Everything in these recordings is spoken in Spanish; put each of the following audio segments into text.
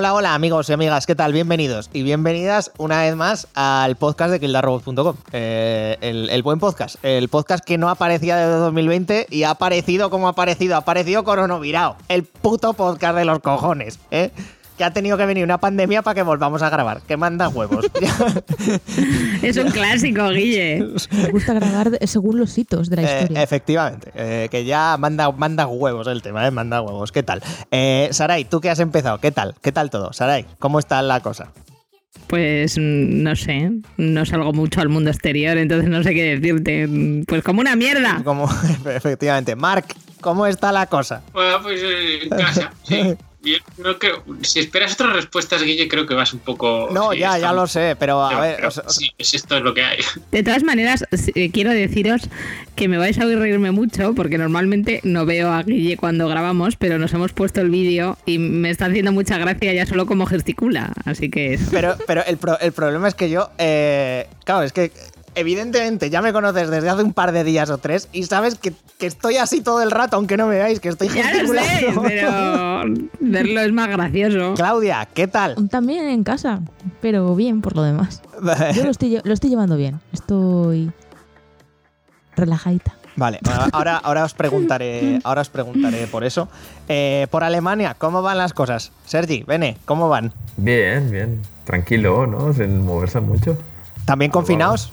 Hola, hola amigos y amigas, ¿qué tal? Bienvenidos y bienvenidas una vez más al podcast de kildarrobots.com. Eh, el, el, buen podcast, el podcast que no aparecía desde 2020 y ha aparecido como ha aparecido, ha aparecido coronavirado. El puto podcast de los cojones, ¿eh? Que ha tenido que venir una pandemia para que volvamos a grabar. Que manda huevos. es un clásico, Guille. Me gusta grabar según los hitos de la eh, historia. efectivamente, eh, que ya manda, manda huevos el tema, ¿eh? manda huevos. ¿Qué tal? Eh, Saray, tú que has empezado, ¿qué tal? ¿Qué tal todo? Saray, ¿cómo está la cosa? Pues mm, no sé, no salgo mucho al mundo exterior, entonces no sé qué decirte. Pues como una mierda. Como, efectivamente. Mark, ¿cómo está la cosa? Bueno, pues en casa, sí. Yo no creo, si esperas otras respuestas, Guille, creo que vas un poco. No, sí, ya, ya lo sé, pero a pero- ver. pero o sea, sí, es esto es lo que hay. De todas maneras, eh, quiero deciros que me vais a oír reírme mucho porque normalmente no veo a Guille cuando grabamos, pero nos hemos puesto el vídeo y me está haciendo mucha gracia ya solo como gesticula. Así que eso. Pero, pero el, pro- el problema es que yo. eh, claro, es que. Evidentemente, ya me conoces desde hace un par de días o tres y sabes que, que estoy así todo el rato, aunque no me veáis, que estoy Ya lo sé, gesticulando. pero verlo es más gracioso. Claudia, ¿qué tal? También en casa, pero bien por lo demás. Yo lo estoy, lle- lo estoy llevando bien. Estoy relajadita. Vale, ahora, ahora os preguntaré, ahora os preguntaré por eso. Eh, por Alemania, ¿cómo van las cosas? Sergi, Bene, ¿cómo van? Bien, bien. Tranquilo, ¿no? Sin moverse mucho. ¿También confinados?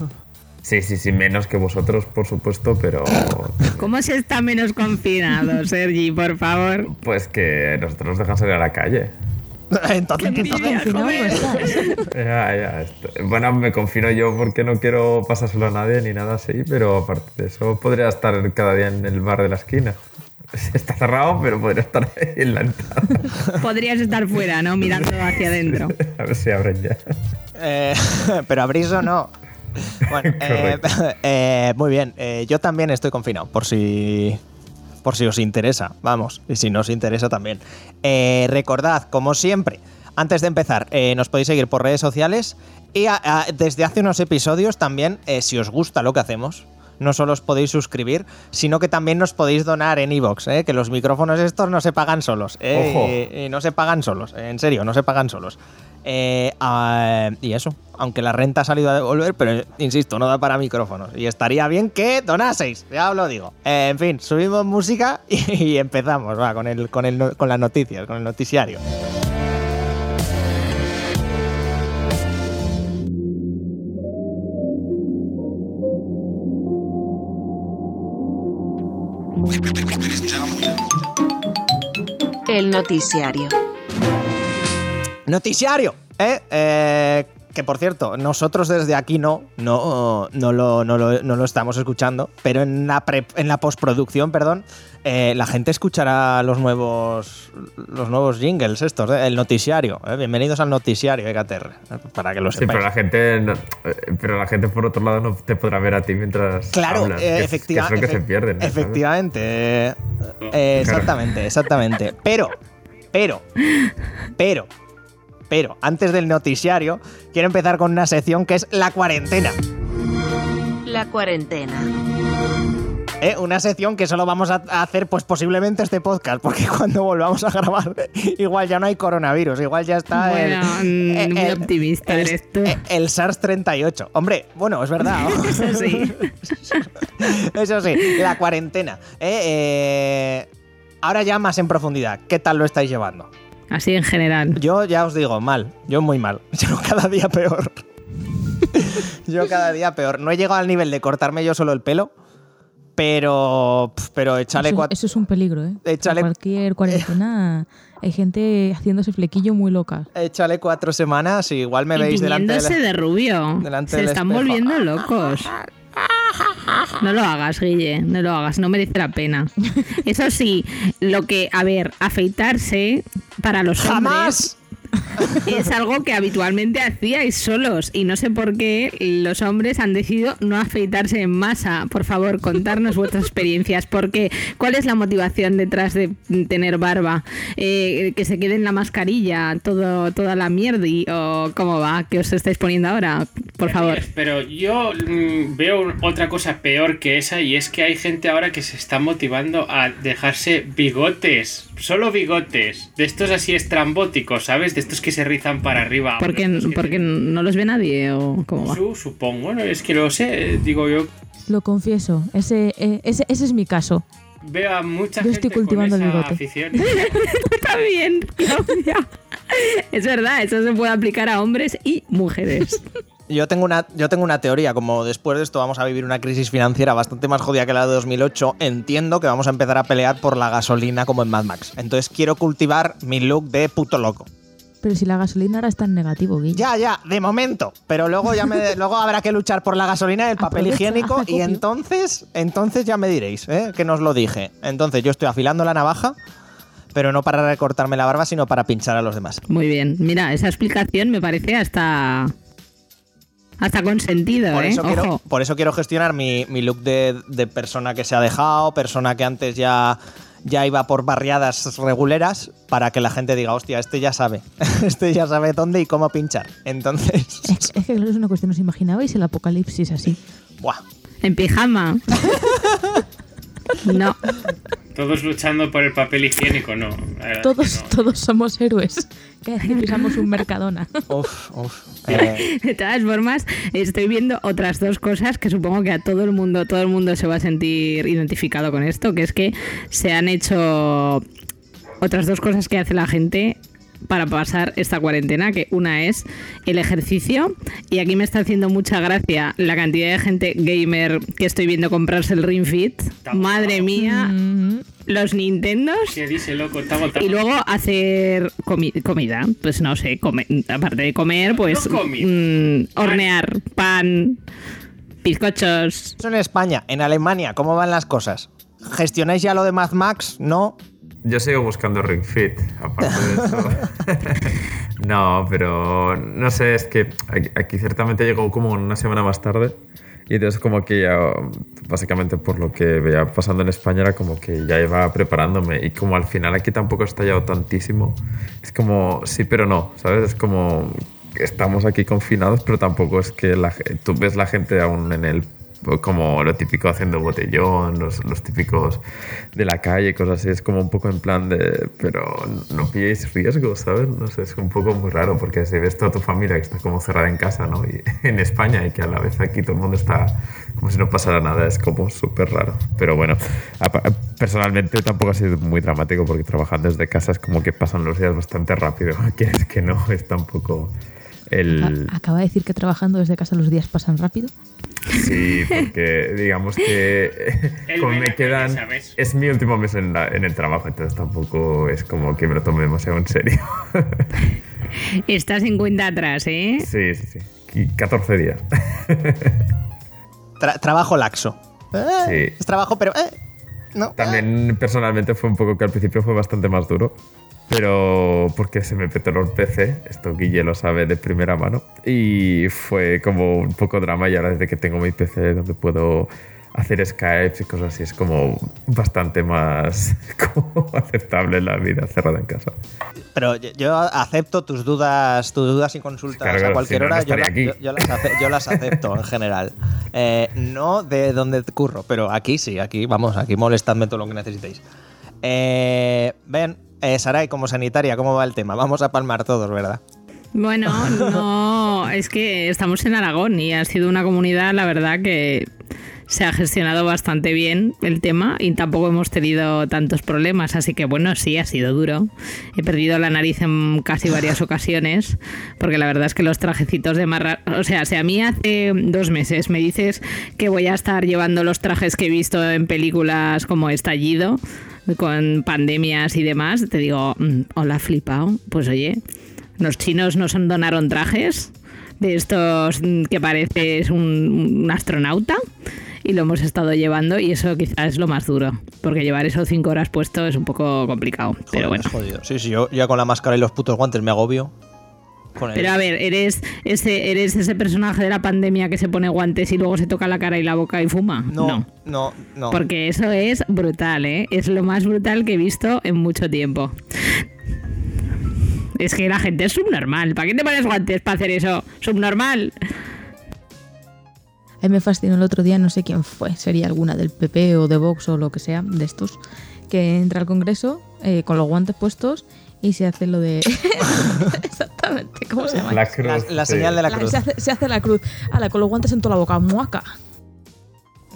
Sí, sí, sí, menos que vosotros, por supuesto, pero. ¿Cómo se está menos confinado, Sergi, por favor? Pues que nosotros nos dejan salir a la calle. Entonces, Qué Entonces envidia, confinado estás. Ya, ya. Bueno, me confino yo porque no quiero pasárselo a nadie ni nada así, pero aparte de eso, podría estar cada día en el bar de la esquina. Está cerrado, pero podría estar ahí en la entrada. Podrías estar fuera, ¿no? Mirando hacia adentro. A ver si abren ya. Eh, pero abrís o no. Bueno, eh, eh, muy bien. Eh, yo también estoy confinado, por si. Por si os interesa, vamos. Y si no os interesa también. Recordad, como siempre, antes de empezar, nos podéis seguir por redes sociales. Y a- a- desde hace unos episodios también, si os gusta lo que hacemos, no solo os podéis suscribir, sino que también nos podéis donar en iVoox, eh, que los micrófonos estos no se pagan solos. eh, Ojo. y- y no se pagan solos, en serio, no se pagan solos. Eh, ah, y eso, aunque la renta ha salido a devolver, pero insisto, no da para micrófonos. Y estaría bien que donaseis, ya os lo digo. Eh, en fin, subimos música y, empezamos con, el, con, el, con las noticias, con el noticiario. El noticiario. Noticiario, ¿eh? Eh, que por cierto, nosotros desde aquí no, no, no, lo, no, lo, no lo estamos escuchando, pero en la, pre- en la postproducción, perdón, eh, la gente escuchará los nuevos, los nuevos jingles estos, ¿eh? el noticiario. ¿eh? Bienvenidos al noticiario, EKTR, para que lo Sí, sepáis. pero la gente, no- eh, pero la gente por otro lado no te podrá ver a ti mientras Claro, hablas, que efectiva- que es lo que se efec- pierde. ¿no? ¿Sabes? Efectivamente. exactamente, exactamente. Pero, pero, pero, pero, antes del noticiario, quiero empezar con una sección que es la cuarentena. La cuarentena. ¿eh? Una sección que solo vamos a hacer, pues posiblemente este podcast, porque cuando volvamos a grabar, igual ya no hay coronavirus, igual ya está Bueno, el, mm, muy optimista el, eres tú. el SARS-38. Hombre, bueno, es verdad. Eso sí. Eso sí, la cuarentena. ¿eh? Eh, ahora ya más en profundidad, ¿qué tal lo estáis llevando? Así en general. Yo ya os digo, mal, yo muy mal. Yo cada día peor. yo cada día peor. No he llegado al nivel de cortarme yo solo el pelo, pero, pero échale Eso, cuatro... eso es un peligro, ¿eh? Échale- En cualquier cuarentena hay gente haciéndose flequillo muy loca. Échale cuatro semanas y igual me y veis delante tiñéndose del... de rubio. delante Se del están espejo. volviendo locos. No lo hagas, Guille, no lo hagas, no merece la pena. Eso sí, lo que, a ver, afeitarse para los hombres. Es algo que habitualmente hacíais solos y no sé por qué los hombres han decidido no afeitarse en masa. Por favor, contarnos vuestras experiencias. ¿Por qué? ¿Cuál es la motivación detrás de tener barba? Eh, ¿Que se quede en la mascarilla todo, toda la mierda? ¿O cómo va? ¿Qué os estáis poniendo ahora? Por favor. Pero yo mm, veo otra cosa peor que esa y es que hay gente ahora que se está motivando a dejarse bigotes. Solo bigotes, de estos así estrambóticos, ¿sabes? De estos que se rizan para arriba. ¿Por qué, Estos que porque no los ve nadie o cómo va? Su- supongo, no es que lo sé, digo yo. Lo confieso, ese, eh, ese, ese es mi caso. Veo a mucha Yo gente estoy cultivando con el esa bigote. afición. Está bien, Claudia. Es verdad, eso se puede aplicar a hombres y mujeres. Yo tengo, una, yo tengo una teoría, como después de esto vamos a vivir una crisis financiera bastante más jodida que la de 2008, entiendo que vamos a empezar a pelear por la gasolina como en Mad Max. Entonces quiero cultivar mi look de puto loco. Pero si la gasolina ahora está en negativo, Guille. Ya, ya, de momento. Pero luego ya me, luego habrá que luchar por la gasolina y el papel Aprovecha, higiénico y entonces, entonces ya me diréis, ¿eh? que nos lo dije. Entonces yo estoy afilando la navaja, pero no para recortarme la barba, sino para pinchar a los demás. Muy bien. Mira, esa explicación me parece hasta. Hasta consentido, Por ¿eh? eso, quiero, Ojo. por eso quiero gestionar mi, mi look de, de persona que se ha dejado, persona que antes ya, ya iba por barriadas reguleras, para que la gente diga, hostia, este ya sabe, este ya sabe dónde y cómo pinchar. Entonces, Es, es que claro, es una cuestión, ¿os imaginabais el apocalipsis así? buah. En pijama. no. Todos luchando por el papel higiénico, no. la Todos, no. todos somos héroes. Que pisamos un Mercadona. Uf, uf. Eh, De todas formas, estoy viendo otras dos cosas que supongo que a todo el mundo, todo el mundo se va a sentir identificado con esto, que es que se han hecho otras dos cosas que hace la gente para pasar esta cuarentena, que una es el ejercicio, y aquí me está haciendo mucha gracia la cantidad de gente gamer que estoy viendo comprarse el Ring Fit. Madre mía, Mm, los Nintendos. ¿Qué dice, loco? Está agotado. Y luego hacer comi- comida, pues no sé, come- aparte de comer, pues No mm, hornear pan, bizcochos. Eso en España, en Alemania, ¿cómo van las cosas? ¿Gestionáis ya lo de Mad Max? No. Yo sigo buscando Ring Fit, aparte de eso. no, pero no sé, es que aquí, aquí ciertamente llegó como una semana más tarde. Y entonces como que ya, básicamente por lo que veía pasando en España, era como que ya iba preparándome. Y como al final aquí tampoco ha estallado tantísimo, es como sí, pero no, ¿sabes? Es como estamos aquí confinados, pero tampoco es que la, tú ves la gente aún en el como lo típico haciendo botellón, los, los típicos de la calle, cosas así, es como un poco en plan de, pero no pilléis riesgos, ¿sabes? No sé, es un poco muy raro porque si ves toda tu familia que está como cerrada en casa, ¿no? Y en España y que a la vez aquí todo el mundo está como si no pasara nada, es como súper raro. Pero bueno, personalmente tampoco ha sido muy dramático porque trabajando desde casa es como que pasan los días bastante rápido, quieres que no, es tampoco el... Acaba de decir que trabajando desde casa los días pasan rápido. Sí, porque digamos que como me quedan... Es mi último mes en, la- en el trabajo, entonces tampoco es como que me lo tome demasiado en serio. Estás en cuenta atrás, ¿eh? sí, sí, sí. Qui- 14 días. Tra- trabajo laxo. Eh, Sí. Es trabajo, pero... eh, no. También personalmente fue un poco que al principio fue bastante más duro. Pero porque se me petó el PC, esto Guille lo sabe de primera mano, y fue como un poco drama y ahora desde que tengo mi PC donde puedo hacer Skype y cosas así es como bastante más como aceptable la vida cerrada en casa. Pero yo- yo acepto tus dudas, tus dudas y consultas Claro, a cualquier si no, no hora. yo, estaría la- aquí. yo- yo las ace- yo las acepto en general. Eh, no de donde curro, pero aquí sí, aquí vamos, aquí molestadme todo lo que necesitéis. Eh, ven, eh, Saray, como sanitaria, ¿cómo va el tema? Vamos a palmar todos, ¿verdad? Bueno, no, es que estamos en Aragón y ha sido una comunidad, la verdad, que se ha gestionado bastante bien el tema y tampoco hemos tenido tantos problemas, así que bueno, sí, ha sido duro. He perdido la nariz en casi varias ocasiones, porque la verdad es que los trajecitos de marra... O sea, si a mí hace dos meses me dices que voy a estar llevando los trajes que he visto en películas como Estallido, con pandemias y demás, te digo, mm, hola, flipao. Pues oye, los chinos nos donaron trajes de estos mm, que pareces un, un astronauta y lo hemos estado llevando y eso quizás es lo más duro, porque llevar eso cinco horas puesto es un poco complicado, pero bueno. jodido. Sí, sí, yo ya con la máscara y los putos guantes me agobio. Con Pero a ver, eres ese, eres ese personaje de la pandemia que se pone guantes y luego se toca la cara y la boca y fuma. no, no, no. Porque eso es brutal, ¿eh? Es lo más brutal que he visto en mucho tiempo. Es que la gente es subnormal. ¿Para qué te pones guantes para hacer eso? Subnormal. A mí me fascinó el otro día, no sé quién fue, sería alguna del PP o de Vox o lo que sea, de estos, que entra al Congreso eh, con los guantes puestos y se hace lo de... Exactamente, ¿cómo se llama? La cruz. La, la sí. señal de la La- cruz. se, hace, se hace la cruz. Ala, con los guantes en toda la boca. Muaca.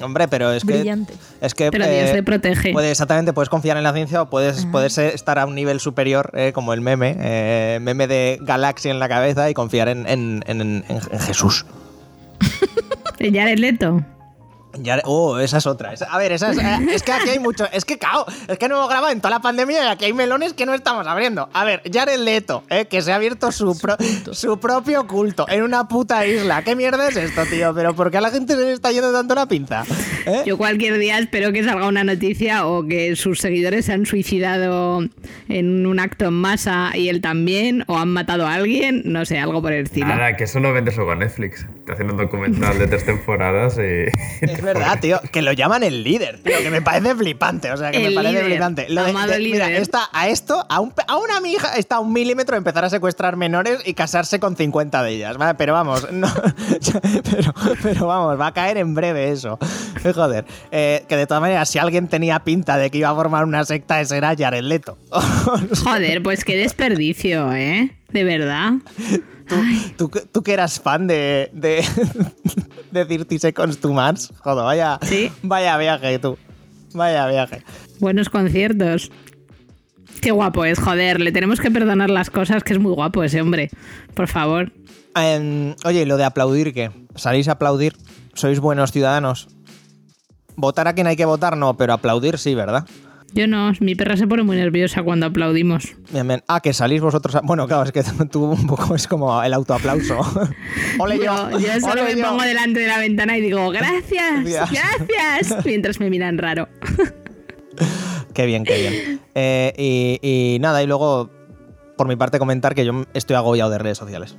Hombre, pero es que. Brillante. Es que. Pero eh, Dios le protege. puede- exactamente, puedes confiar en la ciencia o puedes, Ah. puedes eh, estar a un nivel superior, eh, como el meme, eh, meme de galaxia en la cabeza y confiar en, en- en- en- en Jesús. El Jared Leto. Ya- oh, esa es otra. Esa- a ver, esa es, eh, es que aquí hay mucho. Es que, cao, es que no hemos grabado en toda la pandemia y aquí hay melones que no estamos abriendo. A ver, Jared Leto, eh, que se ha abierto su, pro- su propio culto en una puta isla. ¿Qué mierda es esto, tío? Pero ¿por qué a la gente se le está yendo tanto la pinza? ¿Eh? Yo cualquier día espero que salga una noticia o que sus seguidores se han suicidado en un acto en masa y él también, o han matado a alguien, no sé, algo por el estilo. Nada, que eso lo vendes luego a Netflix. Te hacen un documental de tres temporadas y. Es verdad, tío, que lo llaman el líder, tío, que me parece flipante, o sea, que me parece líder, flipante. Lo de- amado de- mira, líder. está a esto, a, un, pe- a una mi hija está a un milímetro de empezar a secuestrar menores y casarse con 50 de ellas, ¿vale? Pero vamos, no, pero, pero vamos, va a caer en breve eso. Eh, Joder, Eh, que de todas maneras, si alguien tenía pinta de que iba a formar una secta, ese era Jared Leto. Joder, pues qué desperdicio, ¿eh? De verdad. ¿Tú, que- tú que eras fan de, de, de 30 Seconds to Mars, joder, vaya, Sí. vaya viaje tú. Vaya viaje. Buenos conciertos. Qué guapo es, joder. Le tenemos que perdonar las cosas, que es muy guapo ese hombre. Por favor. Em, oye, ¿y lo de aplaudir qué? ¿Salís a aplaudir? ¿Sois buenos ciudadanos? Votar a quien hay que votar, no, pero aplaudir sí, ¿verdad? Yo no, mi perra se pone muy nerviosa cuando aplaudimos. Bien, bien. Ah, que salís vosotros. a- Bueno, claro, es que tú un poco es como el autoaplauso. Ole yo. Yo, yo solo me yo. pongo delante de la ventana y digo, gracias, Gracias. gracias, mientras me miran raro. Qué bien, qué bien. Eh, y, y nada, y luego, por mi parte, comentar que yo estoy agobiado de redes sociales.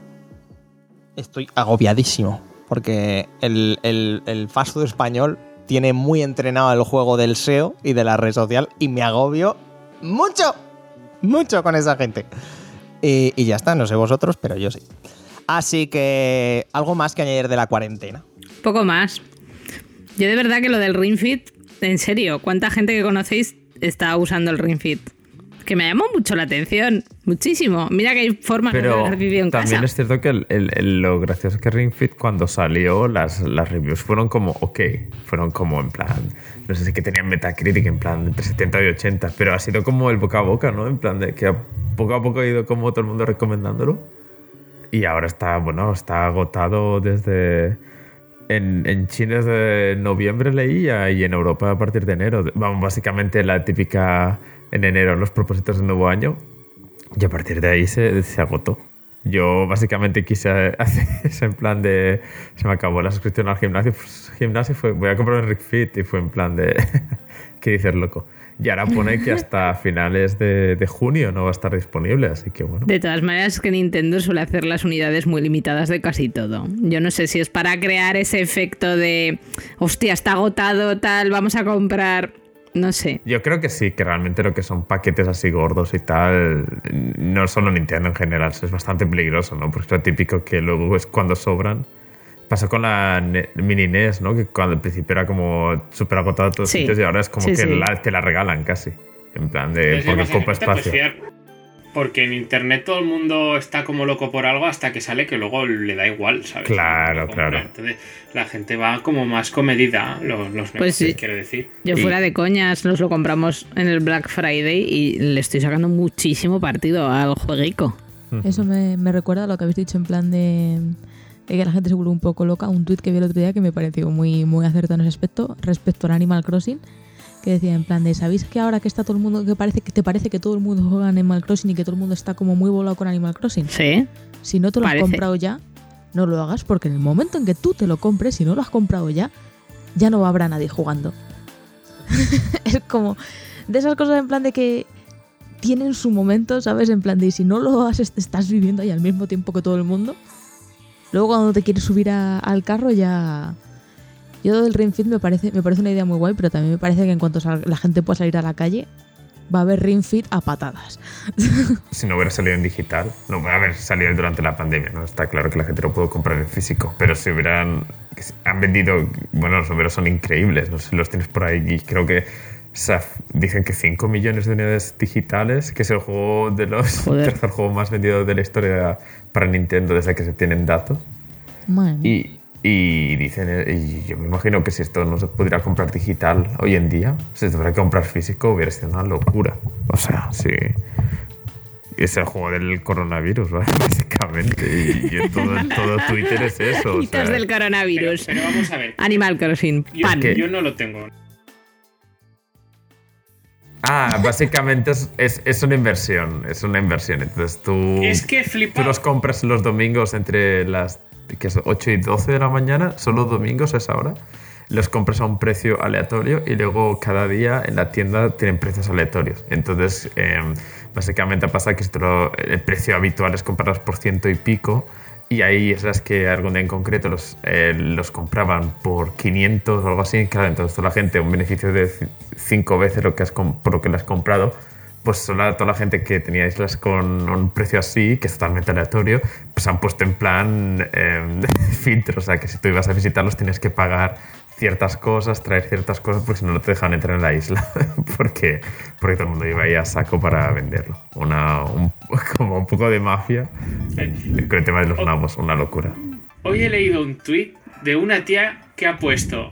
Estoy agobiadísimo. Porque el, el, el fast food español tiene muy entrenado el juego del SEO y de la red social y me agobio mucho, mucho con esa gente. Y, y ya está, no sé vosotros, pero yo sí. Así que, algo más que añadir de la cuarentena. Poco más. Yo de verdad que lo del Ring Fit, en serio, ¿cuánta gente que conocéis está usando el Ring Fit? Que me llamó mucho la atención, muchísimo. Mira que hay formas de Pero ejercicio en también casa. es cierto que el- el- el- lo gracioso es que Ring Fit cuando salió, las, las reviews fueron como, ok, fueron como en plan, no sé si que tenían Metacritic en plan entre 70 y 80, pero ha sido como el boca a boca, ¿no? En plan de que poco a poco ha ido como todo el mundo recomendándolo. Y ahora está, bueno, está agotado desde... En, en China desde noviembre leía y en Europa a partir de enero. Vamos, básicamente la típica en enero los propósitos de nuevo año. Y a partir de ahí se, se agotó. Yo básicamente quise hacer ese en plan de... Se me acabó la suscripción al gimnasio. Pues, gimnasio fue, voy a comprar un Rick Fit y fue en plan de... ¿Qué dices, loco? Y ahora pone que hasta finales de, de junio no va a estar disponible, así que bueno. De todas maneras, es que Nintendo suele hacer las unidades muy limitadas de casi todo. Yo no sé si es para crear ese efecto de, hostia, está agotado, tal, vamos a comprar. No sé. Yo creo que sí, que realmente lo que son paquetes así gordos y tal, no solo Nintendo en general, es bastante peligroso, ¿no? Porque es lo típico que luego es cuando sobran. Pasó con la mini NES, ¿no? Que cuando al principio era como súper agotado todos Sí. sitios y ahora es como Sí, que sí. la- te la regalan casi. En plan de. Es porque ocupa espacio. Porque en internet todo el mundo está como loco por algo hasta que sale que luego le da igual, ¿sabes? Claro, claro. Entonces la gente va como más comedida, los, los Pues negocios, sí. quiero decir. Yo fuera de coñas, nos lo compramos en el Black Friday y le estoy sacando muchísimo partido al jueguico. Eso me, me recuerda a lo que habéis dicho en plan de, de que la gente se vuelve un poco loca. Un tuit que vi el otro día que me pareció muy, muy acertado en ese aspecto respecto al Animal Crossing. Que decía en plan de, ¿sabéis que ahora que está todo el mundo, que parece que te parece que todo el mundo juega Animal Crossing y que todo el mundo está como muy volado con Animal Crossing? Sí. Si no te lo Parece. has comprado ya, no lo hagas porque en el momento en que tú te lo compres, si no lo has comprado ya, ya no habrá nadie jugando. es como de esas cosas en plan de que tienen su momento, ¿sabes? En plan de si no lo has, est- estás viviendo ahí al mismo tiempo que todo el mundo. Luego cuando te quieres subir a- al carro ya... Yo del Ring Fit me parece, me parece una idea muy guay, pero también me parece que en cuanto la gente pueda salir a la calle, va a haber Ring Fit a patadas. Si no hubiera salido en digital, no va a haber salido durante la pandemia, ¿no? Está claro que la gente lo pudo comprar en físico, pero si hubieran. Han vendido. Bueno, los números son increíbles, no sé si los tienes por ahí y creo que sea, dicen que 5 millones de unidades digitales, que es el juego de los Joder. tercer juego más vendido de la historia para Nintendo desde que se tienen datos. Y, y dicen, eh, y yo me imagino que si esto no se pudiera comprar digital hoy en día, si se tuviera que comprar físico, hubiera sido una locura. O sea, sí. Es el juego del coronavirus, ¿vale? básicamente. Y, y todo, todo Twitter es eso. o sea, del Pero, coronavirus. pero vamos a ver. Animal Crossing. Yo, Pan. yo no lo tengo. Ah, básicamente es, es, es una inversión. Es una inversión. Entonces tú. Es que Tú flipa. los compras los domingos entre las que es 8 y 12 de la mañana, solo domingos a esa hora. Los compras a un precio aleatorio y luego cada día en la tienda tienen precios aleatorios. Entonces, eh, básicamente pasa que el precio habitual es comprarlos por ciento y pico. Y ahí es las que algún día en concreto los, eh, los compraban por 500 o algo así. Claro, entonces la gente, un beneficio de 5 veces lo que has, por lo que lo has comprado, pues toda la gente que tenía islas con un precio así, que es totalmente aleatorio, pues han puesto en plan eh, filtro. O sea, que si tú ibas a visitarlos tienes que pagar ciertas cosas, traer ciertas cosas, porque si no, no te dejan entrar en la isla. porque, porque todo el mundo iba ahí a saco para venderlo. Una, un- como un poco de mafia con el tema de los nabos, una locura. Hoy he leído un tuit de una tía que ha puesto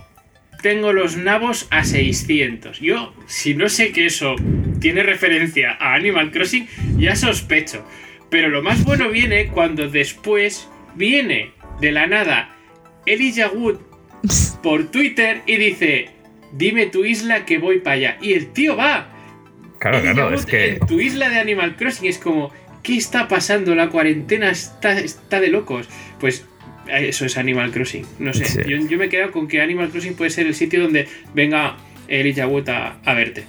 tengo los nabos a 600. Yo, si no sé que eso tiene referencia a Animal Crossing, ya sospecho. Pero lo más bueno viene cuando después viene de la nada Elijah Wood por Twitter y dice, dime tu isla que voy para allá. Y el tío va. Claro, Elijah claro, Wood es que... En tu isla de Animal Crossing es como, ¿qué está pasando? La cuarentena está, está de locos. Pues eso es Animal Crossing. No sé, Sí. yo, yo me he quedado con que Animal Crossing puede ser el sitio donde venga Elijah Wood a, a verte.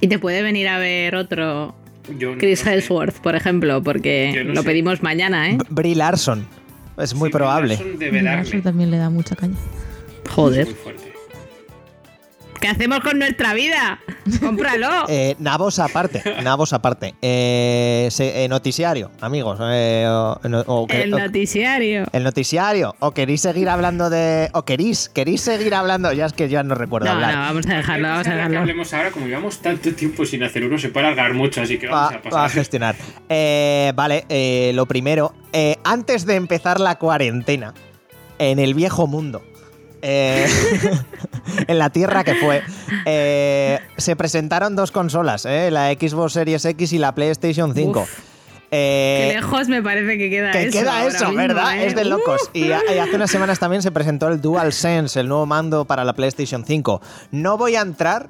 Y te puede venir a ver otro Yo no Chris sé. Hemsworth, por ejemplo, porque no lo sé. pedimos mañana, ¿eh? Brie Larson. Es muy Sí, probable. Larson también le da mucha caña. Joder. Muy fuerte. ¿Qué hacemos con nuestra vida? ¡Cómpralo! Eh, nabos aparte, nabos aparte. Eh, se- eh, noticiario, amigos. eh, o- no- o que- El o- noticiario. el noticiario. ¿O queréis seguir hablando de.? ¿O queréis? ¿Queréis seguir hablando? Ya es que ya no recuerdo No, no, hablar. vamos a dejarlo, vamos a cosas de las que dejarlo. hablemos ahora, como llevamos tanto tiempo sin hacer uno, se puede alargar mucho, así que vamos Va, a va a pasar. gestionar. Eh, vale, eh, lo primero. eh, antes de empezar la cuarentena, en el viejo mundo, eh, en la tierra que fue, eh, se presentaron dos consolas, eh, la Xbox Series X y la PlayStation 5. Uf. Eh, Qué lejos me parece que queda que eso. queda eso, mismo, ¿verdad? ¿eh? Es de locos. Uh. Y, hace unas semanas también se presentó el DualSense, el nuevo mando para la PlayStation 5. No voy a entrar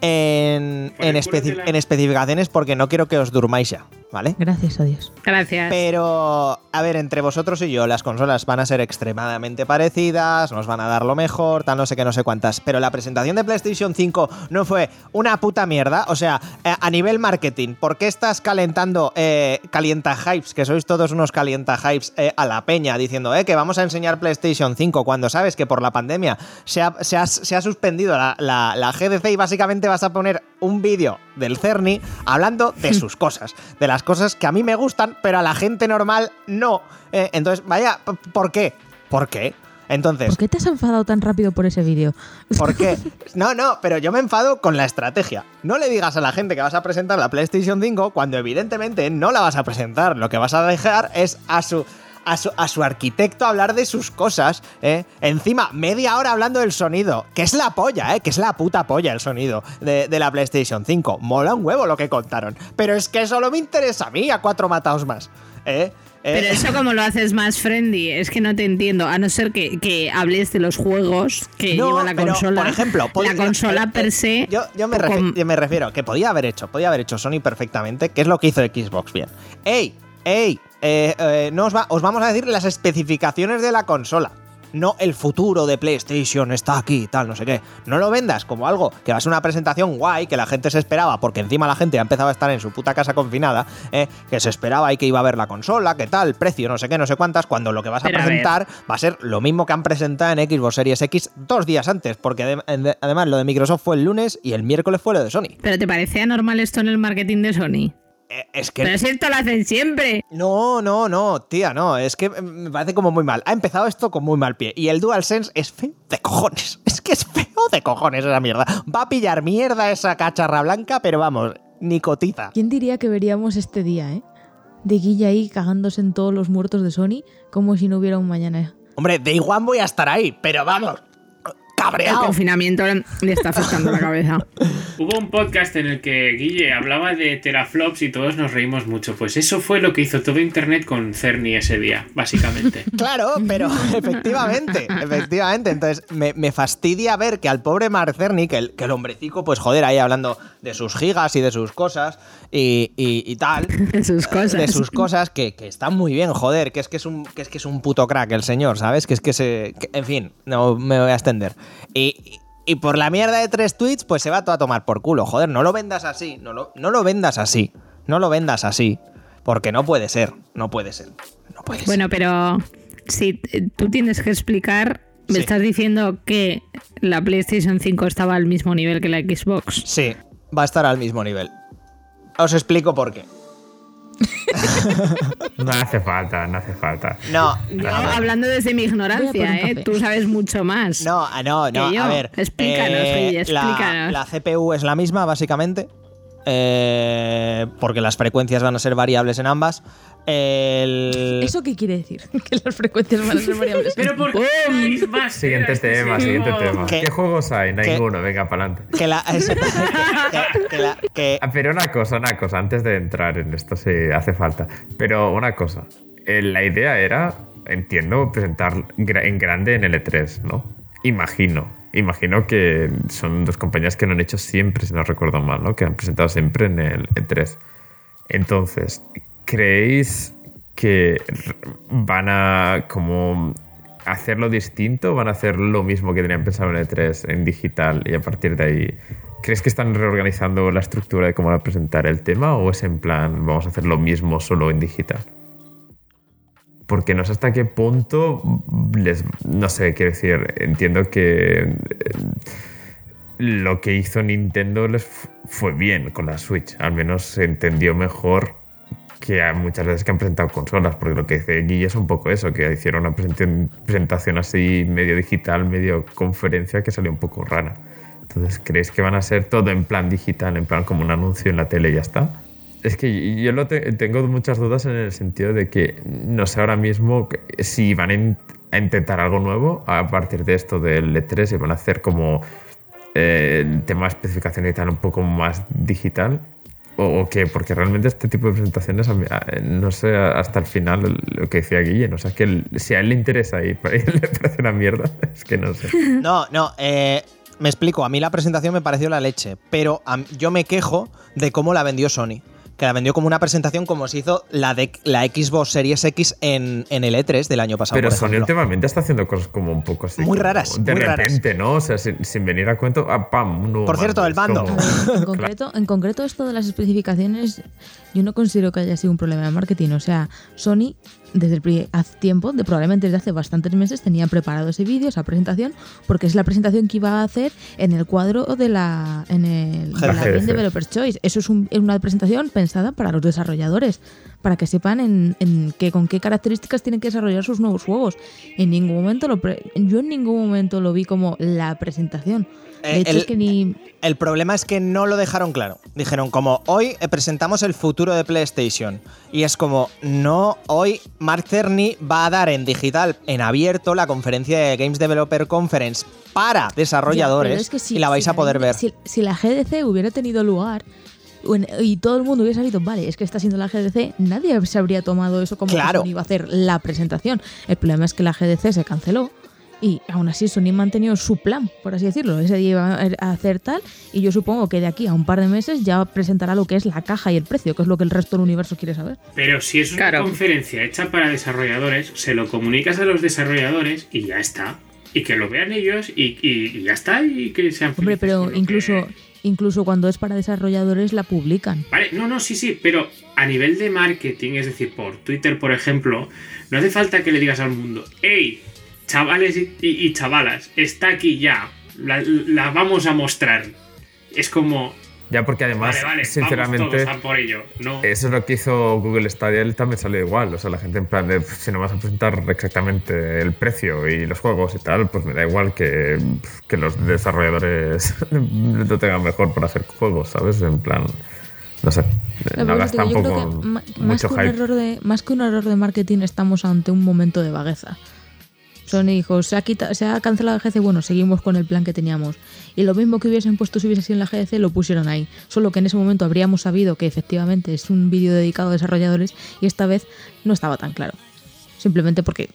en, especi- la- en especificaciones porque no quiero que os durmáis ya, ¿vale? Gracias a Dios. Gracias. Pero, a ver, entre vosotros y yo, las consolas van a ser extremadamente parecidas, nos van a dar lo mejor, tal, no sé qué, no sé cuántas. Pero la presentación de PlayStation 5 no fue una puta mierda. O sea, eh, a nivel marketing, ¿por qué estás calentando eh, calienta hypes, que sois todos unos calienta hypes eh, a la peña, diciendo eh, que vamos a enseñar PlayStation 5 cuando sabes que por la pandemia se ha, se ha- se ha suspendido la, la- la GDC y básicamente vas a poner un vídeo del Cerny hablando de sus cosas, de las cosas que a mí me gustan, pero a la gente normal no. Eh, entonces, vaya, ¿por qué? ¿Por qué? Entonces, ¿Por qué te has enfadado tan rápido por ese vídeo? ¿Por qué? No, no, pero yo me enfado con la estrategia. No le digas a la gente que vas a presentar la PlayStation 5 cuando evidentemente no la vas a presentar. Lo que vas a dejar es a su, a su, a su arquitecto hablar de sus cosas. ¿eh? Encima, media hora hablando del sonido. Que es la polla, ¿eh? Que es la puta polla el sonido de, de la PlayStation 5. Mola un huevo lo que contaron. Pero es que solo me interesa a mí, a cuatro mataos más. ¿eh? Eh, Pero eso como lo haces más friendly, es que no te entiendo, a no ser que, que hables de los juegos que No, lleva la pero, consola. Por ejemplo, podía- la consola eh, per eh, se. Yo, yo me, con- refi- yo me refiero que podía haber hecho, podía haber hecho Sony perfectamente, que es lo que hizo Xbox bien. ¡Ey! ¡Ey! Eh, eh, no os, va- os vamos a decir las especificaciones de la consola. No el futuro de PlayStation está aquí tal, no sé qué. No lo vendas como algo que va a ser una presentación guay, que la gente se esperaba, porque encima la gente ya empezaba a estar en su puta casa confinada, eh, que se esperaba y que iba a ver la consola, qué tal, precio, no sé qué, no sé cuántas, cuando lo que vas a Pero a ver. presentar va a ser lo mismo que han presentado en Xbox Series X dos días antes, porque adem- ade- además lo de Microsoft fue el lunes y el miércoles fue lo de Sony. ¿Pero te parece anormal esto en el marketing de Sony? Eh, es que... Pero si esto lo hacen siempre. No, no, no, tía, no. Es que me parece como muy mal. Ha empezado esto con muy mal pie. Y el DualSense es feo de cojones. Es que es feo de cojones esa mierda. Va a pillar mierda esa cacharra blanca, pero vamos, ni cotiza. ¿Quién diría que veríamos este día, eh? De Guilla ahí cagándose en todos los muertos de Sony, como si no hubiera un mañana. Hombre, de igual voy a estar ahí, pero vamos, El confinamiento le está afectando la cabeza. Hubo un podcast en el que Guille hablaba de teraflops y todos nos reímos mucho. Pues eso fue lo que hizo todo Internet con Cerny ese día, básicamente. Claro, pero efectivamente, efectivamente. Entonces, me, me fastidia ver que al pobre Mark Cerny, que el, que el hombrecico, pues joder, ahí hablando de sus gigas y de sus cosas y, y- y tal. De sus cosas. De sus cosas que, que están muy bien, joder, que es que es un, que es que es un puto crack el señor, ¿sabes? Que es que se. que- en fin, no me voy a extender. Y, y por la mierda de tres tweets, pues se va todo a tomar por culo. Joder, no lo vendas así, no lo, no lo vendas así. No lo vendas así. Porque no puede ser, no puede ser. No puede ser. Bueno, pero si tú tienes que explicar, me Sí. estás diciendo que la PlayStation 5 estaba al mismo nivel que la Xbox. Sí, va a estar al mismo nivel. Os explico por qué. No hace falta, no hace falta. No, ver. hablando desde mi ignorancia, ¿eh? tú sabes mucho más. No, ah, no, no, Que yo. a ver. eh, Explícanos, la, explícanos. la CPU es la misma, básicamente. eh, porque las frecuencias van a ser variables en ambas. El- ¿Eso qué quiere decir? que las frecuencias van a ser variables. Pero ¿por qué hay más Siguiente tema, siguiente no. tema. ¿Qué? ¿Qué, juegos hay? ¿Qué? Ninguno, venga, para adelante. que la, que- que la- que- Ah, Pero una cosa, una cosa, antes de entrar en esto sí hace falta. Pero una cosa, eh, la idea era, entiendo, presentar en grande en el E3, ¿no? Imagino, imagino que son dos compañías que lo han hecho siempre, si no recuerdo mal, ¿no? Que han presentado siempre en el E3. Entonces, ¿creéis que van a como hacerlo distinto? ¿Van a hacer lo mismo que tenían pensado en E3 en digital y a partir de ahí ¿Crees que están reorganizando la estructura de cómo van a presentar el tema o es en plan vamos a hacer lo mismo solo en digital? Porque no sé hasta qué punto les no sé, quiero decir, entiendo que eh, lo que hizo Nintendo les fu- fue bien con la Switch, al menos se entendió mejor que a muchas veces que han presentado consolas, porque lo que dice Guille es un poco eso, que hicieron una presentación, así medio digital, medio conferencia que salió un poco rara. Entonces, ¿creéis que van a ser todo en plan digital, en plan como un anuncio en la tele y ya está? Es que yo lo te- tengo muchas dudas en el sentido de que no sé ahora mismo si van a, a intentar algo nuevo a partir de esto del E3 y van a hacer como eh, el tema de especificación y tal un poco más digital o, qué, porque realmente este tipo de presentaciones, no sé hasta el final lo que decía Guille, o sea, que si a él le interesa y para él le parece una mierda, es que no sé. No, no, eh, me explico. A mí la presentación me pareció la leche, pero yo me quejo de cómo la vendió Sony. Que la vendió como una presentación como se hizo la de la Xbox Series X en, en el E3 del año pasado. Pero Sony últimamente está haciendo cosas como un poco así. Muy raras, De muy raras. repente, ¿no? O sea, sin, sin venir a cuento, ah, pam, un nuevo Por cierto, mando. el como- ver, en, concreto, en concreto, esto de las especificaciones, yo no considero que haya sido un problema de marketing. O sea, Sony, desde hace tiempo, de, probablemente desde hace bastantes meses, tenía preparado ese vídeo, esa presentación, porque es la presentación que iba a hacer en el cuadro de la, en el, de la Developer's Choice. Eso es, un- es una presentación pensada para los desarrolladores, para que sepan en, en qué, con qué características tienen que desarrollar sus nuevos juegos. En ningún momento lo pre- yo en ningún momento lo vi como la presentación. De Eh, hecho, el- es que ni, El problema es que no lo dejaron claro. Dijeron como hoy eh, presentamos el futuro de PlayStation. Y es como, no, hoy Mark Cerny va a dar en digital, en abierto, la conferencia de Games Developer Conference para desarrolladores pero es que si- y la vais si a poder ver. Si, si la GDC hubiera tenido lugar y todo el mundo hubiera sabido, vale, es que está siendo la GDC, nadie se habría tomado eso como Claro. que iba a hacer la presentación. El problema es que la GDC se canceló. Y aún así Sony ha mantenido su plan, por así decirlo. Ese día iba a hacer tal y yo supongo que de aquí a un par de meses ya presentará lo que es la caja y el precio, que es lo que el resto del universo quiere saber. Pero si es una Claro. conferencia hecha para desarrolladores, se lo comunicas a los desarrolladores y ya está. Y que lo vean ellos y, y- y ya está. Y que sean Hombre, pero incluso, que- incluso cuando es para desarrolladores la publican. Vale, no, no, sí, sí, pero a nivel de marketing, es decir, por Twitter, por ejemplo, no hace falta que le digas al mundo, hey, chavales y, y- y chavalas, está aquí ya, la, la vamos a mostrar. Es como, Ya porque además, Vale, vale, sinceramente, vamos todos a por ello. No. eso es lo que hizo Google Stadia, él también salió igual. O sea, la gente en plan de, "Pff, si no vas a presentar exactamente el precio y los juegos y tal, pues me da igual que, que los desarrolladores lo tengan mejor para hacer juegos, ¿sabes? En plan, no sé, no hagas tampoco mucho que un hype. error de, más que un error de marketing estamos ante un momento de vagueza. Sony dijo, se ha, quita- se ha cancelado la GDC, bueno, seguimos con el plan que teníamos. Y lo mismo que hubiesen puesto si hubiese sido en la GDC, lo pusieron ahí. Solo que en ese momento habríamos sabido que efectivamente es un vídeo dedicado a desarrolladores y esta vez no estaba tan claro. Simplemente porque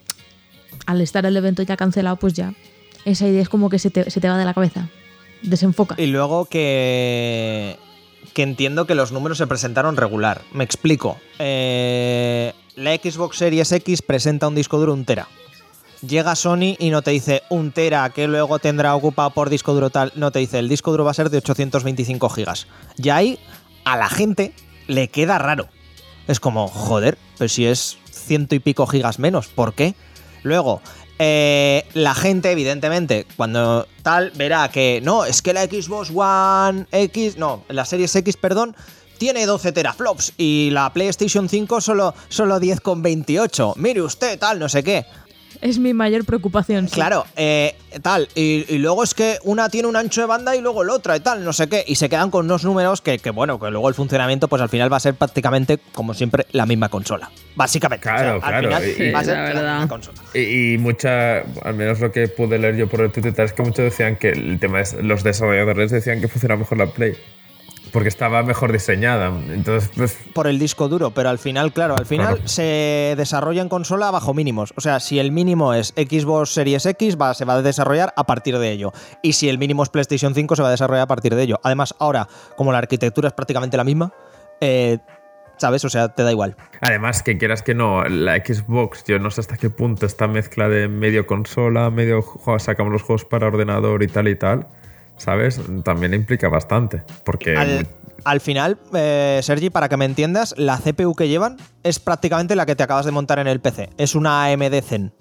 al estar el evento ya cancelado, pues ya esa idea es como que se te, se te va de la cabeza. Desenfoca. Y luego que, que entiendo que los números se presentaron regular. Me explico. Eh, la Xbox Series X presenta un disco duro un tera. Llega Sony y no te dice un tera que luego tendrá ocupado por disco duro tal. No te dice el disco duro va a ser de 825 gigas. Y ahí a la gente le queda raro. Es como, joder, pero si es ciento y pico gigas menos, ¿por qué? Luego, eh, la gente, evidentemente, cuando tal, verá que no, es que la Xbox One X, no, la Series X, perdón, tiene 12 teraflops y la PlayStation 5 solo, solo 10,28. Mire usted, tal, no sé qué. Es mi mayor preocupación. sí. Claro, eh, tal. Y, y luego es que una tiene un ancho de banda y luego el otra y tal, no sé qué. Y se quedan con unos números que, que, bueno, que luego el funcionamiento, pues al final va a ser prácticamente, como siempre, la misma consola. Básicamente. Claro, claro, final y- va a ser la misma consola. Y, y mucha, al menos lo que pude leer yo por el Twitter, es que muchos decían que el tema es, los desarrolladores decían que funciona mejor la Play. Porque estaba mejor diseñada. Entonces, pues, por el disco duro, pero al final, claro, al final Claro. se desarrolla en consola bajo mínimos. O sea, si el mínimo es Xbox Series X, va, se va a desarrollar a partir de ello. Y si el mínimo es PlayStation 5, se va a desarrollar a partir de ello. Además, ahora, como la arquitectura es prácticamente la misma, eh, ¿sabes? O sea, te da igual. Además, que quieras que no, la Xbox, yo no sé hasta qué punto esta mezcla de medio consola, medio juego, sacamos los juegos para ordenador y tal y tal, ¿sabes? También implica bastante. Porque Al, al final, eh, Sergi, para que me entiendas, la CPU que llevan es prácticamente la que te acabas de montar en el PC. Es una AMD Zen.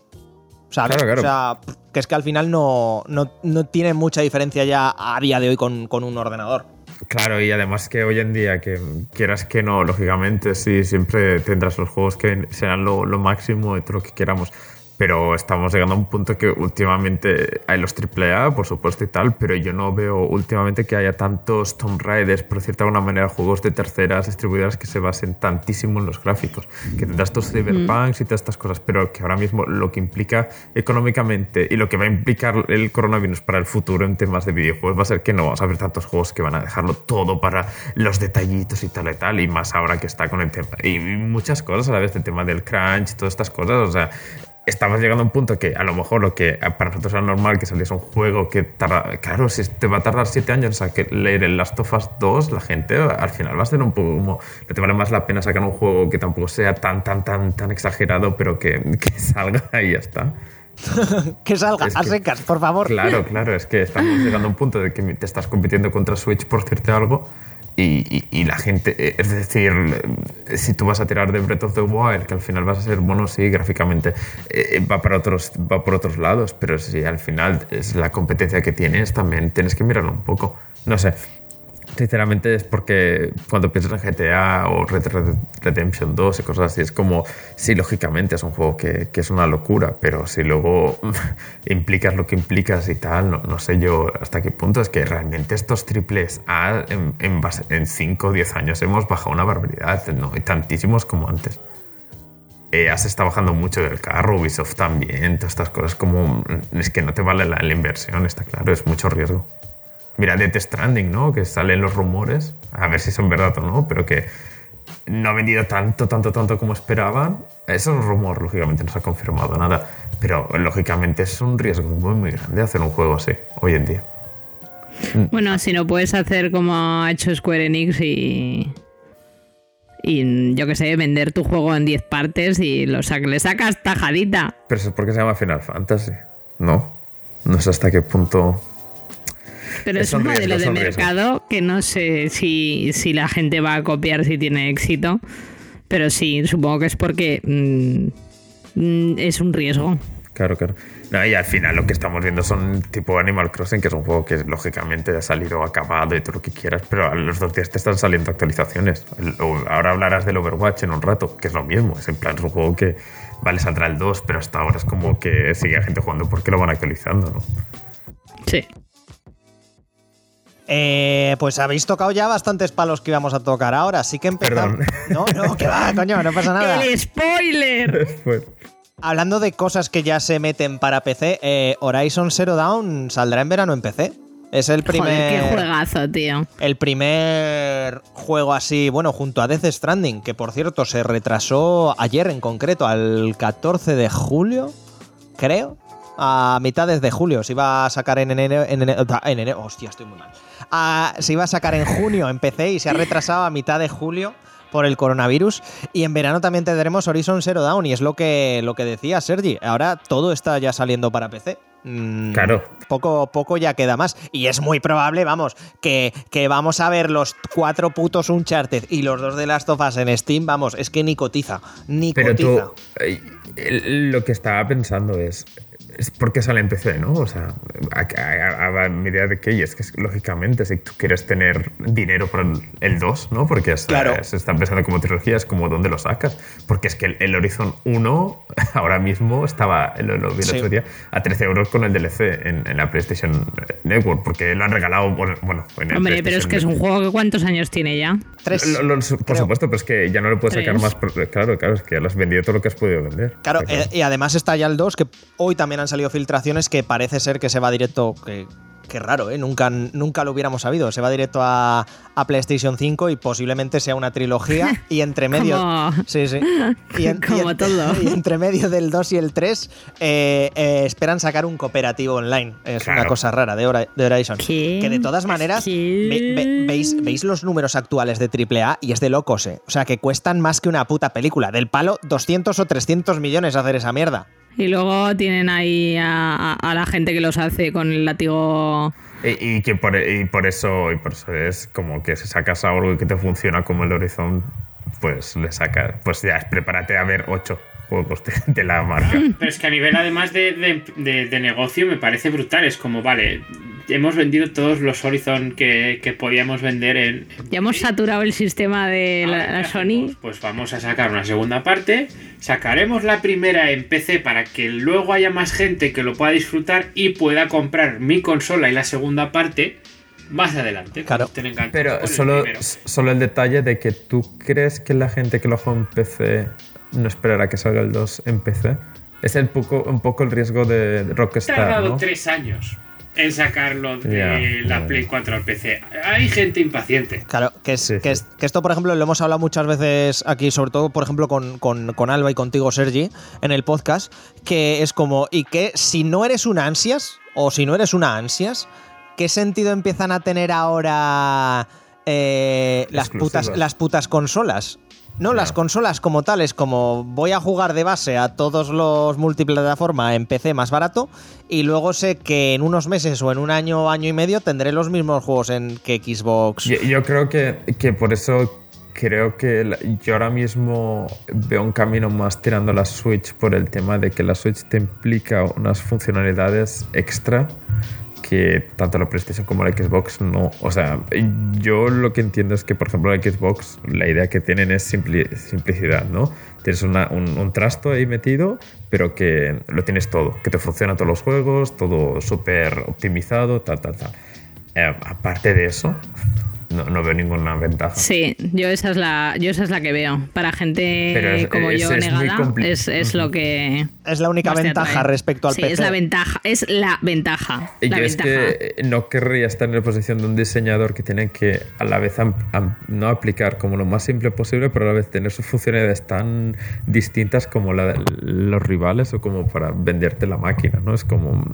¿Sabes? Claro, claro. O sea, que es que al final no, no, no tiene mucha diferencia ya a día de hoy con, con un ordenador. Claro, y además que hoy en día, que quieras que no, lógicamente, sí, siempre tendrás los juegos que serán lo, lo máximo y todo lo que queramos. Pero estamos llegando a un punto que últimamente hay los AAA, por supuesto, y tal, pero yo no veo últimamente que haya tantos Tomb Raiders, por de alguna manera, juegos de terceras distribuidoras que se basen tantísimo en los gráficos. Que tendrás tus Cyberpunks y todas estas cosas, pero que ahora mismo lo que implica económicamente y lo que va a implicar el coronavirus para el futuro en temas de videojuegos va a ser que no vamos a ver tantos juegos que van a dejarlo todo para los detallitos y tal y tal, y más ahora que está con el tema. Y muchas cosas a la vez, el tema del crunch y todas estas cosas, o sea estamos llegando a un punto que a lo mejor lo que para nosotros era normal que saliese un juego que tarda, claro, si te va a tardar 7 años a que leer el Last of Us 2, la gente al final va a ser un poco como, no te vale más la pena sacar un juego que tampoco sea tan, tan, tan, tan exagerado, pero que, que salga y ya está. que salga Es a que- secas, por favor. Claro, claro, es que estamos llegando a un punto de que te estás compitiendo contra Switch por decirte algo y, y- y la gente, eh, es decir, eh, si tú vas a tirar de Breath of the Wild, que al final vas a ser, bueno, sí, gráficamente eh, va, para otros, va por otros lados, pero si al final es la competencia que tienes, también tienes que mirarlo un poco. No sé. Sinceramente es porque cuando piensas en GTA o Red Red Redemption 2 y cosas así, es como, sí, lógicamente es un juego que, que es una locura, pero si luego implicas lo que implicas y tal, no, no sé yo hasta qué punto es que realmente estos triples A en, en, en 5 o 10 años hemos bajado una barbaridad, no hay tantísimos como antes. EA se está bajando mucho del carro, Ubisoft también, todas estas cosas como... Es que no te vale la, la inversión, está claro, es mucho riesgo. Mira, Death Stranding, ¿no? Que salen los rumores, a ver si son verdad o no, pero que no ha vendido tanto, tanto, tanto como esperaban. Eso es un rumor, lógicamente no se ha confirmado nada, pero lógicamente es un riesgo muy, muy grande hacer un juego así hoy en día. Bueno, si no puedes hacer como ha hecho Square Enix y. Y yo que sé, vender tu juego en 10 partes y lo sac- le sacas tajadita. Pero eso es porque se llama Final Fantasy, ¿no? No sé hasta qué punto... Pero es un modelo riesgos, de riesgos. mercado que no sé si, si la gente va a copiar si tiene éxito. Pero sí, supongo que es porque mm, mm, es un riesgo. Claro, claro. No, y al final lo que estamos viendo son tipo Animal Crossing, que es un juego que lógicamente ha salido acabado y todo lo que quieras, pero a los dos días te están saliendo actualizaciones. El- ahora hablarás del Overwatch en un rato, que es lo mismo. Es en plan, es un juego que vale, saldrá el 2, pero hasta ahora es como que sigue gente jugando porque lo van actualizando, ¿no? Sí. Eh, pues habéis tocado ya bastantes palos que íbamos a tocar ahora, así que empezamos. Perdón. No, no, que va, coño, no pasa nada. ¡El spoiler! Hablando de cosas que ya se meten para PC, eh, Horizon Zero Dawn saldrá en verano en PC. Es el primer. Joder, qué juegazo, tío. El primer juego así, bueno, junto a Death Stranding, que por cierto se retrasó ayer en concreto, al 14 de julio, creo, a mitades de julio. Se iba a sacar en enero. En enero, en enero hostia, estoy muy mal. Se iba a sacar en junio en PC y se ha retrasado a mitad de julio por el coronavirus. Y en verano también tendremos Horizon Zero Dawn, y es lo que, lo que decía Sergi. Ahora todo está ya saliendo para PC. Mm, Claro. Poco, poco ya queda más. Y es muy probable, vamos, que, que vamos a ver los cuatro putos Uncharted y los dos de Last of Us en Steam, vamos, es que ni cotiza. Ni Pero cotiza. tú, eh, lo que estaba pensando es, es por qué sale en PC, ¿no? O sea, a, a- a- medida de que, y es que lógicamente, si tú quieres tener dinero para el, el 2, ¿no? Porque es- Claro. eh, se está pensando como trilogía, es como dónde lo sacas. Porque es que el, el Horizon 1 ahora mismo estaba, lo, lo vi el Sí. otro día, a 13 euros con el DLC en, en la PlayStation Network, porque lo han regalado, bueno, bueno, en el Hombre, pero es que es un juego que cuántos años tiene ya. Tres. Lo- lo- por creo. supuesto, pero es que ya no lo puedes sacar Tres. más. por- Claro, claro, es que ya lo has vendido todo lo que has podido vender. Claro, Está eh, y además está ya el 2, que hoy también han salido filtraciones que parece ser que se va directo. Que, Qué raro, ¿eh? Nunca, nunca lo hubiéramos sabido. Se va directo a, a PlayStation 5 y posiblemente sea una trilogía. Y entre medio. Como- Sí, sí. Y, en- y Como en- todo. y entre medio del 2 y el 3 eh, eh, esperan sacar un cooperativo online. Es Claro. una cosa rara de, Hora- de Horizon. ¿Qué? Que de todas maneras, ¿Qué? ve- ve- veis, veis los números actuales de AAA y es de locos, ¿eh? O sea, que cuestan más que una puta película. Del palo, 200 o 300 millones hacer esa mierda. Y luego tienen ahí a, la gente que los hace con el látigo. Y, que por, y por eso y por eso es como que si sacas algo que te funciona como el Horizon, pues le sacas. Pues ya, prepárate a ver ocho juegos de, de la marca. Pero es que a nivel además de, de- de- de negocio me parece brutal. Es como, vale, hemos vendido todos los Horizon que, que podíamos vender en... Ya hemos saturado el sistema de la. Sony. Pues vamos a sacar una segunda parte. Sacaremos la primera en PC para que luego haya más gente que lo pueda disfrutar y pueda comprar mi consola y la segunda parte más adelante. Claro. Pero el solo, primero. solo el detalle de que tú crees que la gente que lo juega en PC no esperará que salga el 2 en PC. Es el poco, un poco el riesgo de Ha Rockstar, tardado ¿no? tres años en sacarlo de la. Play 4 al PC. Hay gente impaciente. Claro, que, es, Sí, que, sí. es- que esto, por ejemplo, lo hemos hablado muchas veces aquí, sobre todo, por ejemplo, con, con- con Alba y contigo, Sergi, en el podcast, que es como, y que si no eres una ansias, o si no eres una ansias, ¿qué sentido empiezan a tener ahora eh, las, putas, las putas consolas? No, las consolas como tales, como voy a jugar de base a todos los multiplataforma en PC más barato y luego sé que en unos meses o en un año, año y medio tendré los mismos juegos en que Xbox. Yo, yo creo que, que por eso creo que yo ahora mismo veo un camino más tirando la Switch por el tema de que la Switch te implica unas funcionalidades extra que tanto la PlayStation como la Xbox no. O sea, yo lo que entiendo es que, por ejemplo, la Xbox, la idea que tienen es simpli- simplicidad, ¿no? Tienes un, un trasto ahí metido, pero que lo tienes todo, que te funcionan todos los juegos, todo súper optimizado, tal, tal, tal. Eh, aparte de eso, no, no veo ninguna ventaja. Sí, yo esa es la, yo esa es la que veo. Para gente es- como es- yo es negada, es, es lo que. Es la única ventaja atrae. respecto al sí, PC. es la ventaja. Es la ventaja. Y La yo es que no querría estar en la posición de un diseñador que tiene que a la vez am- am- no aplicar como lo más simple posible, pero a la vez tener sus funcionalidades tan distintas como la de los rivales o como para venderte la máquina, ¿no? Es como...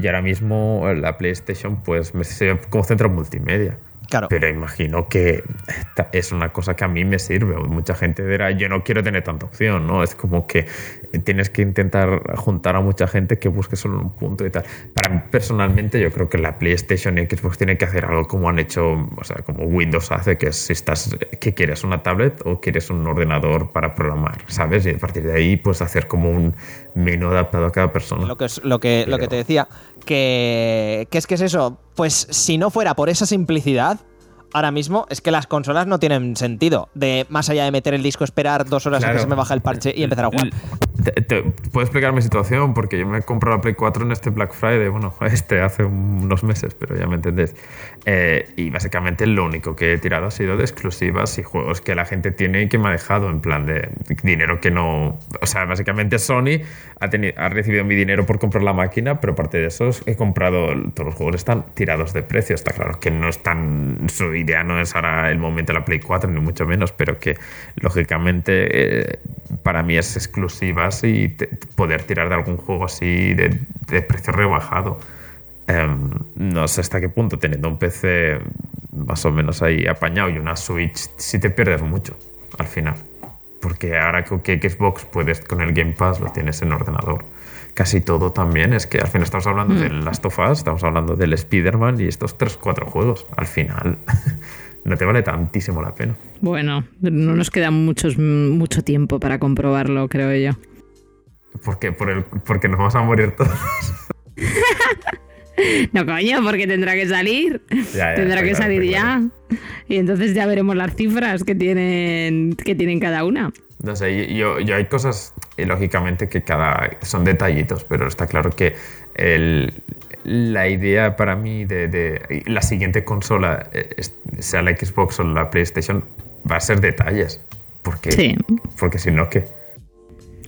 Y ahora mismo la PlayStation pues me se concentra en multimedia. Claro. Pero imagino que esta es una cosa que a mí me sirve. Mucha gente dirá, yo no quiero tener tanta opción, ¿no? Es como que tienes que intentar juntar a mucha gente que busque solo un punto y tal. Para mí, personalmente, yo creo que la PlayStation y Xbox tienen que hacer algo como han hecho, o sea, como Windows hace, que es si estás, que quieres una tablet o quieres un ordenador para programar, ¿sabes? Y a partir de ahí, pues hacer como un menú adaptado a cada persona. Lo que, es- lo que, lo que te decía, que, que es que es eso, pues si no fuera por esa simplicidad, ahora mismo es que las consolas no tienen sentido, de más allá de meter el disco, esperar dos horas a que se me baja el parche y empezar a jugar. Te, te- explicar mi situación porque yo me he comprado la Play 4 en este Black Friday, bueno, este hace unos meses, pero ya me entendéis. Eh, y básicamente lo único que he tirado ha sido de exclusivas y juegos que la gente tiene y que me ha dejado en plan de dinero que no... O sea, básicamente Sony ha, teni- ha recibido mi dinero por comprar la máquina, pero aparte de eso he comprado, todos los juegos están tirados de precio, está claro que no están... Su idea no es ahora el momento de la Play 4, ni mucho menos, pero que lógicamente eh, para mí es y te- poder tirar de algún juego así de, de precio rebajado. Em, no sé hasta qué punto, teniendo un PC más o menos ahí apañado y una Switch, si te pierdes mucho al final. Porque ahora que que Xbox puedes con el Game Pass lo tienes en ordenador. Casi todo también es que al final estamos hablando del Last of Us, estamos hablando del Spider-Man y estos 3-4 juegos. Al final no te vale tantísimo la pena. Bueno, no nos queda muchos, mucho tiempo para comprobarlo, creo yo. Porque, por el, porque nos vamos a morir todos. No, coño, porque tendrá que salir. Ya, ya, tendrá que claro, salir ya. Y entonces ya veremos las cifras que tienen, que tienen cada una. No sé, yo, yo hay cosas, y lógicamente, que cada. son detallitos, pero está claro que el- la idea para mí de, de la siguiente consola, eh, sea la Xbox o la PlayStation, va a ser detalles. Porque, Sí. porque si no, ¿qué?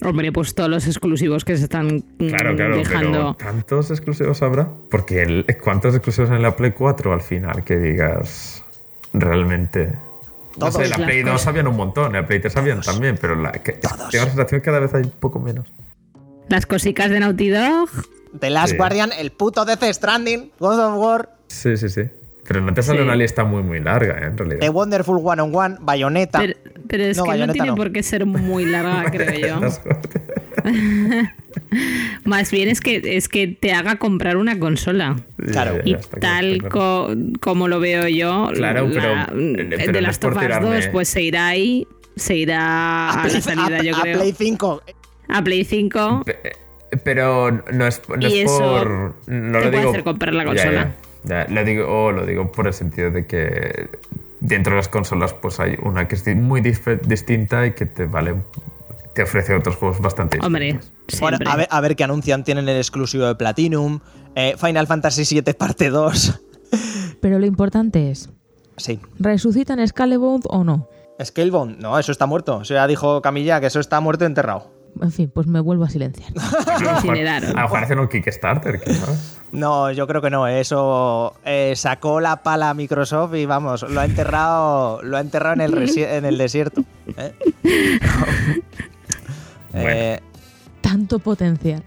Hombre, pues todos los exclusivos que se están mm, Claro, claro, dejando. pero ¿tantos exclusivos habrá? Porque el- ¿cuántos exclusivos en la Play 4 al final que digas realmente? No sé, la Play 2 cosas. habían un montón, la Play 3 habían también, pero la, que, Todos. tengo la sensación que cada vez hay un poco menos. Las cosicas de Naughty Dog. The Last Sí. Guardian, el puto Death Stranding, God of War, Sí, sí, sí. Pero no te sale Sí. una lista muy, muy larga, ¿eh? en realidad. The Wonderful One on One, Bayonetta. Pero, pero es No, que no Bayonetta tiene no. por qué ser muy larga, creo yo. Más bien es que es que te haga comprar una consola. Claro. Ya, Y ya, tal co- como lo veo yo, Claro, pero- la- eh, pero de no las tirarme- 2 pues se irá ahí, se irá a, Play- la salida, a- yo a creo. Play 5. a Play 5. Pe- Pero no es, no Y es eso por. No te lo puede digo. hacer comprar la Ya, consola. ya, ya. Lo digo, o lo digo por el sentido de que dentro de las consolas, pues hay una que es muy distinta y que te vale. Te ofrece otros juegos bastante Hombre, distintos. Bueno, a ver, a ver qué anuncian. Tienen el exclusivo de Platinum. eh, Final Fantasy VII parte 2. Pero lo importante es, Sí. ¿resucitan Scalebound o no? Scalebound, no, eso está muerto. O sea, dijo Camilla que eso está muerto y enterrado. En fin, pues me vuelvo a silenciar. A lo mejor- incineraron. a lo mejor hacen un Kickstarter. No, yo creo que no. Eso eh, sacó la pala a Microsoft y vamos, lo ha enterrado, lo ha enterrado en el, en el desierto. ¿eh? Eh, Tanto potencial.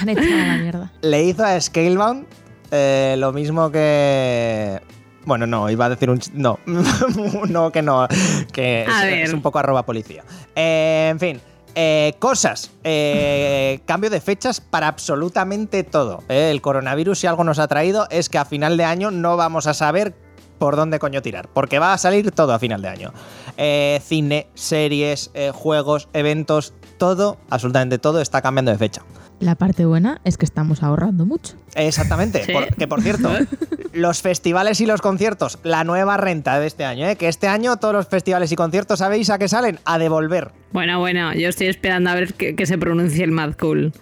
Han echado a la mierda. le hizo a Scalebound eh, lo mismo que. Bueno, no, iba a decir un. ch- No, no, que no. Que es, un poco arroba policía. Eh, en fin. Eh, cosas. eh, cambio de fechas para absolutamente todo. eh. El coronavirus, si algo nos ha traído, es que a final de año no vamos a saber por dónde coño tirar. Porque va a salir todo a final de año. Eh, cine, series, juegos, eventos, todo, absolutamente todo está cambiando de fecha. La parte buena es que estamos ahorrando mucho. Exactamente. Sí. Por- que por cierto, los festivales y los conciertos, la nueva renta de este año, ¿eh? que este año todos los festivales y conciertos, ¿sabéis a qué salen? A devolver. Bueno, bueno, yo estoy esperando a ver que, que se pronuncie el Mad Cool.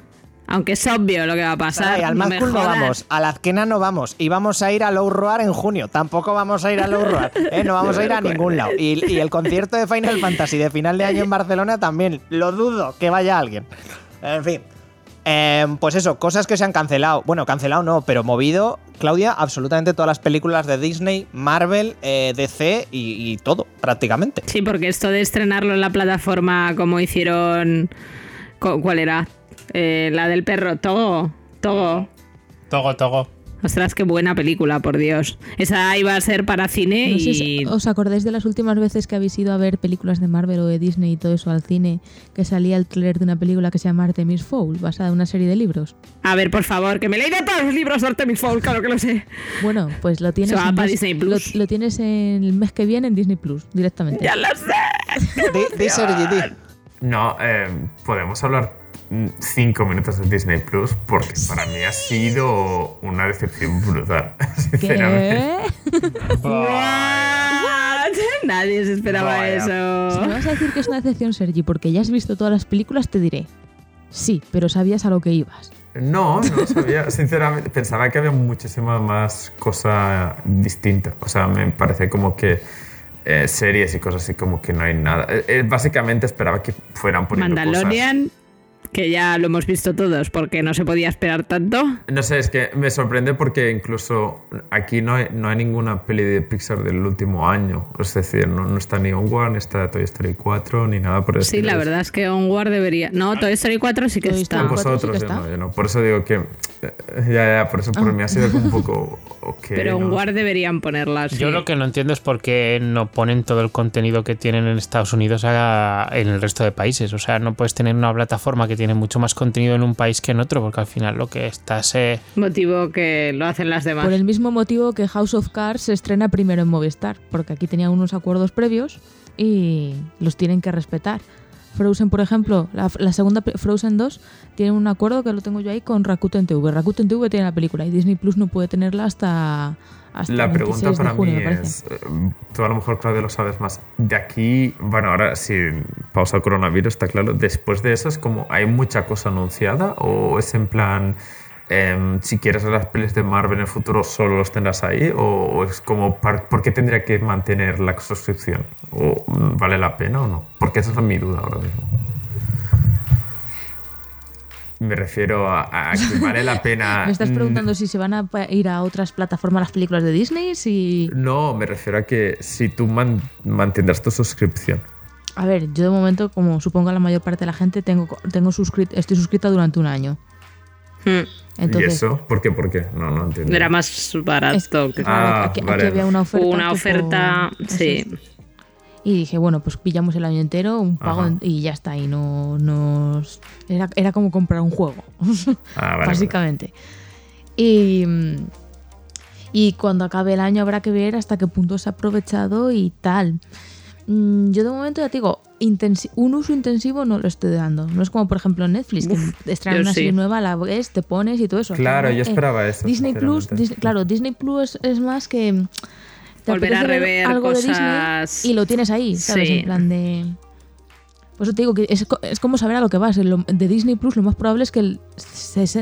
Aunque es obvio lo que va a pasar. Ay, al no Mad Cool no vamos, a la Azquena no vamos, y vamos a ir a Low Roar en junio. Tampoco vamos a ir a Low Roar, ¿eh? no vamos a ir a ningún lado. Y, y el concierto de Final Fantasy de final de año en Barcelona también, lo dudo que vaya alguien. En fin. Eh, pues eso, cosas que se han cancelado. Bueno, cancelado no, pero movido, Claudia, absolutamente todas las películas de Disney, Marvel, eh, DC y, y todo, prácticamente. Sí, porque esto de estrenarlo en la plataforma como hicieron. ¿Cuál era? Eh, la del perro, Togo. Togo. Togo, Togo. Ostras, qué buena película, por Dios. Esa iba a ser para cine No sé y... si ¿Os acordáis de las últimas veces que habéis ido a ver películas de Marvel o de Disney y todo eso al cine? Que salía el trailer de una película que se llama Artemis Fowl, basada en una serie de libros. A ver, por favor, que me he leído todos los libros de Artemis Fowl, claro que lo sé. Bueno, pues lo tienes, Se va en Disney Plus. Lo, lo tienes en el mes que viene en Disney Plus, directamente. ¡Ya lo sé! No, eh, podemos hablar cinco minutos de Disney Plus porque para mí ha sido una decepción brutal, sinceramente. Nadie se esperaba Vaya. Si eso. me vas a decir que es una decepción, Sergi, porque ya has visto todas las películas, te diré. Sí, pero sabías a lo que ibas. No, no sabía. Sinceramente, pensaba que había muchísima más cosa distinta. O sea, me parece como que eh, series y cosas así como que no hay nada. Eh, eh, básicamente esperaba que fueran poniendo cosas. Que ya lo hemos visto todos porque no se podía esperar tanto. No sé, es que me sorprende porque incluso aquí no hay, no hay ninguna peli de Pixar del último año. Es decir, no, no está ni Onward, ni está Toy Story 4, ni nada por el Sí, la verdad es que Onward debería. No, Toy Story 4 sí que Toy está. Vosotros, cuatro sí que yo no, yo no. Por eso digo que... eh, Ya, ya, por eso por mí ha sido como un poco... ok, Pero ¿no? Onward deberían ponerlas. Yo lo que no entiendo es por qué no ponen todo el contenido que tienen en Estados Unidos a- en el resto de países. O sea, no puedes tener una plataforma que tiene mucho más contenido en un país que en otro, porque al final lo que estás... eh, Motivo que lo hacen las demás. Por el mismo motivo que House of Cards se estrena primero en Movistar, porque aquí tenía unos acuerdos previos y los tienen que respetar. Frozen, por ejemplo, la, la segunda Frozen 2 tiene un acuerdo que lo tengo yo ahí con Rakuten TV. Rakuten TV tiene la película y Disney Plus no puede tenerla hasta, hasta La el pregunta 26 para junio, mí es, eh, tú a lo mejor Claudio lo sabes más, de aquí, bueno, ahora sí, pausa coronavirus, está claro, después de eso es como, ¿hay mucha cosa anunciada o es en plan, em, si quieres las pelis de Marvel en el futuro solo los tendrás ahí o, o es como, ¿por qué tendría que mantener la suscripción? ¿O mm, vale la pena o no? Porque esa es mi duda ahora mismo. Me refiero a, a que vale la pena... Me estás mm, preguntando si se van a ir a otras plataformas las películas de Disney, si... No, me refiero a que si tú man- mantendrás tu suscripción. A ver, yo de momento, como supongo la mayor parte de la gente, tengo, tengo suscrit- estoy suscrita durante un año. Hmm. Entonces, ¿Y eso? ¿Por qué? ¿Por qué? No, no entiendo. Era más barato. Es que, Ah, aquí, aquí vale. había una oferta. Una oferta, sí. Y dije, bueno, pues pillamos el año entero, un pago Ajá. y ya está. Y no nos. Era, era como comprar un juego, Ah, vale, básicamente. Y, y cuando acabe el año habrá que ver hasta qué punto se ha aprovechado y tal. Mm, Yo de momento ya te digo, un uso intensivo no lo estoy dando. No es como por ejemplo Netflix, Uf, que una sí. serie nueva, la ves, te pones y todo eso. Claro, Aquí, yo eh, esperaba eso. Disney Plus, sinceramente. Dis- claro, Disney Plus es, es más que Volver a rever algo de cosas. Disney y lo tienes ahí, ¿sabes? Sí. En plan de por eso te digo que es, es como saber a lo que vas. De Disney Plus lo más probable es que el,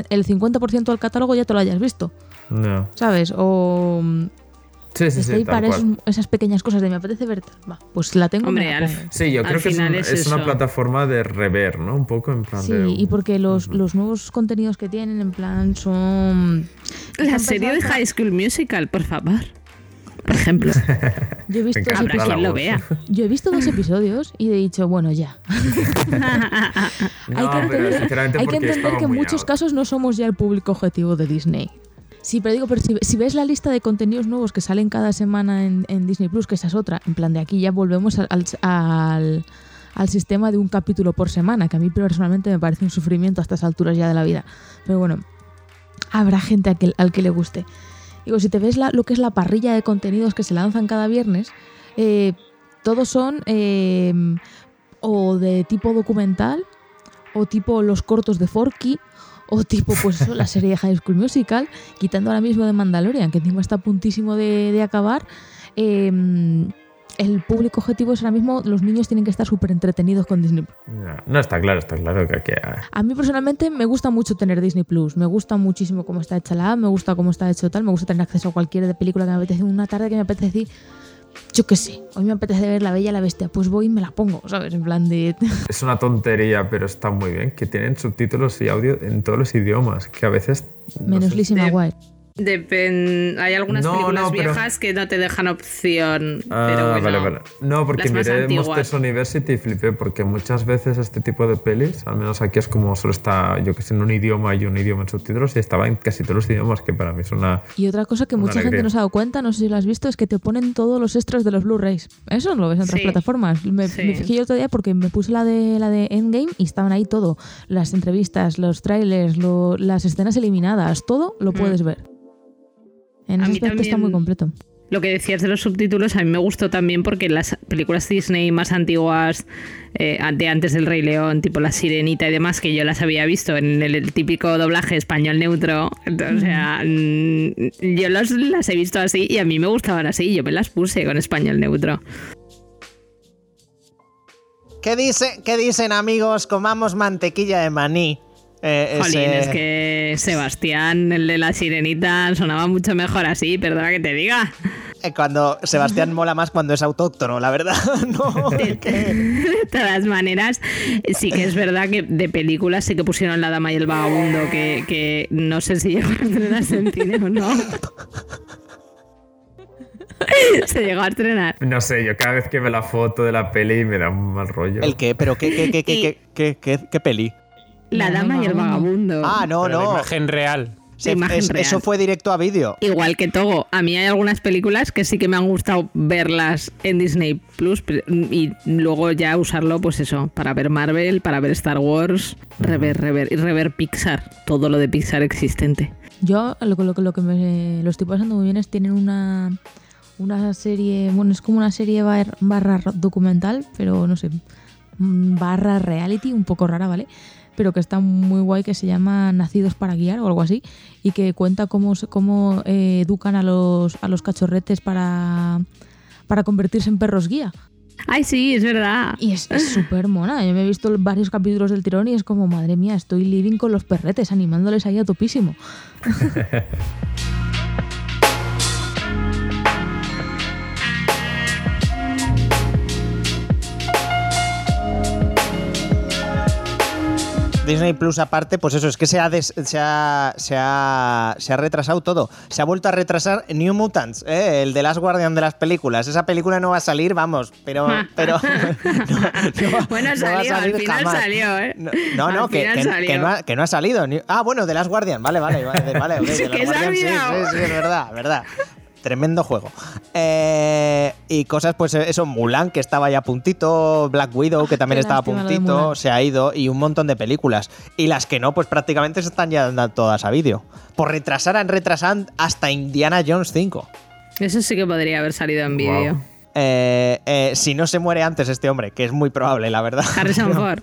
el 50% del catálogo ya te lo hayas visto, No. ¿sabes? O Sí, sí, sí, para esas pequeñas cosas de me apetece ver. Va, pues la tengo. Hombre, la al-. Sí, yo creo que es, final un- es es una plataforma de rever, ¿no? Un poco en plan Sí, de... y porque los, los nuevos contenidos que tienen en plan son... La serie de High School Musical, por favor. Por ejemplo. Yo he visto, dos Habrá la quien lo voz. vea. Yo he visto dos episodios y he dicho, bueno, ya. No, hay que entender, sinceramente hay que, entender en muchos out. casos no somos ya el público objetivo de Disney. Sí, pero digo, pero si, si ves la lista de contenidos nuevos que salen cada semana en, en Disney Plus, que esa es otra, en plan de aquí ya volvemos al, al, al- al sistema de un capítulo por semana, que a mí personalmente me parece un sufrimiento a estas alturas ya de la vida. Pero bueno, habrá gente que, al que le guste. Digo, si te ves lo que es la parrilla de contenidos que se lanzan cada viernes, eh, todos son eh, o de tipo documental, o tipo los cortos de Forky, o tipo pues la serie de High School Musical, quitando ahora mismo de Mandalorian, que encima está a puntísimo de, acabar. eh, el público objetivo es ahora mismo, los niños tienen que estar súper entretenidos con Disney Plus. No, no, está claro, está claro que aquí... ah, A mí personalmente me gusta mucho tener Disney Plus, me gusta muchísimo cómo está hecha la app, me gusta cómo está hecho tal, me gusta tener acceso a cualquier de película que me apetece, una tarde que me apetece decir, yo qué sé, hoy me apetece ver La Bella y la Bestia, pues voy y me la pongo, ¿sabes? En plan de... Es una tontería, pero está muy bien, que tienen subtítulos y audio en todos los idiomas, que a veces... no Menos sé, Lizzie McGuire. Depen- Hay algunas No, películas no, pero- viejas que no te dejan opción. Ah, pero bueno, vale, vale. No, porque miré. Monsters University y flipé, porque muchas veces este tipo de pelis, al menos aquí es como solo está, yo que sé, en un idioma y un idioma en subtítulos, y estaba en casi todos los idiomas, que para mí es una. Y otra cosa que mucha gente no se ha dado cuenta, no sé si lo has visto, es que te ponen todos los extras de los Blu-rays. Eso no lo ves en otras Sí. plataformas. Me, Sí. me fijé yo otro día porque me puse la de la de Endgame y estaban ahí todo. Las entrevistas, los trailers, lo- las escenas eliminadas, todo lo puedes ver. En. A ese mí aspecto está muy completo. Lo que decías de los subtítulos a mí me gustó también porque las películas Disney más antiguas, eh, de antes del Rey León, tipo La Sirenita y demás, que yo las había visto en el, el típico doblaje español neutro, entonces, o sea, yo los, las he visto así y a mí me gustaban así, yo me las puse con español neutro. ¿Qué, dice, ¿Qué dicen, amigos? Comamos mantequilla de maní. Eh, Jolín, ese- es que Sebastián, el de La Sirenita, sonaba mucho mejor así, perdona que te diga. eh, Cuando Sebastián mola más cuando es autóctono, la verdad. no, que- De todas maneras, sí que es verdad que de películas sí que pusieron La Dama y el Vagabundo, que, que no sé si llegó a estrenarse en cine o no. Se llegó a estrenar. No sé, yo cada vez que veo la foto de la peli me da un mal rollo. ¿El qué? ¿Pero qué, qué, qué, qué, Y- qué, qué, qué- qué peli? La Dama y el Vagabundo. Ah, no, Pero la no. imagen real. Imagen es- real. eso fue directo a vídeo. Igual que Togo, a mí hay algunas películas que sí que me han gustado verlas en Disney Plus y luego ya usarlo, pues eso, para ver Marvel, para ver Star Wars, rever, rever y rever Pixar, todo lo de Pixar existente. Yo lo, que- lo, que- lo que me lo estoy pasando muy bien es tienen una una serie, bueno, es como una serie bar- barra documental, pero no sé, mm, barra reality, un poco rara, ¿vale? Pero que está muy guay, que se llama Nacidos para guiar o algo así, y que cuenta cómo, cómo eh, educan a los, a los cachorretes para, para convertirse en perros guía. Ay, sí, es verdad. Y es es súper mona. Yo me he visto varios capítulos del tirón y es como, madre mía, estoy living con los perretes, animándoles ahí a topísimo. Disney Plus aparte, pues eso, es que se ha, des- se ha, se ha, se ha retrasado todo. Se ha vuelto a retrasar New Mutants, ¿eh? el de Last Guardian de las películas. Esa película no va a salir, vamos, pero... pero no, no va- Bueno, no va a salió, al final jamás. salió, ¿eh? No, no, que, que- no ha, que no ha salido. Ah, bueno, de Last Guardian, vale, vale, vale, vale, ok, de Guardian, sí, sí, sí, es verdad, verdad. Tremendo juego. Eh, y cosas, pues eso, Mulan, que estaba ya a puntito, Black Widow, que también Qué estaba a puntito, se ha ido, y un montón de películas. Y las que no, pues prácticamente se están ya dando todas a vídeo. Por retrasar, han retrasado hasta Indiana Jones 5. Eso sí que podría haber salido en vídeo. Eh, eh, si no se muere antes este hombre, que es muy probable, la verdad. Harrison Ford.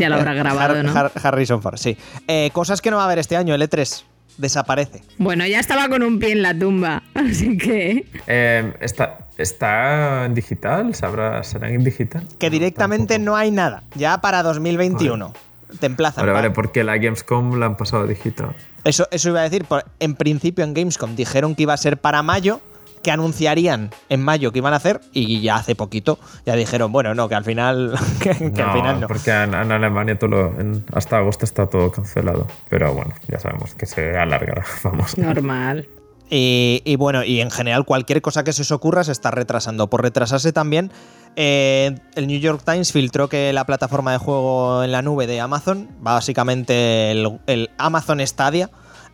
Ya lo habrá grabado, Har- ¿no? Har- Harrison Ford, sí. Eh, cosas que no va a haber este año, el E3. Desaparece. Bueno, ya estaba con un pie en la tumba, así que... Eh, ¿está, ¿Está en digital? ¿Sabrá, ¿Será en digital? Que directamente no hay nada. Ya para 2021. Te emplazan. Vale, vale, porque la Gamescom la han pasado digital. Eso, eso iba a decir. por- en principio en Gamescom dijeron que iba a ser para mayo, que anunciarían en mayo que iban a hacer, y ya hace poquito ya dijeron, bueno, no, que al final, que, que al final no. porque en, en Alemania todo lo- en- hasta agosto está todo cancelado. Pero bueno, ya sabemos que se alargará. Vamos. Normal. Y, y bueno, y en general cualquier cosa que se os ocurra se está retrasando. Por retrasarse también, eh, el New York Times filtró que la plataforma de juego en la nube de Amazon, básicamente el, el Amazon Stadia,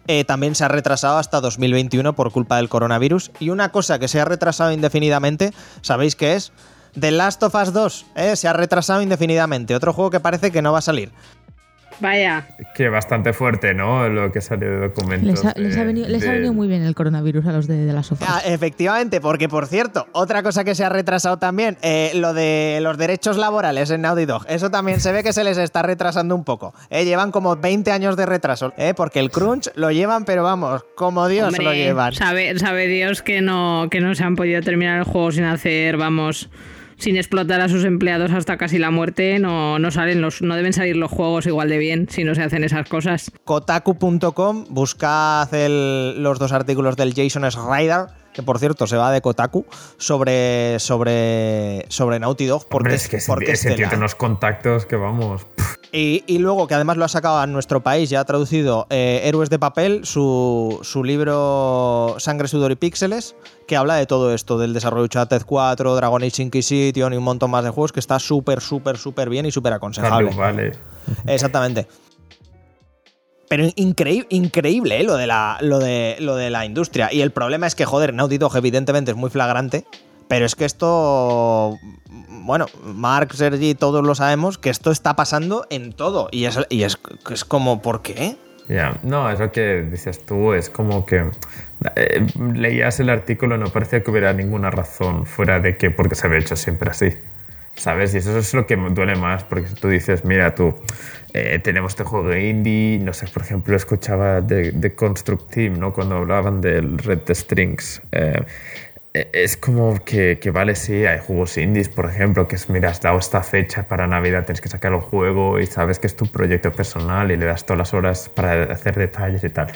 eh, también se ha retrasado hasta 2021 por culpa del coronavirus. Y una cosa que se ha retrasado indefinidamente, ¿sabéis qué es? The Last of Us 2, ¿eh? se ha retrasado indefinidamente. Otro juego que parece que no va a salir. Vaya. Que bastante fuerte, ¿no? Lo que salió de documentos. Les ha, les ha de- venido, les ha de- venido muy bien el coronavirus a los de, de las sofás. Ah, efectivamente, porque por cierto, otra cosa que se ha retrasado también, eh, lo de los derechos laborales en Naughty Dog. Eso también se ve que se les está retrasando un poco. Eh, llevan como 20 años de retraso, eh, porque el crunch lo llevan, pero vamos, como Dios Hombre, lo llevan. Sabe, sabe Dios que no, que no se han podido terminar el juego sin hacer, vamos, sin explotar a sus empleados hasta casi la muerte. No, no salen los, no deben salir los juegos igual de bien si no se hacen esas cosas. Kotaku.com, buscad el- los dos artículos del Jason Schreider, que por cierto se va de Kotaku, sobre, sobre, sobre Naughty Dog, porque, Hombre, es que ese, porque ese tío tiene unos contactos que vamos. Y, y luego que además lo ha sacado a nuestro país, ya ha traducido eh, Héroes de Papel, su, su libro Sangre, Sudor y Píxeles, que habla de todo esto, del desarrollo de Uncharted 4, Dragon Age Inquisition y un montón más de juegos, que está súper, súper, súper bien y súper aconsejable. Valley. Exactamente. Pero increíble, ¿eh? lo, de la, industria. Y el problema es que, joder, Naughty Dog evidentemente es muy flagrante. Pero es que esto. Bueno, Mark, Sergi, todos lo sabemos, que esto está pasando en todo. Y es, como, ¿por qué? Ya, no, es lo que dices tú, es como que eh, leías el artículo no parecía que hubiera ninguna razón fuera de que porque se había hecho siempre así. ¿Sabes? Y eso es lo que me duele más, porque tú dices, mira, tú, eh, tenemos este juego indie, no sé, por ejemplo, escuchaba de, de Construct Team, ¿no? Cuando hablaban del Red the Strings. Eh, eh, es como que, que, vale, sí, hay juegos indies, por ejemplo, que es, mira, has dado esta fecha para Navidad, tienes que sacar el juego y sabes que es tu proyecto personal y le das todas las horas para hacer detalles y tal.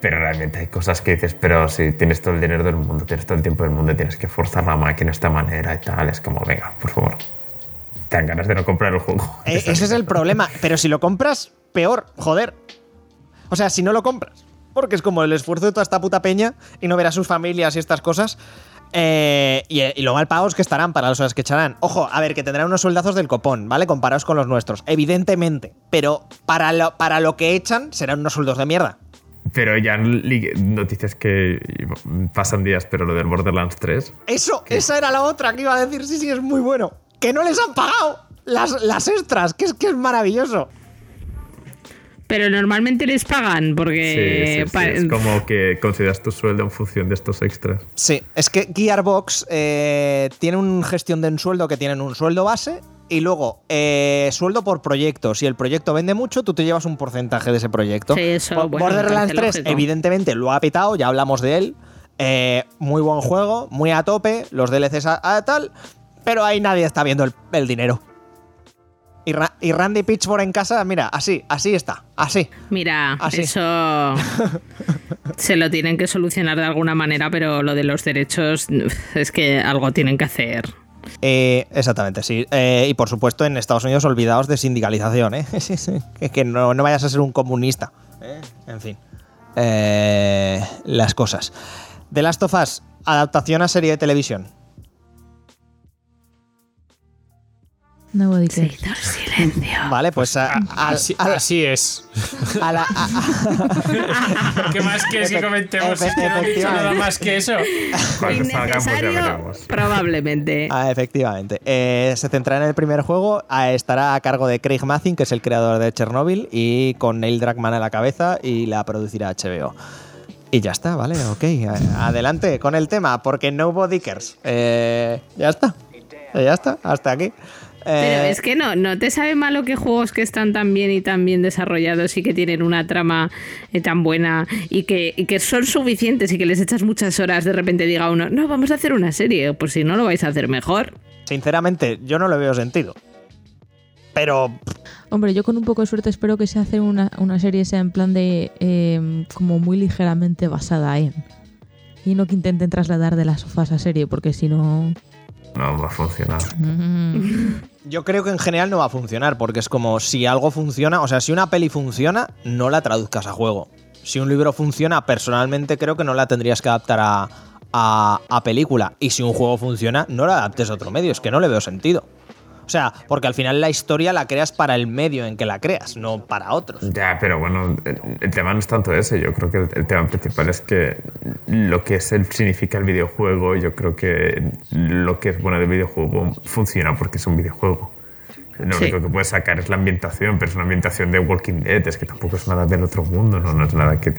Pero realmente hay cosas que dices, pero si tienes todo el dinero del mundo, tienes todo el tiempo del mundo, tienes que forzar la máquina de esta manera y tal, es como, venga, por favor. Te dan ganas de no comprar el juego. Eh, ese es el problema, pero si lo compras, peor, joder. O sea, si no lo compras, porque es como el esfuerzo de toda esta puta peña y no ver a sus familias y estas cosas. Eh, y, lo mal pagos que estarán para las horas que echarán. Ojo, a ver, que tendrán unos soldazos del copón, ¿vale? Comparados con los nuestros, evidentemente. Pero para lo, para lo que echan, serán unos sueldos de mierda. Pero ya noticias que pasan días, pero lo del Borderlands 3. Eso, ¿qué? esa era la otra que iba a decir, sí, sí, es muy bueno. Que no les han pagado las, las extras, que es que es maravilloso. Pero normalmente les pagan porque... Sí, sí, sí. Es como que consideras tu sueldo en función de estos extras. Sí, es que Gearbox eh, tiene una gestión de un sueldo que tienen un sueldo base y luego eh, sueldo por proyecto. Si el proyecto vende mucho, tú te llevas un porcentaje de ese proyecto. Sí, eso, bueno, Borderlands 3 lógico. evidentemente lo ha petado, ya hablamos de él. Eh, muy buen juego, muy a tope, los DLCs a, a tal, pero ahí nadie está viendo el, el dinero. Y, Ra y, Randy Pitchford en casa, mira, así, así está, así. Mira, así. eso se lo tienen que solucionar de alguna manera, pero lo de los derechos es que algo tienen que hacer. Eh, exactamente, sí. Eh, y por supuesto, en Estados Unidos, olvidaos de sindicalización, ¿eh? que, que no, no, vayas a ser un comunista. En fin. Las cosas. The Last of Us, adaptación a serie de televisión. Nobody cares. silencio. Vale, pues a, a, así, así, es. A la, ¿Qué más quieres que comentemos? Es que no he dicho nada más que eso. Cuando salgamos ya veremos. Probablemente. Ah, efectivamente. Eh, se centrará en el primer juego. Ah, estará a cargo de Craig Mazin, que es el creador de Chernobyl, y con Neil Druckmann a la cabeza, y la producirá HBO. Y ya está, vale, ok. Adelante con el tema, porque Nobody cares. Eh, ya está. Ya está, hasta aquí. Pero eh, es que no, no te sabe malo que juegos que están tan bien y tan bien desarrollados y que tienen una trama eh, tan buena y que, y que, son suficientes y que les echas muchas horas, de repente diga uno, no, vamos a hacer una serie, pues si no lo vais a hacer mejor. Sinceramente, yo no le veo sentido. Pero. Hombre, yo con un poco de suerte espero que se hace una, una serie sea en plan de. Eh, como muy ligeramente basada en. Y no que intenten trasladar de las sofás a serie, porque si no. No va a funcionar. Yo creo que en general no va a funcionar, porque es como si algo funciona, o sea, si una peli funciona, no la traduzcas a juego. Si un libro funciona, personalmente creo que no la tendrías que adaptar a, a, película. Y si un juego funciona, no la adaptes a otro medio, es que no le veo sentido. O sea, porque al final la historia la creas para el medio en que la creas, no para otros. Ya, pero bueno, el, el tema no es tanto ese. Yo creo que el, el, tema principal es que lo que es el, significa el videojuego, yo creo que lo que es bueno del videojuego funciona porque es un videojuego. Lo sí. único que puedes sacar es la ambientación, pero es una ambientación de Walking Dead, es que tampoco es nada del otro mundo, no, no es nada que...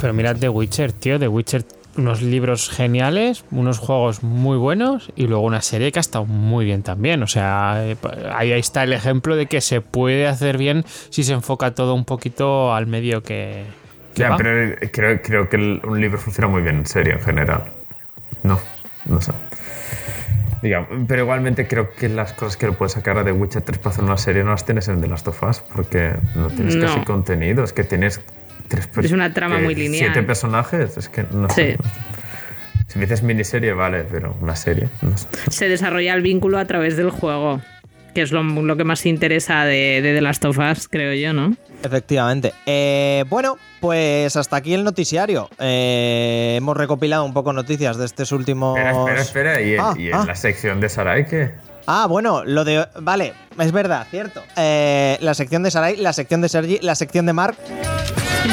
Pero mirad The Witcher, tío, The Witcher unos libros geniales, unos juegos muy buenos y luego una serie que ha estado muy bien también. O sea, ahí está el ejemplo de que se puede hacer bien si se enfoca todo un poquito al medio que. que ya, va. pero creo, creo que el, un libro funciona muy bien en serie en general. No, no sé. Digamos, pero igualmente creo que las cosas que lo puedes sacar a The Witcher 3 para hacer una serie no las tienes en The Last of Us porque no tienes no. casi contenido. Es que tienes Tres, es una trama muy lineal. Siete personajes, es que no sí. sé. Si me dices miniserie, vale, pero una serie, no sé. Se desarrolla el vínculo a través del juego. que es lo, lo que más interesa de, de The Last of Us, creo yo, ¿no? Efectivamente. Eh, bueno, pues hasta aquí el noticiario. Eh, hemos recopilado un poco noticias de estos últimos. Espera, espera, espera. ¿Y, en- Ah, y en ah. la sección de Sarai qué? Ah, bueno, lo de. Vale, es verdad, cierto. Eh, la sección de Sarai, la sección de Sergi, la sección de Mark.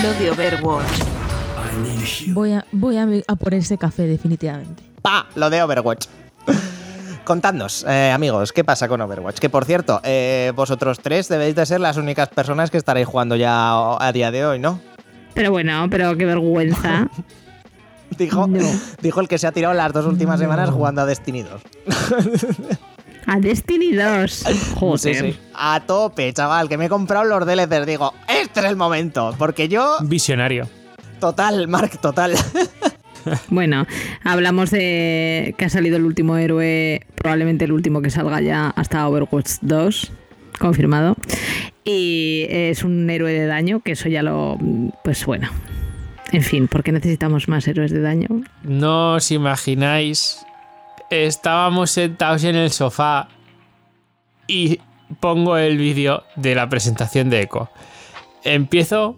Lo de Overwatch. Voy a, voy a, a por ese café, definitivamente. ¡Pa! Lo de Overwatch. Contadnos, eh, amigos, ¿qué pasa con Overwatch? Que por cierto, eh, vosotros tres debéis de ser las únicas personas que estaréis jugando ya a día de hoy, ¿no? Pero bueno, pero qué vergüenza. Dijo, No. dijo el que se ha tirado las dos últimas semanas jugando a Destiny 2. A Destiny 2. Joder. Sí, sí. A tope, chaval, que me he comprado los DLCs. Digo, este es el momento. Porque yo, Visionario. total, Mark, total. Bueno, hablamos de que ha salido el último héroe, probablemente el último que salga ya hasta Overwatch 2, confirmado. Y es un héroe de daño, que eso ya lo... Pues bueno. En fin, ¿por qué necesitamos más héroes de daño? No os imagináis. Estábamos sentados en el sofá y pongo el vídeo de la presentación de Echo. Empiezo,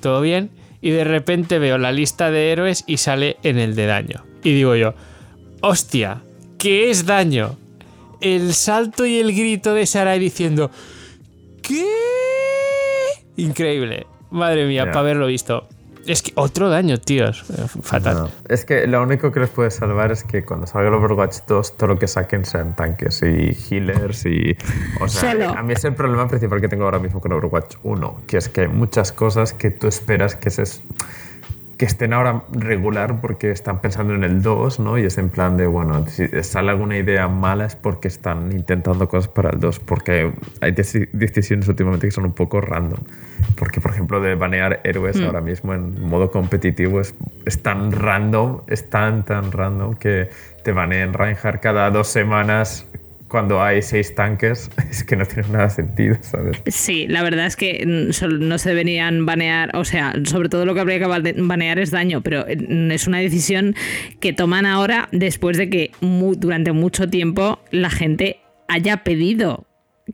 todo bien, y de repente veo la lista de héroes y sale en el de daño. Y digo yo, hostia, ¿qué es daño? El salto y el grito de Sarai diciendo, ¿qué? Increíble. Madre mía, para haberlo visto. Es que otro daño, tíos. Fatal. No. Es que lo único que les puede salvar es que cuando salga el Overwatch 2, todo lo que saquen sean tanques y healers y. O sea, Solo. a mí es el problema principal que tengo ahora mismo con Overwatch 1, que es que hay muchas cosas que tú esperas que se. Que estén ahora regular porque están pensando en el 2, ¿no? Y es en plan de, bueno, si sale alguna idea mala es porque están intentando cosas para el 2, porque hay deci- decisiones últimamente que son un poco random. Porque, por ejemplo, de banear héroes ahora mismo en modo competitivo es, es tan random, es tan, tan random que te baneen Reinhardt cada dos semanas cuando hay seis tanques. Es que no tiene nada sentido, ¿sabes? Sí, la verdad es que mm, no se deberían banear, o sea, sobre todo lo que habría que bane- banear es daño, pero mm, es una decisión que toman ahora después de que durante mucho tiempo la gente haya pedido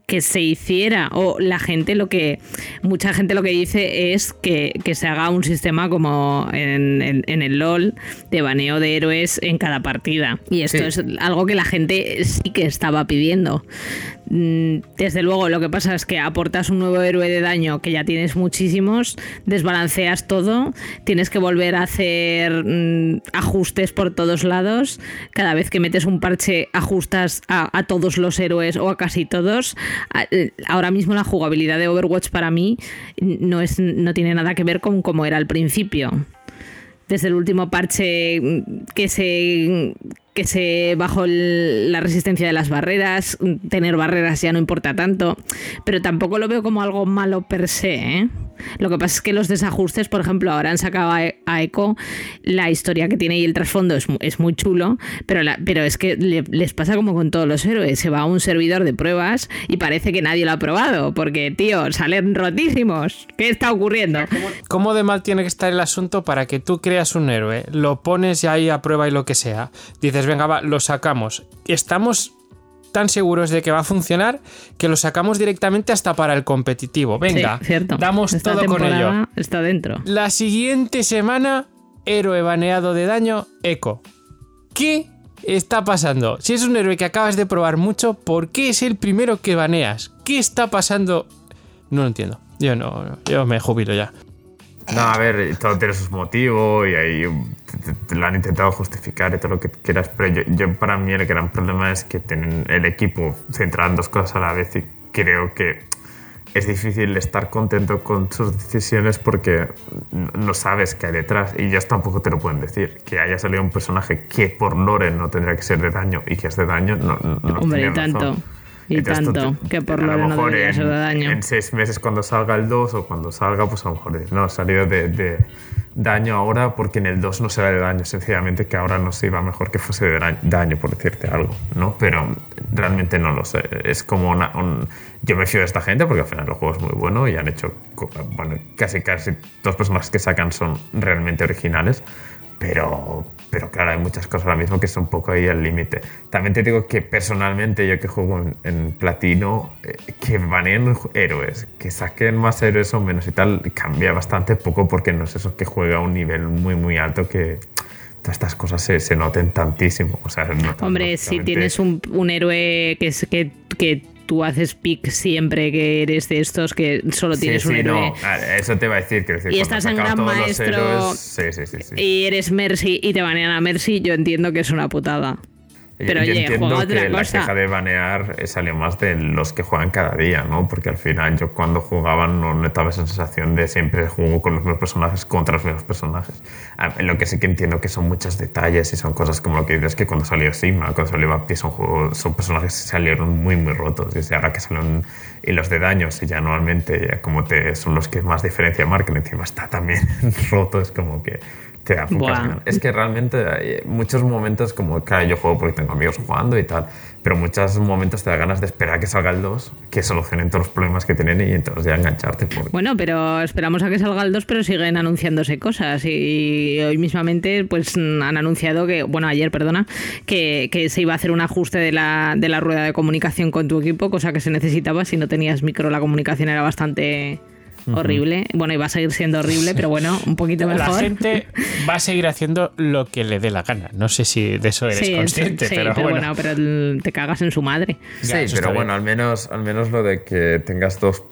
que se hiciera. O la gente lo que mucha gente lo que dice es que, que se haga un sistema como en, en- en el LOL de baneo de héroes en cada partida. Y esto Sí. es algo que la gente sí que estaba pidiendo desde luego lo que pasa es que aportas un nuevo héroe de daño que ya tienes muchísimos desbalanceas todo tienes que volver a hacer mm, ajustes por todos lados. Cada vez que metes un parche ajustas a, a todos los héroes o a casi todos. A- eh, ahora mismo la jugabilidad de Overwatch para mí no es no tiene nada que ver con cómo era al principio desde el último parche que se que se bajó la resistencia de las barreras, tener barreras ya no importa tanto, pero tampoco lo veo como algo malo per se. ¿eh? Lo que pasa es que los desajustes, por ejemplo, ahora han sacado a, E- Echo la historia que tiene y el trasfondo es, es muy chulo, pero, pero es que le- les pasa como con todos los héroes, se va a un servidor de pruebas y parece que nadie lo ha probado, porque, tío, salen rotísimos. ¿Qué está ocurriendo? ¿Cómo de mal tiene que estar el asunto para que tú creas un héroe, lo pones ya ahí a prueba y lo que sea? Dices, venga, va, lo sacamos. Estamos tan seguros de que va a funcionar que lo sacamos directamente hasta para el competitivo. Venga, Sí, cierto. damos Esta todo con ello. Está dentro. La siguiente semana, héroe baneado de daño, Eco. ¿Qué está pasando? Si es un héroe que acabas de probar mucho, ¿por qué es el primero que baneas? ¿Qué está pasando? No lo entiendo. Yo no, yo me jubilo ya. No, a ver, todo tiene sus motivos y ahí te- te- te lo han intentado justificar y todo lo que quieras, pero yo, yo para mí el gran problema es que tienen el equipo centrado en dos cosas a la vez y creo que es difícil estar contento con sus decisiones porque no sabes qué hay detrás y ellos tampoco te lo pueden decir. Que haya salido un personaje que por lore no tendría que ser de daño y que es de daño, no, no- Hombre, y tienen razón. tanto. Y Entonces, tanto. Que por lo no mejor debería en, de daño. en seis meses cuando salga el 2 o cuando salga, pues a lo mejor dices, no, ha salido de, de daño ahora porque en el 2 no será de daño, sencillamente que ahora no se iba mejor que fuese de da- daño, por decirte algo, ¿no? Pero realmente no lo sé. Es como una... un- yo me fío de esta gente porque al final el juego es muy bueno y han hecho... Bueno, casi casi dos personajes que sacan son realmente originales. Pero, pero claro, hay muchas cosas ahora mismo que son un poco ahí al límite. También te digo que personalmente yo que juego en, en platino, eh, que baneen héroes, que saquen más héroes o menos y tal, cambia bastante poco porque no es eso que juega a un nivel muy muy alto que todas estas cosas se, se noten tantísimo. O sea, Hombre, si tienes un, un héroe que, es, que, que tú haces pick siempre que eres de estos que solo Sí, tienes un héroe. no, eso te va a decir. Y estás en Gran Maestro héroes- sí, sí, sí, sí. Y eres Mercy y te banean a Mercy, yo entiendo que es una putada. Pero yo oye, entiendo juega otra que la cosa. queja de banear eh, salió más de los que juegan cada día, ¿no? Porque al final yo cuando jugaba no notaba esa sensación de siempre juego con los mismos personajes contra los mismos personajes. Lo que sí que entiendo que son muchos detalles y son cosas como lo que dices que cuando salió Sigma, cuando salió Vampire son, juegos, son personajes que salieron muy muy rotos y ahora que salen y los de daños y ya normalmente ya como te son los que más diferencia marcan encima está también roto es como que Es que realmente hay muchos momentos como, claro, yo juego porque tengo amigos jugando y tal, pero muchos momentos te da ganas de esperar a que salga el 2, que solucionen todos los problemas que tienen y entonces ya engancharte. Porque... Bueno, pero esperamos a que salga el 2, pero siguen anunciándose cosas. Y hoy mismamente, pues han anunciado que, bueno, ayer, perdona, que, que se iba a hacer un ajuste de la, de la rueda de comunicación con tu equipo, cosa que se necesitaba. Si no tenías micro, la comunicación era bastante horrible. Bueno, iba a seguir siendo horrible, pero bueno, un poquito La mejor. gente va a seguir haciendo lo que le dé la gana. No sé si de eso eres Sí, consciente, sí, pero, bueno. pero el- te cagas en su madre. Sí, Ya, pero bueno, al menos, al menos lo de que tengas dos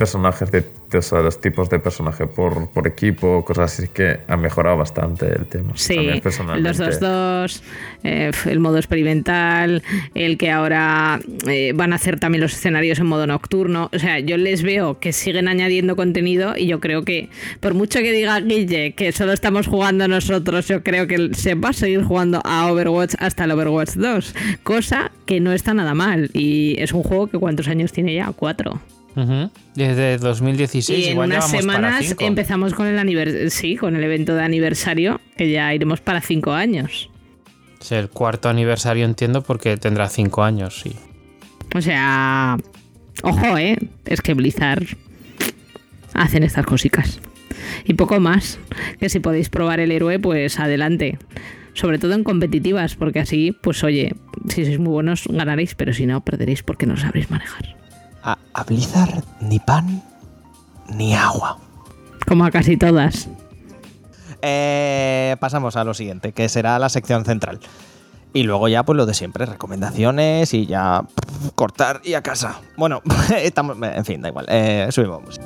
personajes de, de- o sea, dos tipos de personaje por, por equipo, cosas así que ha mejorado bastante el tema. Sí, el personalmente. 2-2-2, eh, el modo experimental, el que ahora eh, van a hacer también los escenarios en modo nocturno. O sea, yo les veo que siguen añadiendo contenido y yo creo que, por mucho que diga Guille que solo estamos jugando nosotros, yo creo que se va a seguir jugando a Overwatch hasta el Overwatch 2, cosa que no está nada mal. Y es un juego que ¿cuántos años tiene ya? Cuatro. Ujú. Desde 2016, Y en igual unas semanas empezamos con el aniversario, sí, con el evento de aniversario, que ya iremos para cinco años. Es el cuarto aniversario, entiendo, porque tendrá cinco años, sí. O sea, ojo, ¿eh? Es que Blizzard hacen estas cositas. Y poco más. Que si podéis probar el héroe, pues adelante. Sobre todo en competitivas, porque así, pues oye, si sois muy buenos ganaréis, pero si no, perderéis porque no sabréis manejar. A, a Blizzard ni pan ni agua. Como a casi todas. Eh, pasamos a lo siguiente, que será la sección central. Y luego ya, pues lo de siempre, recomendaciones y ya pff, cortar y a casa. Bueno, estamos, en fin, da igual. Eh, subimos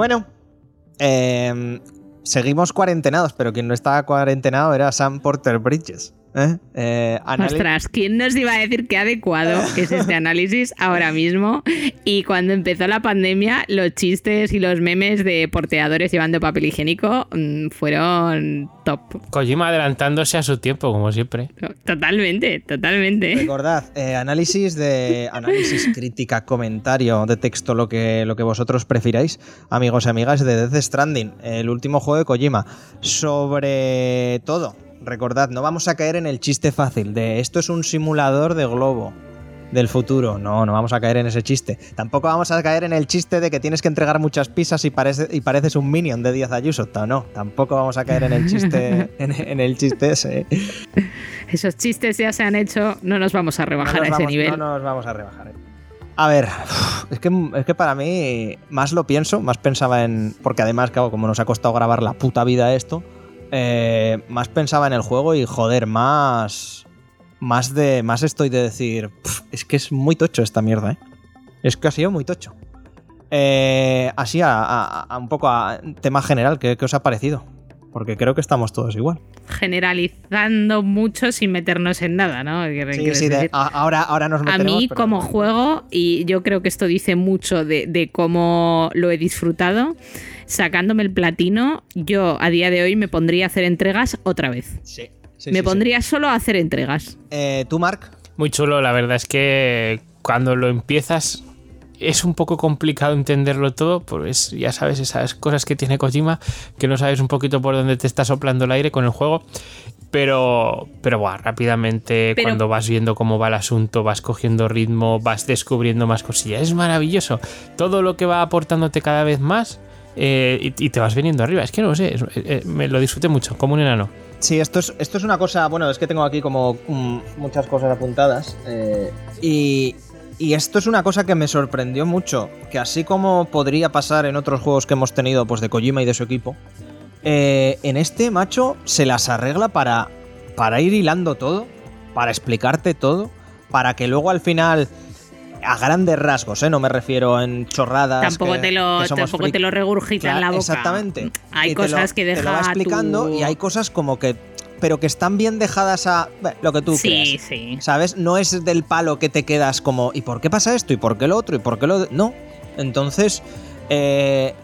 Bueno, eh, seguimos cuarentenados, pero quien no estaba cuarentenado era Sam Porter Bridges. ¿Eh? Eh, Ostras, ¿quién nos iba a decir qué adecuado es este análisis ahora mismo? Y cuando empezó la pandemia, los chistes y los memes de porteadores llevando papel higiénico mm, fueron top. Kojima adelantándose a su tiempo, como siempre. Totalmente, totalmente. Recordad, eh, análisis de análisis, crítica, comentario de texto, lo que, lo que vosotros prefiráis, amigos y amigas de Death Stranding, el último juego de Kojima. Sobre todo, recordad, no vamos a caer en el chiste fácil de esto es un simulador de globo del futuro. No, no vamos a caer en ese chiste. Tampoco vamos a caer en el chiste de que tienes que entregar muchas pizzas y, parece, y pareces un minion de Díaz Ayuso. No, tampoco vamos a caer en el chiste, en, en el chiste ese. Esos chistes ya se han hecho, no nos vamos a rebajar No a ese vamos- nivel. No nos vamos a rebajar. eh. A ver, es que, es que para mí, más lo pienso, más pensaba en. Porque además, claro, como nos ha costado grabar la puta vida esto, eh, más pensaba en el juego y joder, más. Más de. Más estoy de decir. "Pf, es que es muy tocho esta mierda, ¿eh? Es que ha sido muy tocho. Eh, así, a, a- a un poco a tema general, ¿qué, qué os ha parecido? porque creo que estamos todos igual. Generalizando mucho sin meternos en nada, ¿no? Sí, sí, de- a- ahora, ahora nos A meteremos. mí pero- como juego, y yo creo que esto dice mucho de, de cómo lo he disfrutado, sacándome el platino, yo a día de hoy me pondría a hacer entregas otra vez. Sí, sí, me sí, sí. pondría solo a hacer entregas. Eh, ¿Tú, Mark? Muy chulo, la verdad es que cuando lo empiezas es un poco complicado entenderlo todo, pues ya sabes esas cosas que tiene Kojima, que no sabes un poquito por dónde te está soplando el aire con el juego, pero, pero buah, rápidamente Pero- cuando vas viendo cómo va el asunto, vas cogiendo ritmo, vas descubriendo más cosillas, es maravilloso. Todo lo que va aportándote cada vez más eh, y, te vas viniendo arriba, es que no lo sé, es- eh, me lo disfruté mucho, como un enano. Sí, esto es, esto es una cosa, bueno, es que tengo aquí como mm, muchas cosas apuntadas. eh, y, y esto es una cosa que me sorprendió mucho, que así como podría pasar en otros juegos que hemos tenido, pues de Kojima y de su equipo, eh, en este macho se las arregla para, para ir hilando todo, para explicarte todo, para que luego al final, a grandes rasgos, ¿eh? no me refiero en chorradas. Tampoco, que- te lo, tampoco te lo regurgita en la boca. Exactamente. Hay Y te lo- cosas que deja Te lo va explicando tu- y hay cosas como que. Pero que están bien dejadas a. bueno, lo que tú Sí, creas. sí. ¿Sabes? No es del palo que te quedas como. ¿Y por qué pasa esto? ¿Y por qué lo otro? ¿Y por qué lo.? de-?". No. Entonces. eh,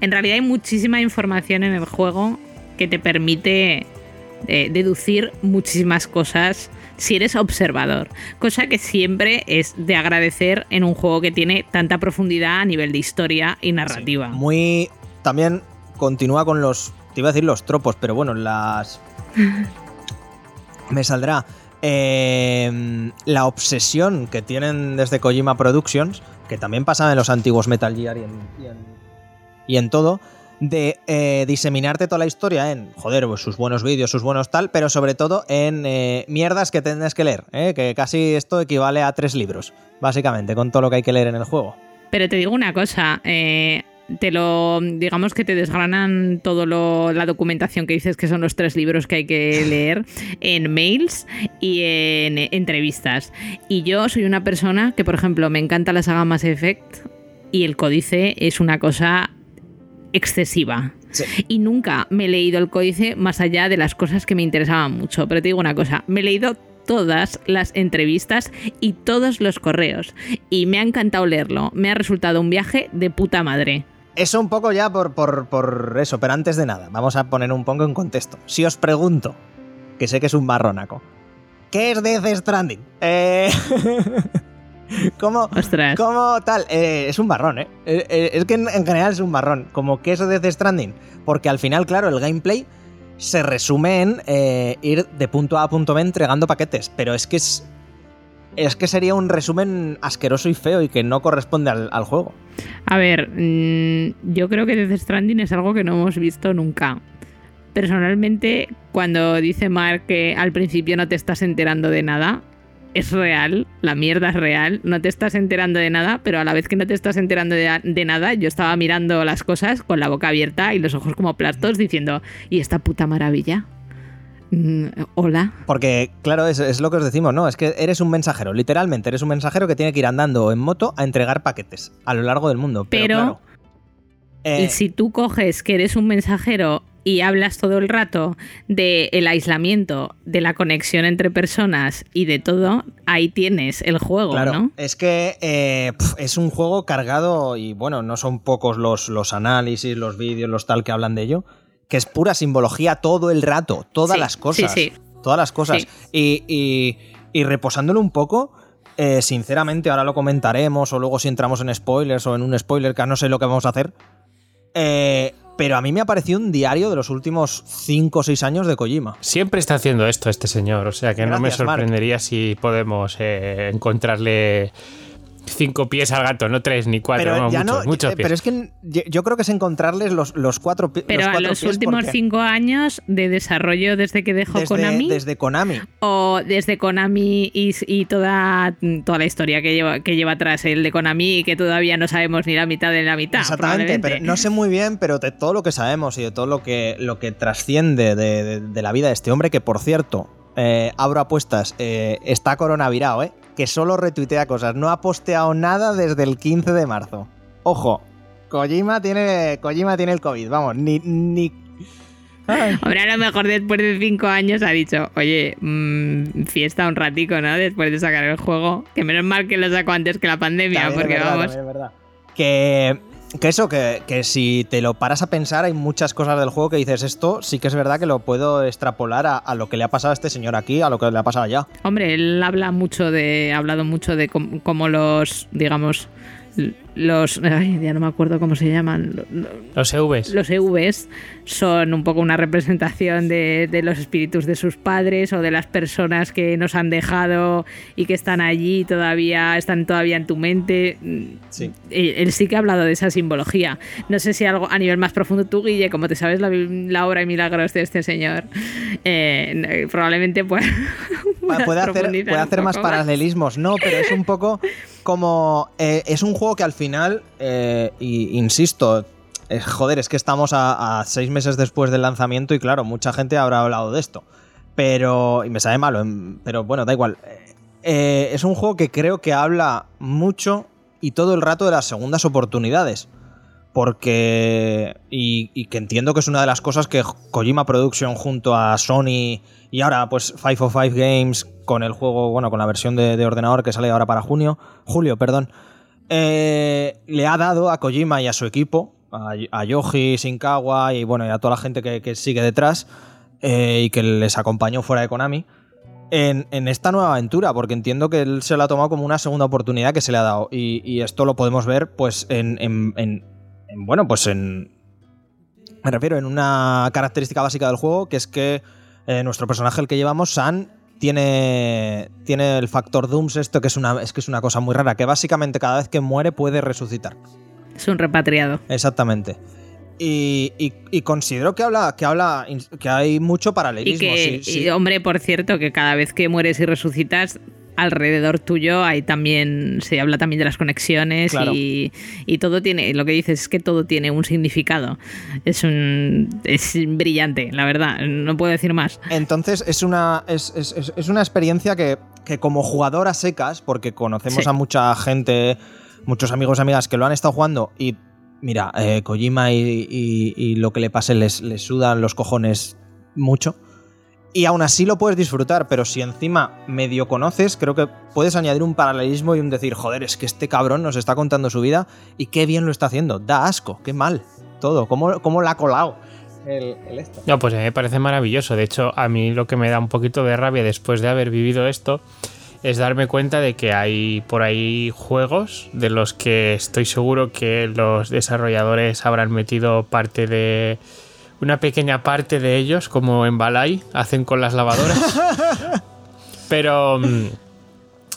En realidad hay muchísima información en el juego que te permite eh, deducir muchísimas cosas si eres observador, cosa que siempre es de agradecer en un juego que tiene tanta profundidad a nivel de historia y narrativa. muy. También continúa con los. Te iba a decir los tropos, pero bueno, las. Me saldrá. eh, la obsesión que tienen desde Kojima Productions, que también pasaba en los antiguos Metal Gear y en, y en, y en todo, de eh, diseminarte toda la historia en, joder, pues sus buenos vídeos, sus buenos tal, pero sobre todo en eh, mierdas que tienes que leer, ¿eh? que casi esto equivale a tres libros, básicamente, con todo lo que hay que leer en el juego. Pero te digo una cosa, te lo digamos que te desgranan todo lo, la documentación que dices que son los tres libros que hay que leer en mails y en entrevistas. Y yo soy una persona que, por ejemplo, me encanta la saga Mass Effect y el códice es una cosa excesiva. Sí. Y nunca me he leído el códice más allá de las cosas que me interesaban mucho. Pero te digo una cosa, me he leído todas las entrevistas y todos los correos. Y me ha encantado leerlo. Me ha resultado un viaje de puta madre. Eso un poco ya por, por, por eso, pero antes de nada, vamos a poner un poco en contexto. Si os pregunto, que sé que es un marronaco, ¿qué es Death Stranding? Eh... ¿Cómo, Ostras. ¿Cómo tal? Eh, es un marrón, ¿eh? Eh, eh, Es que en, en general es un marrón. Como que es Death Stranding. Porque al final, claro, el gameplay se resume en ir de punto A a punto B entregando paquetes. Pero es que es. Es que sería un resumen asqueroso y feo y que no corresponde al, al juego. A ver, mm, yo creo que Death Stranding es algo que no hemos visto nunca. Personalmente, cuando dice Mark que al principio no te estás enterando de nada, es real, la mierda es real, no te estás enterando de nada, pero a la vez que no te estás enterando de, de nada, yo estaba mirando las cosas con la boca abierta y los ojos como platos diciendo, ¿y esta puta maravilla? Mm, Hola. Porque, claro, es, es lo que os decimos, ¿no? Es que eres un mensajero, literalmente, eres un mensajero que tiene que ir andando en moto a entregar paquetes a lo largo del mundo. Pero, Pero- claro, eh, Y si tú coges que eres un mensajero y hablas todo el rato del aislamiento, de la conexión entre personas y de todo, ahí tienes el juego, Claro, ¿no? es que eh, es un juego cargado y bueno, no son pocos los, los análisis, los vídeos, los tal que hablan de ello, que es pura simbología todo el rato, todas Sí, las cosas. sí, sí. Todas las cosas. Sí. Y, y- y reposándolo un poco, eh, sinceramente, ahora lo comentaremos o luego si entramos en spoilers o en un spoiler, que no sé lo que vamos a hacer. eh, pero a mí me ha parecido un diario de los últimos 5 o 6 años de Kojima. Siempre está haciendo esto este señor, o sea que no me sorprendería si podemos eh, encontrarle cinco pies al gato, no tres ni cuatro, Pero no, ya muchos, no, muchos eh, pies. pero es que yo, creo que es encontrarles los, los cuatro, Pero los a los pies últimos porque cinco años de desarrollo desde que dejó desde, Konami desde Konami. o desde Konami y, y toda, toda la historia que lleva, que lleva atrás el de Konami y que todavía no sabemos ni la mitad de la mitad. Exactamente, pero no sé muy bien, pero de todo lo que sabemos y de todo lo que, lo que trasciende de, de- de la vida de este hombre, que por cierto, eh, abro apuestas, eh, está coronavirado, ¿eh? Que solo retuitea cosas, no ha posteado nada desde el 15 de marzo. Ojo, Kojima tiene, Kojima tiene el COVID, vamos, ni... ni Hombre, a lo mejor después de cinco años ha dicho, oye, mm, fiesta un ratico, ¿no? Después de sacar el juego. Que menos mal que lo sacó antes que la pandemia, También es porque verdad, vamos. también es verdad. Que, que eso, que, que si te lo paras a pensar, hay muchas cosas del juego que dices, esto sí que es verdad que lo puedo extrapolar a, a lo que le ha pasado a este señor aquí, a lo que le ha pasado allá. Hombre, él habla mucho de. Ha hablado mucho de cómo, cómo los, digamos. Los. Ay, ya no me acuerdo cómo se llaman. lo- lo- Los EVs. Los EVs son un poco una representación de, de los espíritus de sus padres o de las personas que nos han dejado y que están allí todavía, están todavía en tu mente. Sí. Él, él sí que ha hablado de esa simbología. No sé si algo a nivel más profundo tú, Guille, como te sabes la, la obra y milagros de este señor, eh, probablemente pues, puede hacer, puede hacer más paralelismos, no, pero es un poco como. eh, es un juego que al final, eh, y, insisto, eh, joder, es que estamos a, seis meses después del lanzamiento y claro, mucha gente habrá hablado de esto. Pero. Y me sabe malo, em, pero bueno, da igual. Eh, es un juego que creo que habla mucho y todo el rato de las segundas oportunidades. Porque. Y, y que entiendo que es una de las cosas que Kojima Production junto a Sony y ahora, pues 505 Games con el juego, bueno, con la versión de ordenador que sale ahora para junio, julio, perdón, eh, le ha dado a Kojima y a su equipo, a, Yoji, Shinkawa y bueno, y a toda la gente que, sigue detrás eh, y que les acompañó fuera de Konami. En, esta nueva aventura, porque entiendo que él se lo ha tomado como una segunda oportunidad que se le ha dado. Y, esto lo podemos ver, pues, en, bueno, pues en. Me refiero en una característica básica del juego, que es que eh, nuestro personaje, el que llevamos, San, tiene, tiene el factor Dooms, esto que es una, es que es una cosa muy rara, que básicamente cada vez que muere puede resucitar. Es un repatriado. Exactamente. Y, y- y considero que habla, que habla, que hay mucho Y paralelismo. que, sí, sí. y, hombre, por cierto, que cada vez que mueres y resucitas, alrededor tuyo hay también, se habla también de las conexiones Claro. y, y todo tiene, lo que dices es que todo tiene un significado. Es un, es brillante, la verdad, no puedo decir más. Entonces es una, es, es- una experiencia que, que como jugador a secas, porque conocemos Sí. a mucha gente, muchos amigos y amigas que lo han estado jugando y mira, eh, Kojima y, y- y lo que le pase les, les sudan los cojones mucho. Y aún así lo puedes disfrutar, pero si encima medio conoces, creo que puedes añadir un paralelismo y un decir, joder, es que este cabrón nos está contando su vida y qué bien lo está haciendo. Da asco, qué mal. Todo, cómo, cómo la ha colado el, esto. No, pues me parece maravilloso. De hecho, a mí lo que me da un poquito de rabia después de haber vivido esto es darme cuenta de que hay por ahí juegos de los que estoy seguro que los desarrolladores habrán metido parte de una pequeña parte de ellos, como en Balai hacen con las lavadoras. pero mm,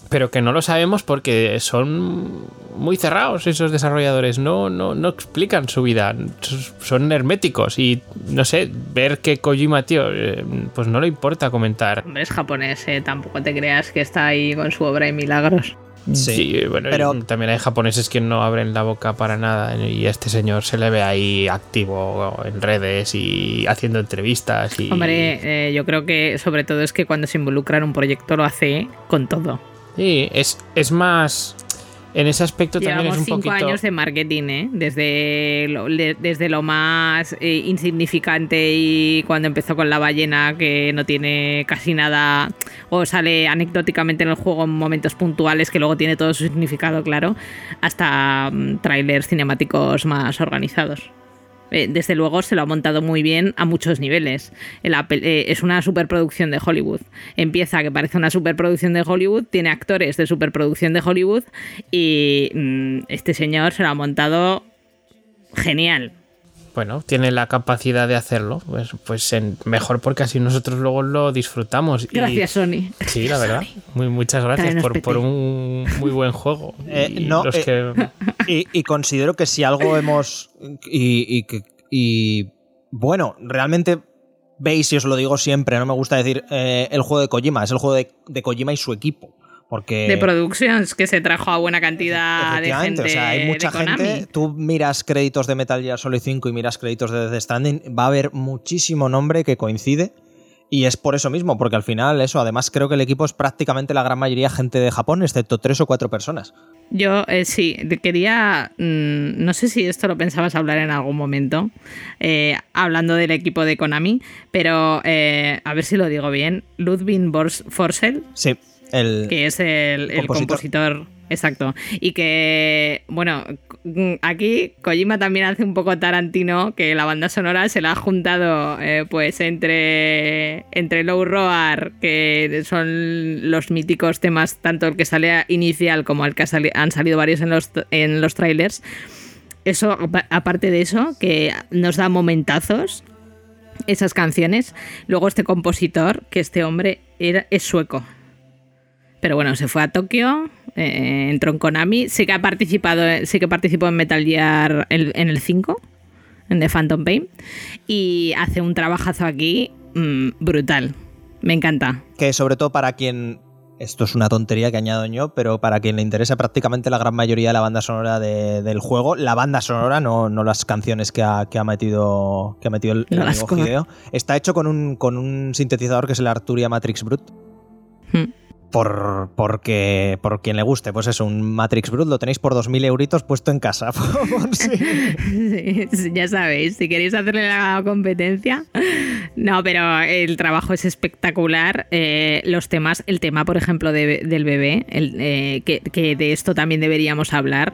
pero que no lo sabemos porque son muy cerrados esos desarrolladores, no, no, no explican su vida, son herméticos y no sé, ver que Kojima, tío, eh, pues no le importa comentar. Es japonés, eh, tampoco te creas que está ahí con su obra y milagros. Sí, bueno, pero- también hay japoneses que no abren la boca para nada y a este señor se le ve ahí activo en redes y haciendo entrevistas y... Hombre, eh, yo creo que sobre todo es que cuando se involucra en un proyecto lo hace con todo. Sí, es, es más... En ese aspecto también es un cinco poquito... años de marketing, ¿eh? Desde lo, desde lo más eh, insignificante y cuando empezó con la ballena, que no tiene casi nada, o sale anecdóticamente en el juego en momentos puntuales, que luego tiene todo su significado, claro, hasta mm, trailers cinemáticos más organizados. Eh, desde luego se lo ha montado muy bien a muchos niveles. El eh, es una superproducción de Hollywood. Empieza que parece una superproducción de Hollywood, tiene actores de superproducción de Hollywood y mm, este señor se lo ha montado genial. Bueno, tiene la capacidad de hacerlo, pues, pues en- mejor porque así nosotros luego lo disfrutamos. y- Gracias, Sony. Sí, la verdad. Muy, muchas gracias por, un muy buen juego. Eh, Y no, los eh, que- Y, y considero que si algo hemos. Y, y que- y, bueno, realmente veis, y os lo digo siempre, no me gusta decir eh, el juego de Kojima, es el juego de, de Kojima y su equipo. Porque. De Productions, que se trajo a buena cantidad de gente. o sea, hay mucha gente. Tú miras créditos de Metal Gear Solid 5 y miras créditos de Death Stranding, va a haber muchísimo nombre que coincide Y es por eso mismo, porque al final eso, además creo que el equipo es prácticamente la gran mayoría gente de Japón, excepto tres o cuatro personas. Yo eh, sí, quería, mm, no sé si esto lo pensabas hablar en algún momento, eh, hablando del equipo de Konami, pero eh, a ver si lo digo bien, Ludwig Forsell, Sí, el... que es el, el Compositor. compositor. exacto, y que, bueno, aquí Kojima también hace un poco Tarantino, que la banda sonora se la ha juntado eh, pues entre, entre Low Roar, que son los míticos temas, tanto el que sale inicial como el que sali- han salido varios en los, en los trailers. Eso, apa- aparte de eso, que nos da momentazos esas canciones. Luego este compositor, que este hombre era, es sueco. Pero bueno, se fue a Tokio, eh, entró en Konami, sí que ha participado, sí que participó en Metal Gear en, en el 5, en The Phantom Pain, y hace un trabajazo aquí mm, brutal. Me encanta. que sobre todo para quien esto es una tontería que añado yo, pero para quien le interesa prácticamente la gran mayoría de la banda sonora de- del juego, la banda sonora, no, no las canciones que ha, que ha metido, que ha metido el, el No las amigo Hideo, está hecho con un, con un sintetizador que es el Arturia Matrix Brute. Hmm. Por, porque, por quien le guste, pues eso, un Matrix Brute lo tenéis por 2.000 euritos puesto en casa. ya sabéis, si queréis hacerle la competencia. No, pero el trabajo es espectacular. Eh, los temas, el tema, por ejemplo, de- del bebé, el, eh, que, que de esto también deberíamos hablar.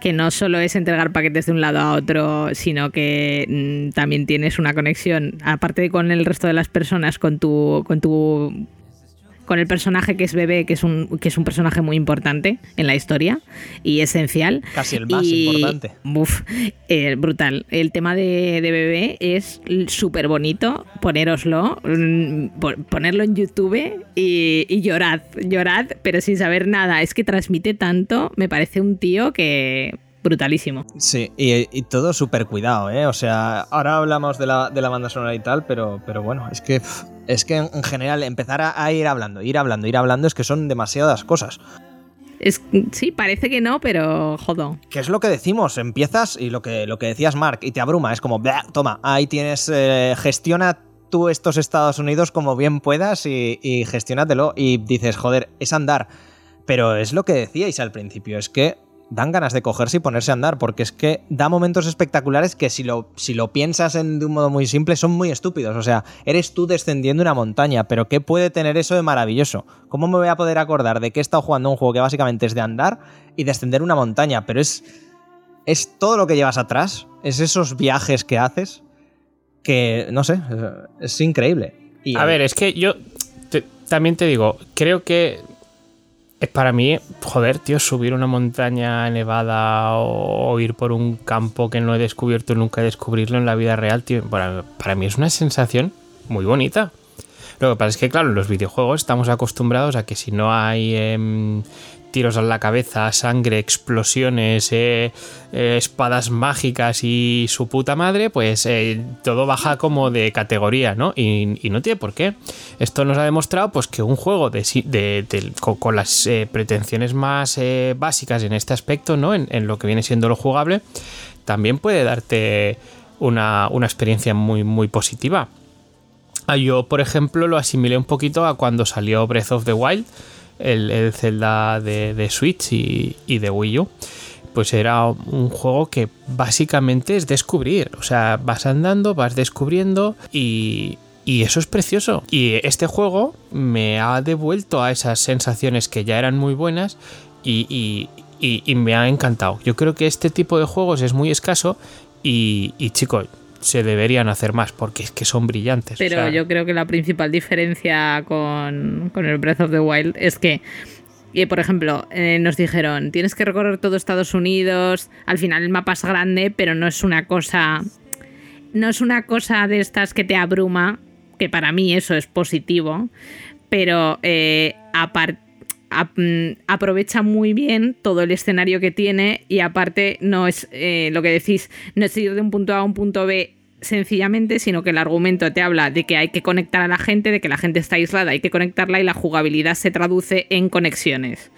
Que no solo es entregar paquetes de un lado a otro, sino que mm, también tienes una conexión, aparte de con el resto de las personas, con tu, con tu con el personaje que es bebé, que es un, que es un personaje muy importante en la historia y esencial. Casi el más Y, importante. Buf, eh, brutal. El tema de, de bebé es súper bonito. Ponéroslo, mm, po- ponerlo en YouTube y, y llorad, llorad, pero sin saber nada. Es que transmite tanto. Me parece un tío que. Brutalísimo. Sí, y, y todo súper cuidado, ¿eh? O sea, ahora hablamos de la, de la banda sonora y tal, pero, pero bueno, es que, es que en, en general empezar a, a ir hablando, ir hablando, ir hablando, es que son demasiadas cosas. Es, sí, parece que no, pero jodo. Que es lo que decimos, empiezas y lo que, lo que decías Mark, y te abruma, es como, "Blah, toma, ahí tienes, eh, gestiona tú estos Estados Unidos como bien puedas y, y gestiónatelo. Y dices, joder, es andar. Pero es lo que decíais al principio, es que dan ganas de cogerse y ponerse a andar, porque es que da momentos espectaculares que si lo, si lo piensas en, de un modo muy simple son muy estúpidos. O sea, eres tú descendiendo una montaña, pero ¿qué puede tener eso de maravilloso? ¿Cómo me voy a poder acordar de que he estado jugando un juego que básicamente es de andar y descender una montaña? Pero es, es todo lo que llevas atrás, es esos viajes que haces, que, no sé, es increíble. Y A ver, es que yo te- también te digo, creo que es para mí, joder, tío, subir una montaña nevada o, ir por un campo que no he descubierto nunca descubrirlo en la vida real, tío, para, para mí es una sensación muy bonita. Lo que pasa es que, claro, en los videojuegos estamos acostumbrados a que si no hay em, tiros a la cabeza, sangre, explosiones, eh, eh, espadas mágicas y su puta madre, pues eh, todo baja como de categoría, ¿no? Y, no tiene por qué. Esto nos ha demostrado pues que un juego de, de- con, las pretensiones más básicas en este aspecto, ¿no? En, en lo que viene siendo lo jugable, también puede darte una, una experiencia muy, muy positiva. Ah, Yo, por ejemplo, lo asimilé un poquito a cuando salió Breath of the Wild, el, el Zelda de, de Switch y, y de Wii U. Pues era un juego que básicamente es descubrir. O sea, vas andando, vas descubriendo y, y eso es precioso. Y este juego me ha devuelto a esas sensaciones que ya eran muy buenas y, y- me ha encantado. Yo creo que este tipo de juegos es muy escaso y, y chicos, se deberían hacer más porque es que son brillantes. O Pero sea, yo creo que la principal diferencia con, con el Breath of the Wild es que, eh, por ejemplo, eh, nos dijeron, tienes que recorrer todo Estados Unidos, al final el mapa es grande, pero no es una cosa... No es una cosa de estas que te abruma, que para mí eso es positivo, pero eh, aparte ap- aprovecha muy bien todo el escenario que tiene y aparte no es eh, lo que decís, no es ir de un punto A a un punto B sencillamente, sino que el argumento te habla de que hay que conectar a la gente, de que la gente está aislada, hay que conectarla y la jugabilidad se traduce en conexiones.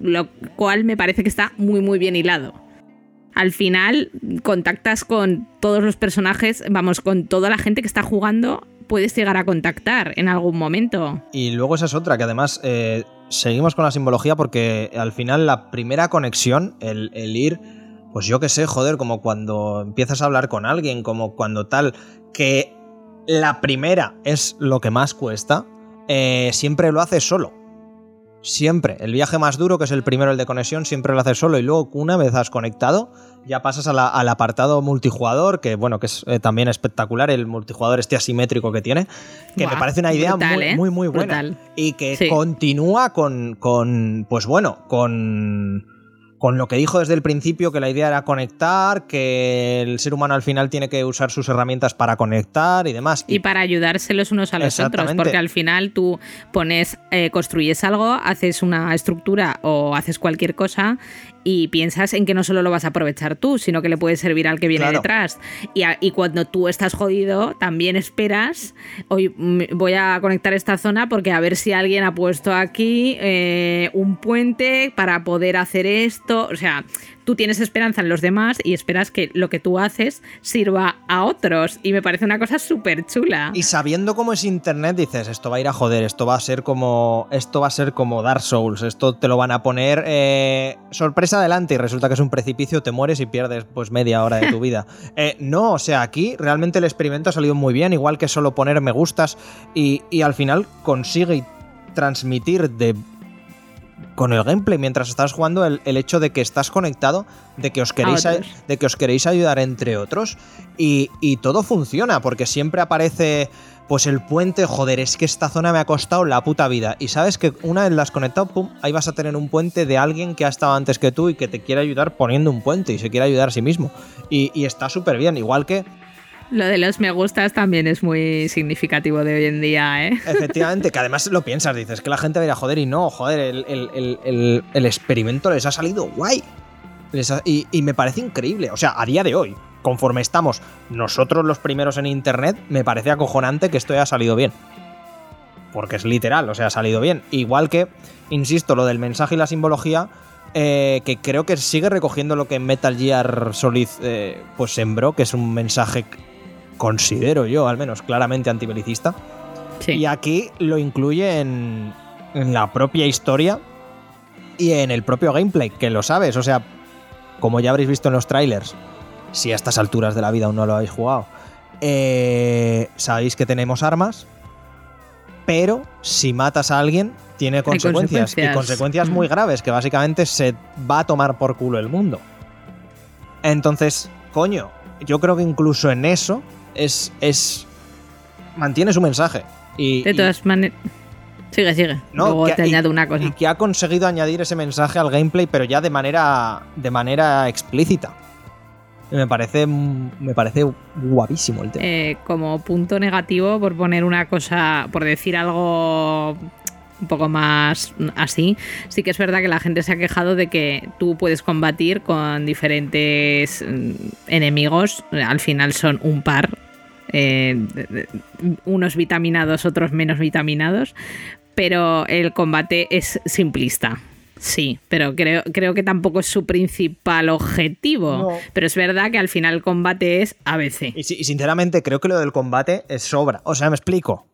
Lo cual me parece que está muy muy bien hilado. Al final contactas con todos los personajes, vamos, con toda la gente que está jugando puedes llegar a contactar en algún momento. Y luego esa es otra, que además eh, seguimos con la simbología porque al final la primera conexión, el, ir, pues yo qué sé, joder, como cuando empiezas a hablar con alguien, como cuando tal, que la primera es lo que más cuesta, eh, siempre lo haces solo. Siempre. El viaje más duro, que es el primero, el de conexión, siempre lo haces solo. Y luego, una vez has conectado, ya pasas a la- al apartado multijugador, que bueno, que es eh, también espectacular, el multijugador este asimétrico que tiene, que me parece una idea brutal, muy, ¿eh? muy, muy buena. Brutal. Y que Sí. continúa con, con, pues bueno, con, con lo que dijo desde el principio, que la idea era conectar, que el ser humano al final tiene que usar sus herramientas para conectar y demás. Y para ayudarse los unos a los otros, porque al final tú pones, eh, construyes algo, haces una estructura o haces cualquier cosa y piensas en que no solo lo vas a aprovechar tú, sino que le puede servir al que viene Claro. detrás. Y, a- y cuando tú estás jodido, también esperas, hoy mm, voy a conectar esta zona porque a ver si alguien ha puesto aquí eh, un puente para poder hacer esto. O sea, tú tienes esperanza en los demás y esperas que lo que tú haces sirva a otros. Y me parece una cosa súper chula. Y sabiendo cómo es internet, dices, esto va a ir a joder, esto va a ser como. Esto va a ser como Dark Souls, esto te lo van a poner eh, sorpresa adelante y resulta que es un precipicio, te mueres y pierdes pues media hora de tu vida. Eh, no, o sea, aquí realmente el experimento ha salido muy bien, igual que solo poner me gustas y, y al final consigue transmitir de con el gameplay mientras estás jugando el, el hecho de que estás conectado, de que os queréis, a- de que os queréis ayudar entre otros y, y todo funciona porque siempre aparece pues el puente, joder, es que esta zona me ha costado la puta vida y sabes que una vez la has conectado, pum, ahí vas a tener un puente de alguien que ha estado antes que tú y que te quiere ayudar poniendo un puente y se quiere ayudar a sí mismo y, y está súper bien, igual que Lo de los me gustas también es muy significativo de hoy en día, ¿eh? Efectivamente, que además lo piensas, dices que la gente a joder y no, joder, el, experimento les ha salido guay. Y me parece increíble. O sea, a día de hoy, conforme estamos nosotros los primeros en internet, me parece acojonante que esto haya salido bien. Porque es literal, o sea, ha salido bien. Igual que, insisto, lo del mensaje y la simbología, eh, que creo que sigue recogiendo lo que Metal Gear Solid eh, pues sembró, que es un mensaje, considero yo, al menos claramente antibelicista. Sí. Y aquí lo incluye en, en la propia historia y en el propio gameplay, que lo sabes. O sea, como ya habréis visto en los trailers, si a estas alturas de la vida aún no lo habéis jugado, eh, sabéis que tenemos armas, pero si matas a alguien, tiene consecuencias. Y consecuencias. consecuencias Mm. muy graves, que básicamente se va a tomar por culo el mundo. Entonces, coño, yo creo que incluso en eso es. es mantiene su mensaje. Y, De y- todas maneras. Sigue, sigue. no, Luego que- te y- añado una cosa. y que ha conseguido añadir ese mensaje al gameplay, pero ya de manera, de manera explícita. Y Me parece, me parece guapísimo el tema. Eh, como punto negativo, por poner una cosa, por decir algo un poco más así, sí que es verdad que la gente se ha quejado de que tú puedes combatir con diferentes mm, enemigos, al final son un par, eh, unos vitaminados, otros menos vitaminados, pero el combate es simplista. Sí, pero creo, creo que tampoco es su principal objetivo. No. Pero es verdad que al final el combate es ABC. Y, y sinceramente creo que lo del combate es sobra. O sea, me explico.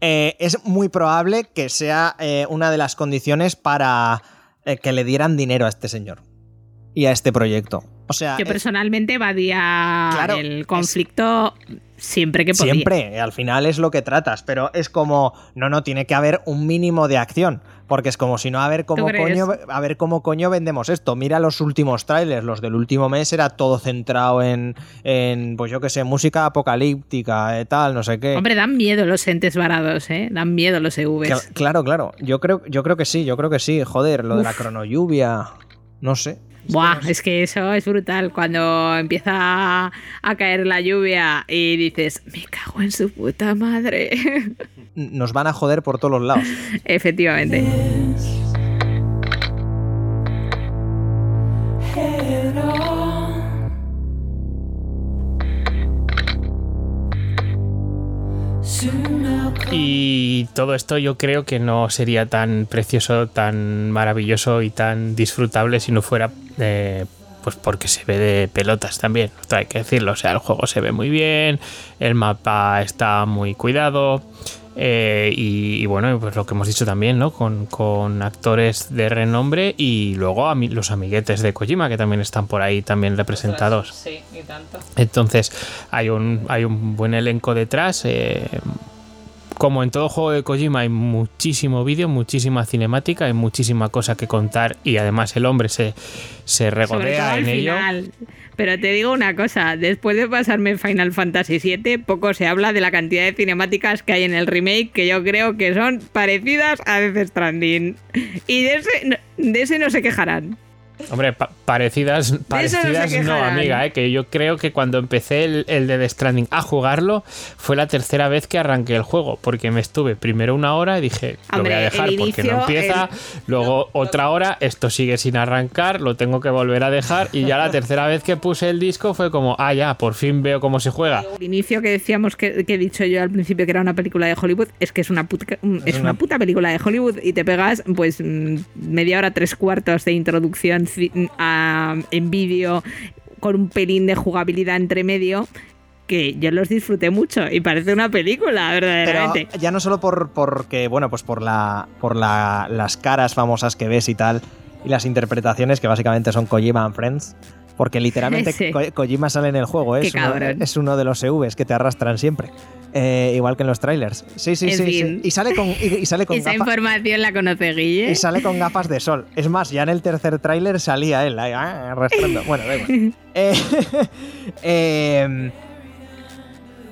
Eh, es muy probable que sea eh, una de las condiciones para eh, que le dieran dinero a este señor y a este proyecto. O sea, Yo es- personalmente evadía Claro, el es- conflicto siempre que podía. Siempre, al final es lo que tratas, pero es como, no, no, tiene que haber un mínimo de acción, porque es como si no, a ver cómo coño, a ver cómo coño vendemos esto. Mira los últimos trailers, los del último mes era todo centrado en, en pues yo qué sé, música apocalíptica, eh, tal, no sé qué. Hombre, dan miedo los entes varados, ¿eh? Dan miedo los EVs. Cla- claro, claro, yo creo, yo creo que sí, yo creo que sí, joder, lo de la cronolluvia, no sé. Buah, es que eso es brutal. Cuando empieza a, a caer la lluvia y dices, me cago en su puta madre. Nos van a joder por todos los lados. Efectivamente. Y todo esto yo creo que no sería tan precioso, tan maravilloso y tan disfrutable si no fuera eh, pues porque se ve de pelotas también, hay que decirlo. O sea, el juego se ve muy bien, el mapa está muy cuidado. Eh, y, y bueno, pues lo que hemos dicho también, ¿no? Con, con actores de renombre y luego ami- los amiguetes de Kojima que también están por ahí también representados. Sí, y tanto. Entonces, hay un, hay un buen elenco detrás. eh, como en todo juego de Kojima hay muchísimo vídeo, muchísima cinemática, hay muchísima cosa que contar y además el hombre se, se regodea en ello. final. Pero te digo una cosa, después de pasarme Final Fantasy VII, poco se habla de la cantidad de cinemáticas que hay en el remake, que yo creo que son parecidas a Death Stranding. Y de ese, de ese no se quejarán. Hombre, pa- parecidas, parecidas no, amiga, eh, que yo creo que cuando empecé el, el de The Stranding a jugarlo fue la tercera vez que arranqué el juego, porque me estuve primero una hora y dije, lo voy a dejar porque no empieza, el- luego otra hora, esto sigue sin arrancar, lo tengo que volver a dejar y ya la tercera vez que puse el disco fue como, ah, ya, por fin veo cómo se juega. El inicio que decíamos que, que he dicho yo al principio que era una película de Hollywood, es que es una puta, es una puta película de Hollywood y te pegas pues mm, media hora, tres cuartos de introducción ci- a- en vídeo con un pelín de jugabilidad entre medio que yo los disfruté mucho y parece una película, verdaderamente. ya no solo por porque, bueno, pues por la. por la, las caras famosas que ves y tal. Y las interpretaciones que básicamente son Kojima and Friends. Porque literalmente Sí. Ko- Kojima sale en el juego, ¿eh? Es, uno, cabrón. es uno de los EVs que te arrastran siempre. Eh, igual que en los trailers. Sí, sí, sí. Y sale con, y, y sale con Esa información la conoce Guille. y sale con gafas de sol. Es más, ya en el tercer tráiler salía él ahí, ah, arrastrando. Bueno, da igual. Eh, eh,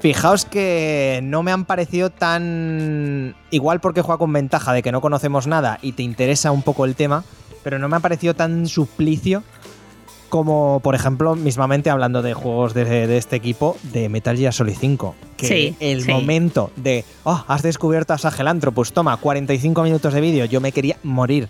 fijaos que no me han parecido tan. Igual porque juega con ventaja de que no conocemos nada y te interesa un poco el tema, pero no me ha parecido tan suplicio como, por ejemplo, mismamente hablando de juegos de, de este equipo, de Metal Gear Solid 5. Que Sí, el sí. momento de, oh, has descubierto a Sagelantro, pues toma, 45 minutos de vídeo, yo me quería morir.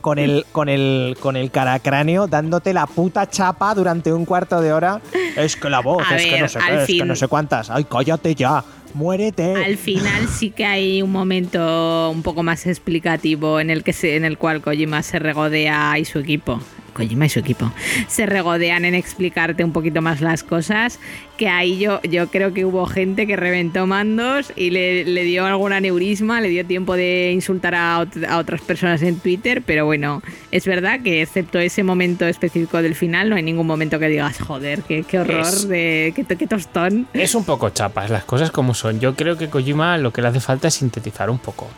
Con el, con el, con el caracráneo dándote la puta chapa durante un cuarto de hora. Es que la voz, A es que no sé qué, es que no sé cuántas. Ay, cállate ya, muérete. Al final sí que hay un momento un poco más explicativo en el que se, en el cual Kojima se regodea y su equipo. Kojima y su equipo se regodean en explicarte un poquito más las cosas. Que ahí yo, yo creo que hubo gente que reventó mandos y le, le dio algún aneurisma, le dio tiempo de insultar a, ot- a otras personas en Twitter. Pero bueno, es verdad que excepto ese momento específico del final, no hay ningún momento que digas, joder, qué, qué horror, Es- de, qué, qué tostón. Es un poco chapas, las cosas como son. Yo creo que Kojima lo que le hace falta es sintetizar un poco.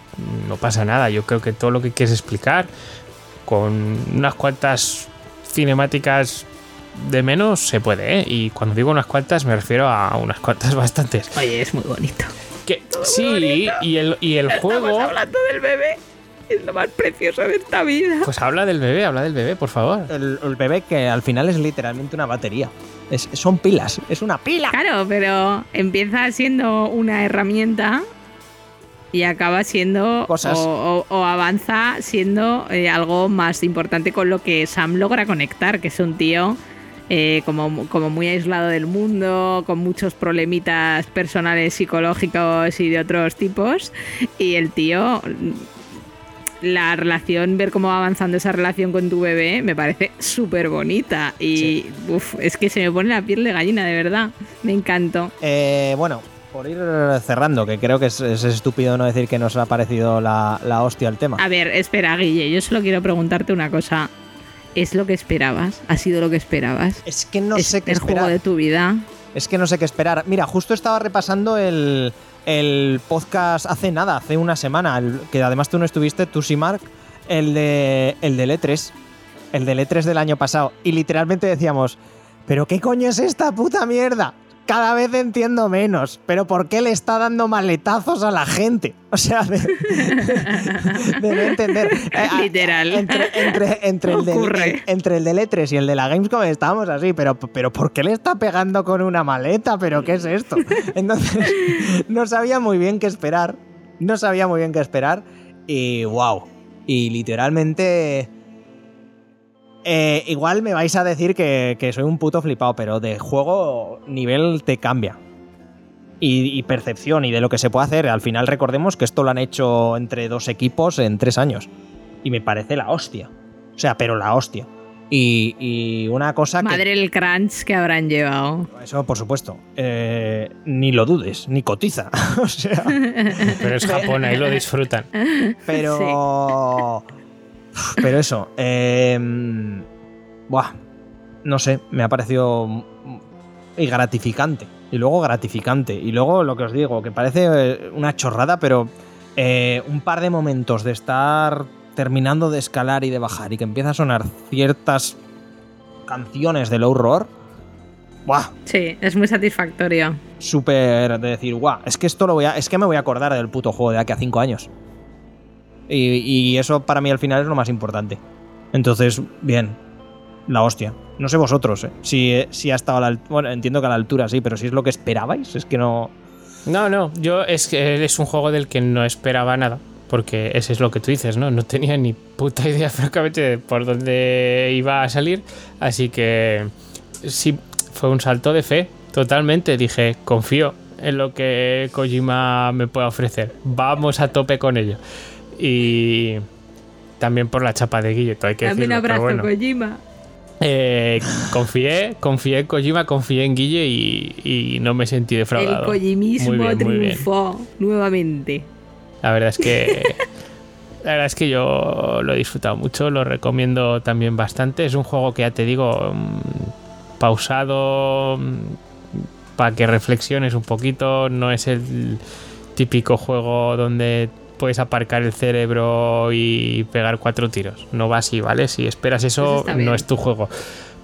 No pasa nada, yo creo que todo lo que quieres explicar con unas cuantas cinemáticas de menos se puede, ¿eh? Y cuando digo unas cuantas me refiero a unas cuantas bastantes. Oye, es muy bonito. Que, sí, y el, y el juego... Estamos hablando del bebé. Es lo más precioso de esta vida. Pues habla del bebé, habla del bebé, por favor. El, el bebé que al final es literalmente una batería. Es- son pilas, es una pila. Claro, pero empieza siendo una herramienta y acaba siendo Cosas. O, o- o avanza siendo eh, algo más importante con lo que Sam logra conectar, que es un tío eh, como, como muy aislado del mundo, con muchos problemitas personales, psicológicos y de otros tipos. Y el tío, la relación, ver cómo va avanzando esa relación con tu bebé, me parece súper bonita. Y uf, es que se me pone la piel de gallina, de verdad. Me encantó. Eh, bueno, por ir cerrando, que creo que es, es estúpido no decir que nos ha parecido la, la hostia el tema. A ver, espera, Guille, yo solo quiero preguntarte una cosa. ¿Es lo que esperabas? ¿Ha sido lo que esperabas? Es que no ¿Es sé qué el esperar. juego de tu vida? Es que no sé qué esperar. Mira, justo estaba repasando el, el podcast hace nada, hace una semana, el- que además tú no estuviste, tú sí, Mark, el de el del E3, el del E3 del año pasado, y literalmente decíamos, ¿pero qué coño es esta puta mierda? Cada vez entiendo menos, pero ¿por qué le está dando maletazos a la gente? O sea, de, de no entender. Eh, Literal. Entre, entre- entre el del, en- entre el del E3 y el de la Gamescom estábamos así, pero, pero ¿por qué le está pegando con una maleta? ¿Pero qué es esto? Entonces, no sabía muy bien qué esperar. No sabía muy bien qué esperar. Y wow. Y literalmente. Eh, igual me vais a decir que, que soy un puto flipado, pero de juego nivel te cambia. Y, y percepción y de lo que se puede hacer. Al final recordemos que esto lo han hecho entre dos equipos en tres años. Y me parece la hostia. O sea, pero la hostia. Y, y una cosa que... Madre el crunch que habrán llevado. Eso, por supuesto. eh, ni lo dudes, ni cotiza. o sea, Pero es Japón, ahí lo disfrutan. pero... Pero eso. eh, buah, no sé, me ha parecido... Y gratificante. Y luego gratificante. Y luego lo que os digo, que parece eh, una chorrada, pero eh, un par de momentos de estar terminando de escalar y de bajar y que empieza a sonar ciertas canciones de low roar. Buah, Sí, es muy satisfactorio. súper de decir, guau, es que esto lo voy a. Es que me voy a acordar del puto juego de aquí a cinco años. Y, eso para mí al final es lo más importante. Entonces, bien. La hostia. No sé vosotros, ¿eh? Si, eh, si ha estado a la. Bueno, entiendo que a la altura sí, pero si es lo que esperabais, es que no. No, no, yo es que es un juego del que no esperaba nada. Porque ese es lo que tú dices, ¿no? No tenía ni puta idea, francamente, de por dónde iba a salir. Así que sí, fue un salto de fe, totalmente. Dije, confío en lo que Kojima me pueda ofrecer. Vamos a tope con ello. Y también por la chapa de Guille, todo hay que Dame un decirlo. pero abrazo, bueno. Kojima. Eh, confié, confié en Kojima, confié en Guille y, y no me sentí defraudado. El Kojimismo Muy bien, muy bien. triunfó nuevamente. La verdad es que. La verdad es que yo lo he disfrutado mucho, lo recomiendo también bastante. Es un juego que ya te digo, mm, pausado, para que reflexiones un poquito. No es el típico juego donde puedes aparcar el cerebro y pegar cuatro tiros. No va así, ¿vale? Si esperas Eso no es tu juego.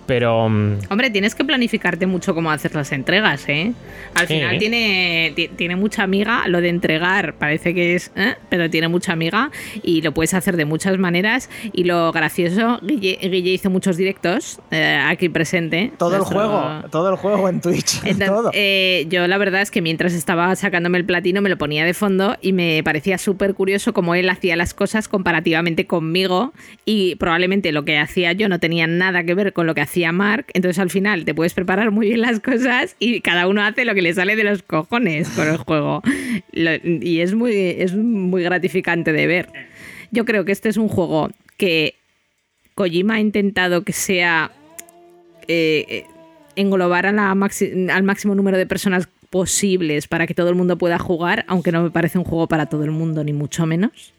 Pero mm, Hombre, tienes que planificarte mucho cómo hacer las entregas, ¿eh? Al Sí. final tiene, ti- tiene mucha amiga. Lo de entregar parece que es. ¿eh? Pero tiene mucha amiga y lo puedes hacer de muchas maneras. Y lo gracioso, Guille, Guille hizo muchos directos eh, aquí presente. Todo el Nuestro- juego, todo el juego en Twitch. Entonces, todo. eh, yo la verdad es que mientras estaba sacándome el platino me lo ponía de fondo y me parecía súper curioso cómo él hacía las cosas comparativamente conmigo y probablemente lo que hacía yo no tenía nada que ver con lo que hacía Mark. Entonces al final te puedes preparar muy bien las cosas y cada uno hace lo que le sale de los cojones con el juego. Y es muy, es muy gratificante de ver. Yo creo que este es un juego que Kojima ha intentado que sea eh, eh, englobar al máximo número de personas posibles para que todo el mundo pueda jugar, aunque no me parece un juego para todo el mundo, ni mucho menos.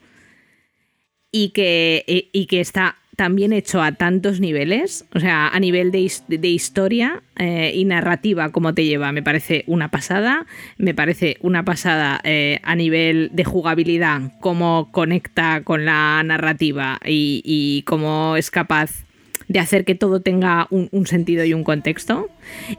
Y que, y que está también hecho a tantos niveles, o sea, a nivel de, de historia eh, y narrativa, como te lleva, me parece una pasada. Me parece una pasada eh, a nivel de jugabilidad, cómo conecta con la narrativa y, cómo es capaz de hacer que todo tenga un, sentido y un contexto.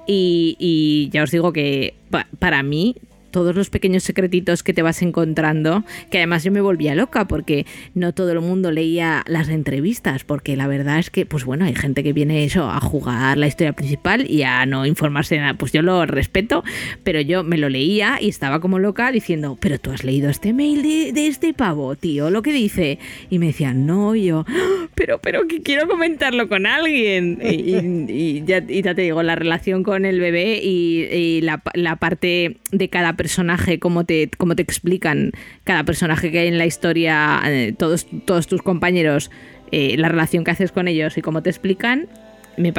Y, ya os digo que pa- para mí todos los pequeños secretitos que te vas encontrando, que además yo me volvía loca porque no todo el mundo leía las entrevistas, porque la verdad es que, pues bueno, hay gente que viene eso a jugar la historia principal y a no informarse de nada. Pues yo lo respeto, pero yo me lo leía y estaba como loca diciendo, pero tú has leído este mail de, este pavo, tío, lo que dice. Y me decían, no, yo, "Ah, pero, pero que quiero comentarlo con alguien. Y, ya, y ya te digo, la relación con el bebé y, y la, la parte de cada personaje, cómo te, cómo te explican cada personaje que hay en la historia, eh, todos, todos tus compañeros, eh, la relación que haces con ellos y cómo te explican. me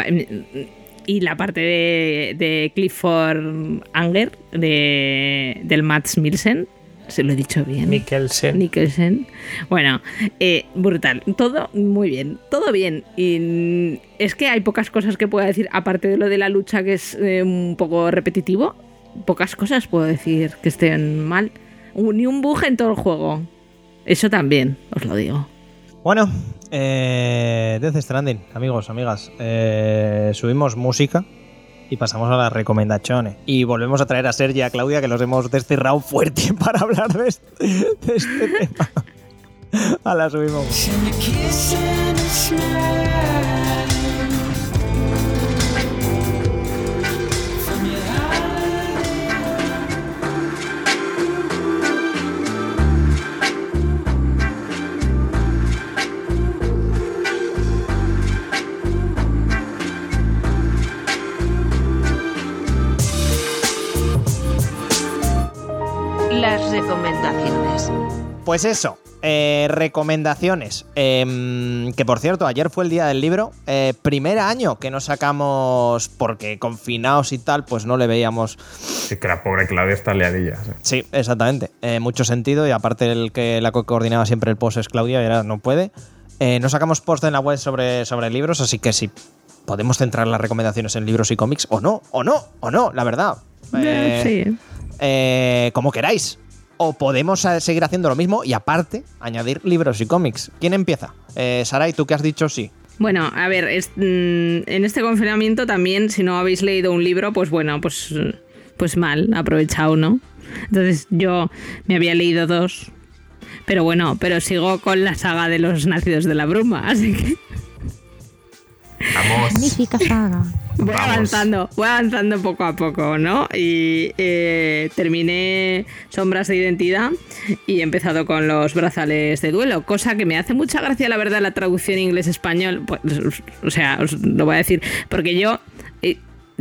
y la parte de, de Clifford Anger, de, del Mats Milsen, se lo he dicho bien. Mikkelsen. Nicholson. Bueno, eh, brutal. Todo muy bien. Todo bien. Y es que hay pocas cosas que puedo decir, aparte de lo de la lucha que es eh, un poco repetitivo. Pocas cosas puedo decir que estén mal. Un- Ni un bug en todo el juego. Eso también, os lo digo. Bueno, eh, Death Stranding, amigos, amigas. eh, subimos música y pasamos a las recomendaciones. Y volvemos a traer a Sergi y a Claudia, que los hemos desterrado fuerte para hablar de este, de este tema. A la subimos. Las recomendaciones. Pues eso, eh, recomendaciones. Em, que por cierto, ayer fue el día del libro. Eh, primer año que nos sacamos, porque confinados y tal, pues no le veíamos. Sí, que la pobre Claudia está liadilla. sí. Sí, exactamente. Eh, mucho sentido. Y aparte, el que la co- coordinaba siempre el post es Claudia y ahora no puede. Eh, no sacamos post en la web sobre, sobre libros, así que si podemos centrar las recomendaciones en libros y cómics, o no, o no, o no, la verdad. Eh, sí. Eh, como queráis. O podemos eh, seguir haciendo lo mismo y aparte añadir libros y cómics. ¿Quién empieza? Eh, Saray, tú que has dicho sí. Bueno, a ver, es- mm, en este confinamiento también, si no habéis leído un libro, pues bueno, pues, pues mal, aprovechado, ¿no? Entonces yo me había leído dos, pero bueno, pero sigo con la saga de los nacidos de la bruma, así que Vamos. Magnífica saga. Voy Vamos. avanzando, voy avanzando poco a poco, ¿no? Y eh, terminé Sombras de Identidad y he empezado con los brazales de duelo, cosa que me hace mucha gracia, la verdad, la traducción inglés-español. Pues, o sea, os lo voy a decir, porque yo... eh,